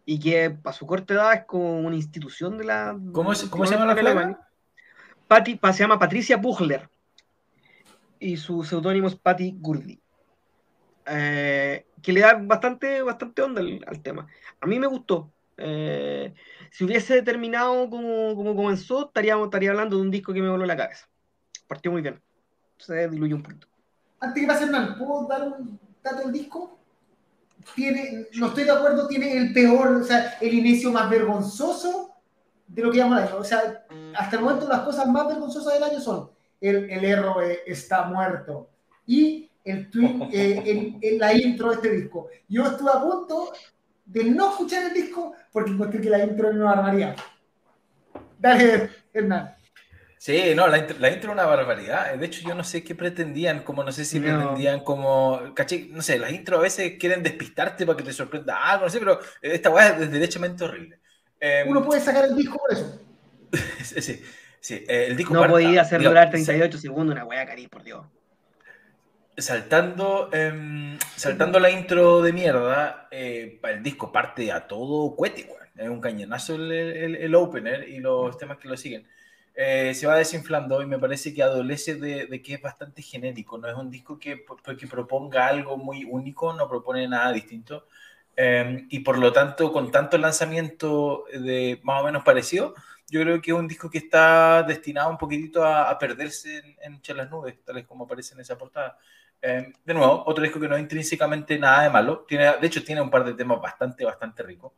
y que para su corta edad es como una institución de la... ¿Cómo, cómo se llama la flaca? Patty, se llama Patricia Buchler, y su seudónimo es Patty Gurdy. Eh, que le da bastante, bastante onda al, tema. A mí me gustó. Eh, si hubiese terminado como, como comenzó, estaríamos, estaría hablando de un disco que me voló la cabeza. Partió muy bien. Se diluyó un poquito. Antes que pase mal, ¿puedo dar un dato del disco? Tiene, no estoy de acuerdo, tiene el peor, o sea, el inicio más vergonzoso de lo que llamamos el año. O sea, hasta el momento las cosas más vergonzosas del año son el, el héroe está muerto y el tweet, eh, la intro de este disco. Yo estuve a punto de no escuchar el disco porque encontré que la intro una barbaridad. Dale, Hernán. Sí, no, la intro, la intro es una barbaridad. De hecho, yo no sé qué pretendían, como no sé si pretendían como, caché, no sé, las intros a veces quieren despistarte para que te sorprenda algo, no sé, pero esta weá es derechamente horrible. Em, Uno puede sacar el disco por eso. [laughs] sí, sí, eh, el disco No podía hacer durar 38 segundos una weá, cari, por Dios saltando, em, saltando la intro de mierda, eh, el disco parte a todo cuete, Es un cañonazo el, el, opener y los temas que lo siguen. Eh, se va desinflando y me parece que adolece de, que es bastante genérico. No es un disco que, que proponga algo muy único, no propone nada distinto. Em, y por lo tanto, con tanto lanzamiento de más o menos parecido, yo creo que es un disco que está destinado un poquitito a, perderse en, en las nubes, tal como aparece en esa portada. Eh, de nuevo, otro disco que no es intrínsecamente nada de malo. Tiene, de hecho, tiene un par de temas bastante, bastante ricos.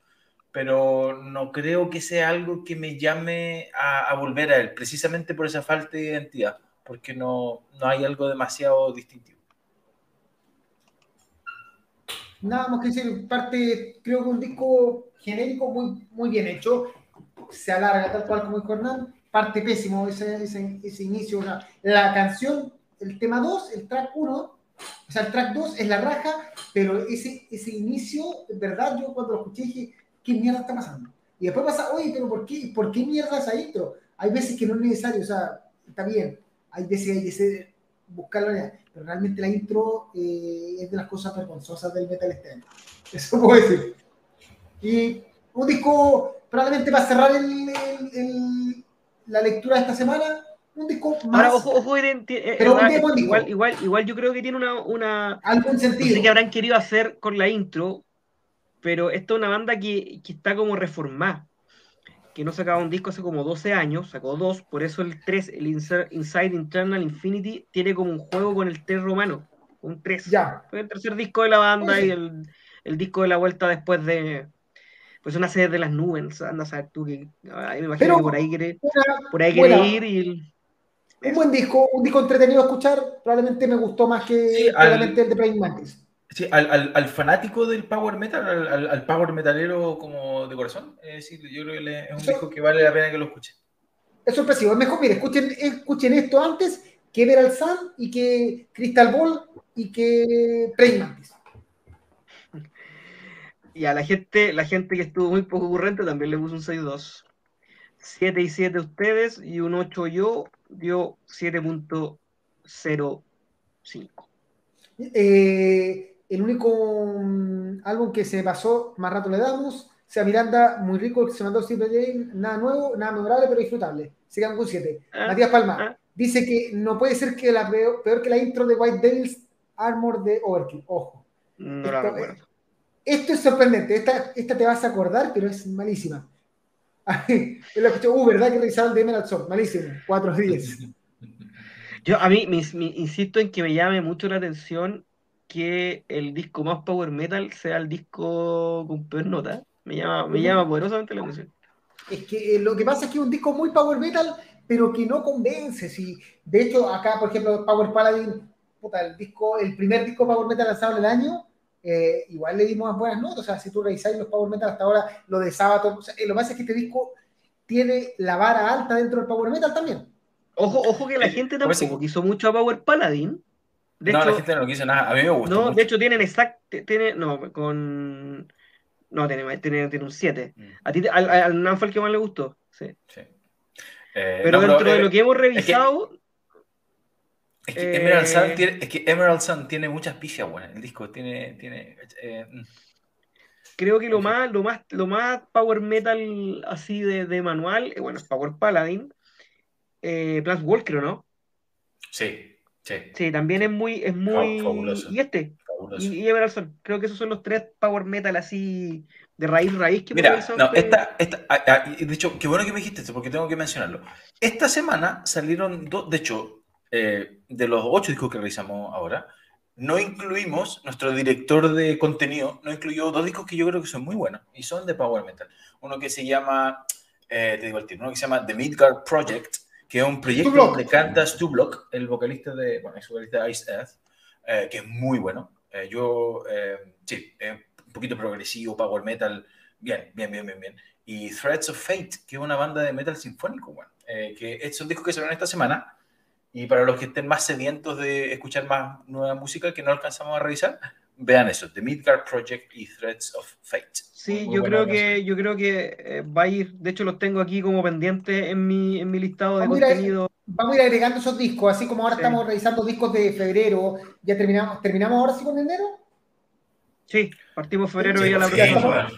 Pero no creo que sea algo que me llame a, volver a él, precisamente por esa falta de identidad, porque no, no hay algo demasiado distintivo. nada más que decir, parte, creo que un disco genérico muy, muy bien hecho, se alarga tal cual como dijo Hernán, parte pésimo ese, ese, ese inicio, la canción, el tema 2, el track 1, o sea, el track 2 es la raja, pero ese, ese inicio, en verdad, yo cuando lo escuché dije, ¿qué mierda está pasando? Y después pasa, oye, pero ¿por qué, ¿por qué mierda esa intro? Hay veces que no es necesario, o sea, está bien, hay veces que hay que buscarla, pero realmente la intro eh, es de las cosas vergonzosas del metal este [laughs] Eso puedo decir. Y un disco, probablemente para cerrar el, el, la lectura de esta semana, un disco más. Ahora, ojo, ojo, eh, pero igual, igual, igual yo creo que tiene una. una algún sentido. No sé qué habrán querido hacer con la intro, pero esta es una banda que, que está como reformada que no sacaba un disco hace como 12 años, sacó dos, por eso el 3, el Inside Internal Infinity, tiene como un juego con el 3 romano, un 3. Ya. Fue el tercer disco de la banda y el, el, disco de la vuelta después de. Pues una serie de las nubes, anda a saber tú que. Ahí me imagino que por ahí quiere, por ahí quiere ir y. Un buen disco, un disco entretenido a escuchar, probablemente me gustó más que probablemente el de Praying Mantis. Sí, al, al, fanático del power metal, al, al, power metalero como de corazón, es decir, yo creo que es un disco que vale la pena que lo escuchen. Es sorpresivo, es mejor, mire, escuchen, escuchen esto antes que ver al Sun y que Crystal Ball y que Mantis. Y a la gente, la gente que estuvo muy poco ocurrente también le puso un 6-2. 7 y 7 ustedes y un 8 yo dio 7.05. Eh, el único mm, álbum que se pasó, más rato le damos. Sea Miranda, muy rico, que se mandó siempre nada nuevo, nada memorable, pero disfrutable. Se quedan con 7. Ah, Matías Palma ah. dice que no puede ser que la peor, que la intro de White Devils Armor de Overkill. Ojo. No esto, la recuerdo. Esto es sorprendente. Esta, esta te vas a acordar, pero es malísima. [laughs] lo escuché, uh, ¿verdad que revisaron de Emerald Sword? Malísimo. 4 10. Yo a mí me, insisto en que me llame mucho la atención que el disco más power metal sea el disco con peor nota. Me llama, me llama poderosamente la atención. Es que eh, lo que pasa es que es un disco muy power metal, pero que no convence. Si, de hecho, acá, por ejemplo, Power Paladin, el, disco, el primer disco power metal lanzado en el año, eh, igual le dimos buenas notas. O sea, si tú revisáis los power metal hasta ahora, lo de sábado, eh, lo que pasa es que este disco tiene la vara alta dentro del power metal también. Ojo, ojo que la gente tampoco quiso mucho a Power Paladin no, la gente no quiso nada. A mí me gusta. No, de hecho tienen exacto. Tiene, no, con. No, tiene, tiene, tiene un 7. Mm. A ti, al, al Nan fue el que más le gustó. Sí. sí. Eh, pero dentro de lo que hemos revisado. Es que, Emerald, Sun eh, tiene, es que Emerald Sun tiene muchas pifias buenas. El disco tiene. tiene eh, mm. Creo que lo más, lo más, lo más power metal así de, de manual, bueno, es Power Paladin. Eh, Plus Walker, ¿no? Sí. Sí. también es muy, es muy. Y este. Y, Emerson, creo que esos son los tres power metal así de raíz raíz que Mira, no, esta, esta, ah, ah, de hecho, qué bueno que me dijiste esto, porque tengo que mencionarlo. Esta semana salieron dos, de hecho, eh, de los ocho discos que realizamos ahora, no incluimos, nuestro director de contenido no incluyó dos discos que yo creo que son muy buenos y son de power metal. Uno que se llama, eh, te digo el título, uno que se llama The Midgard Project, que es un proyecto donde canta Stu Block, el vocalista de, bueno, el vocalista de Ice Earth, eh, que es muy bueno. Eh, yo, eh, sí, un poquito progresivo, power metal, bien, bien, bien, bien, bien. Y Threads of Fate, que es una banda de metal sinfónico, bueno, que es un disco que ven esta semana. Y para los que estén más sedientos de escuchar más nueva música que no alcanzamos a revisar, vean eso, The Midgard Project y Threads of Fate. Sí, yo creo, que, yo creo que va a ir, de hecho los tengo aquí como pendientes en mi, en mi listado de contenido. vamos a ir agregando esos discos, así como ahora estamos revisando discos de febrero, ya terminamos, ¿terminamos ahora sí con enero? Sí, partimos febrero y ya la próxima.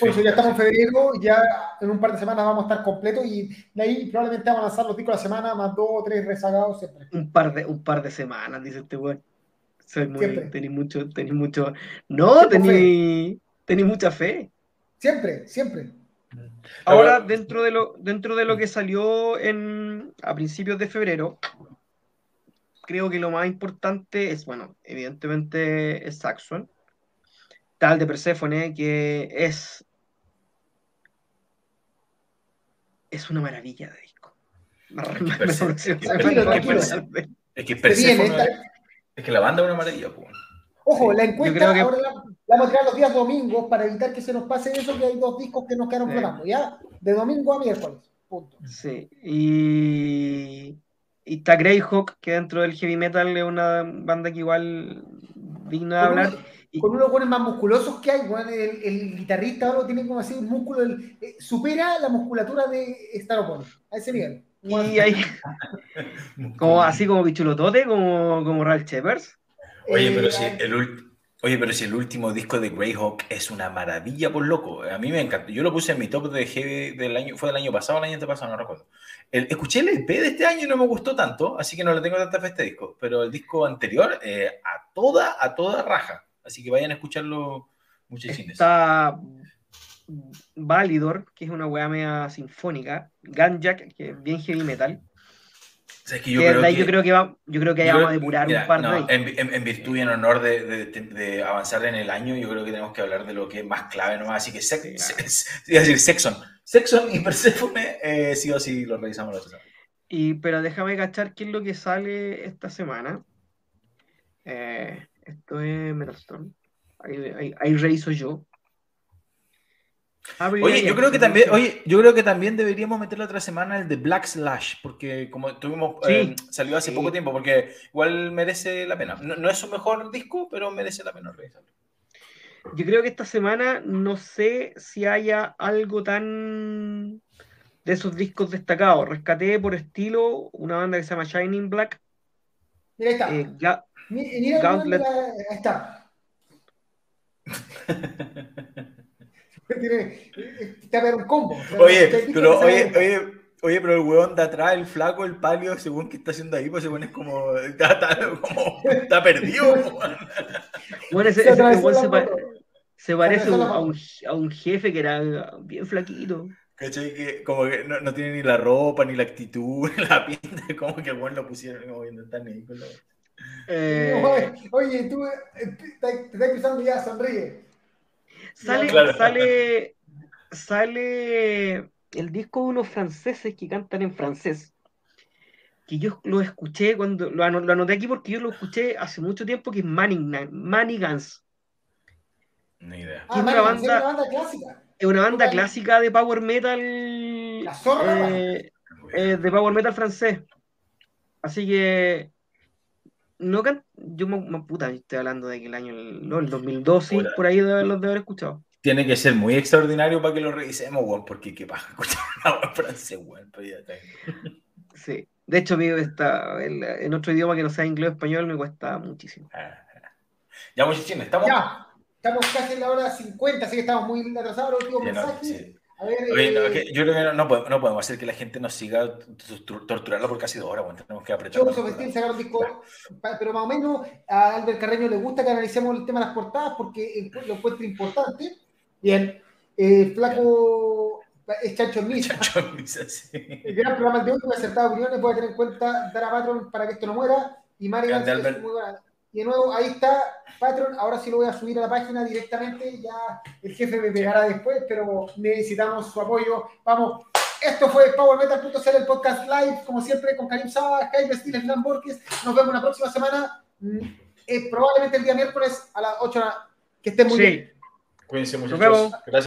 Pues ya estamos en febrero, ya en un par de semanas vamos a estar completos y de ahí probablemente vamos a lanzar los discos de la semana, más dos o tres rezagados siempre. Un par de, un par de semanas, dice este güey. Soy muy, tení mucho, tení mucho. No, tení, tení mucha fe. Siempre, siempre. Ahora, dentro de lo, dentro de lo que salió en, a principios de febrero, creo que lo más importante es, bueno, evidentemente es Saxon, tal de Persephone, que es es una maravilla de disco. Es que, [laughs] es que Persephone, es que la banda es una maravilla, pues. Ojo, Sí, la encuesta creo que- ahora la, la vamos a tirar los días domingos para evitar que se nos pase eso, que hay dos discos que nos quedaron Sí. ¿ya? De domingo a miércoles. Punto. Sí, y, y está Greyhawk, que dentro del heavy metal es una banda que igual digna de Con, hablar. uno- Y- con uno de los buenos más musculosos que hay, weón, el, el guitarrista ahora tiene como así un músculo, el- eh, supera la musculatura de Staropon, a ese nivel. Y hay [laughs] como así como Bichulotote, como, como Ralph Shepherds. Oye, Eh, pero si hay- el ult- Oye, pero si el último disco de Greyhawk es una maravilla, por loco. A mí me encantó. Yo lo puse en mi top de heavy del año, fue del año pasado o el año antepasado, no recuerdo. El- escuché el EP de este año y no me gustó tanto, así que no le tengo tanta fe a este disco. Pero el disco anterior, eh, a toda, a toda raja. Así que vayan a escucharlo, muchachines. Está Validor, que es una weá media sinfónica. Gunjack, que es bien heavy metal. O sea, es que yo Que creo que- yo creo que va, yo creo que ahí vamos a depurar mira, un par no, de en, en- en virtud y en honor de, de- de- de avanzar en el año, yo creo que tenemos que hablar de lo que es más clave nomás. Así que, Sex- Sí, Sex- [laughs] iba a decir Sexon. Sexon y Persephone, eh, sí o sí lo revisamos la otra. Y, pero déjame cachar qué es lo que sale esta semana. Eh, esto es Metalstorm. Ahí, ahí, ahí reviso yo. Oye, yo creo que también, oye, yo creo que también deberíamos meter la otra semana el de Black Slash, porque como tuvimos, Sí. eh, salió hace Sí. poco tiempo, porque igual merece la pena. No, no es su mejor disco, pero merece la pena revisarlo. Yo creo que esta semana no sé si haya algo tan de esos discos destacados. Rescaté por estilo una banda que se llama Shining Black. Mira, ahí está. eh, Ga- Mi- Mira, Gauntlet. mira, ahí está. [laughs] [laughs] Tiene, te va a ver un combo. o sea, Oye, pero oye, oye, oye, pero el weón de atrás, el flaco, el palio, según que está haciendo ahí, pues se pone como, está, está como, está perdido. [laughs] bueno, ese, Se ese weón se, pa- se parece un, a un- a un jefe que era bien flaquito. ¿Cachai? Que como que no, no tiene ni la ropa, ni la actitud, ni [laughs] la pinta, como que el weón lo pusieron como viendo tan la Eh, Oye, Oye, tú eh, te, te estás cruzando ya, sonríe. Sale, Claro. sale, sale el disco de unos franceses que cantan en francés. Que yo lo escuché cuando lo, ano- lo anoté aquí porque yo lo escuché hace mucho tiempo, que es Manning- Manigans. Ni idea. Ah, una Mario, banda- es una banda clásica. Es una banda clásica de power metal. La zorra, eh, eh, de power metal francés. Así que. No can- yo me, me- puta, estoy hablando de que el año, no, el 2012, Puta. por ahí de haberlos de haber escuchado. Tiene que ser muy extraordinario para que lo revisemos, weón, porque qué paja escuchar una weón francés, weón. pero ya está bien. Sí. De hecho, amigo, está en, en otro idioma que no sea inglés o español me cuesta muchísimo. Ah, Ya, muchachines, estamos. Ya, estamos casi en la hora 50, así que estamos muy atrasados. Los últimos Ya, no, mensajes. sí. Oye, no, eh, que yo creo que no, podemos, no podemos hacer que la gente nos siga tor- torturarla por casi dos horas, weón. Tenemos que apretar. Sacaron disco, pero más o menos a Albert Carreño le gusta que analicemos el tema de las portadas porque lo encuentra importante. Bien, eh, Flaco es Chancho en Misa. Chacho, misa, sí. El gran programa de hoy, acertado opiniones, voy a tener en cuenta dar a Patron para que esto no muera. Y Mario Albert. muy buena. Y de nuevo, ahí está Patron. Ahora sí lo voy a subir a la página directamente. Ya el jefe me pegará después, pero necesitamos su apoyo. Vamos. Esto fue PowerMetal.cl, el podcast live, como siempre, con Karim Saba, Jaime Stiles, Fran Borges. Nos vemos la próxima semana. Mm, eh, probablemente el día miércoles a las 8 de la Que estén muy Sí. bien. Cuídense, Nos muchachos. vemos. Gracias.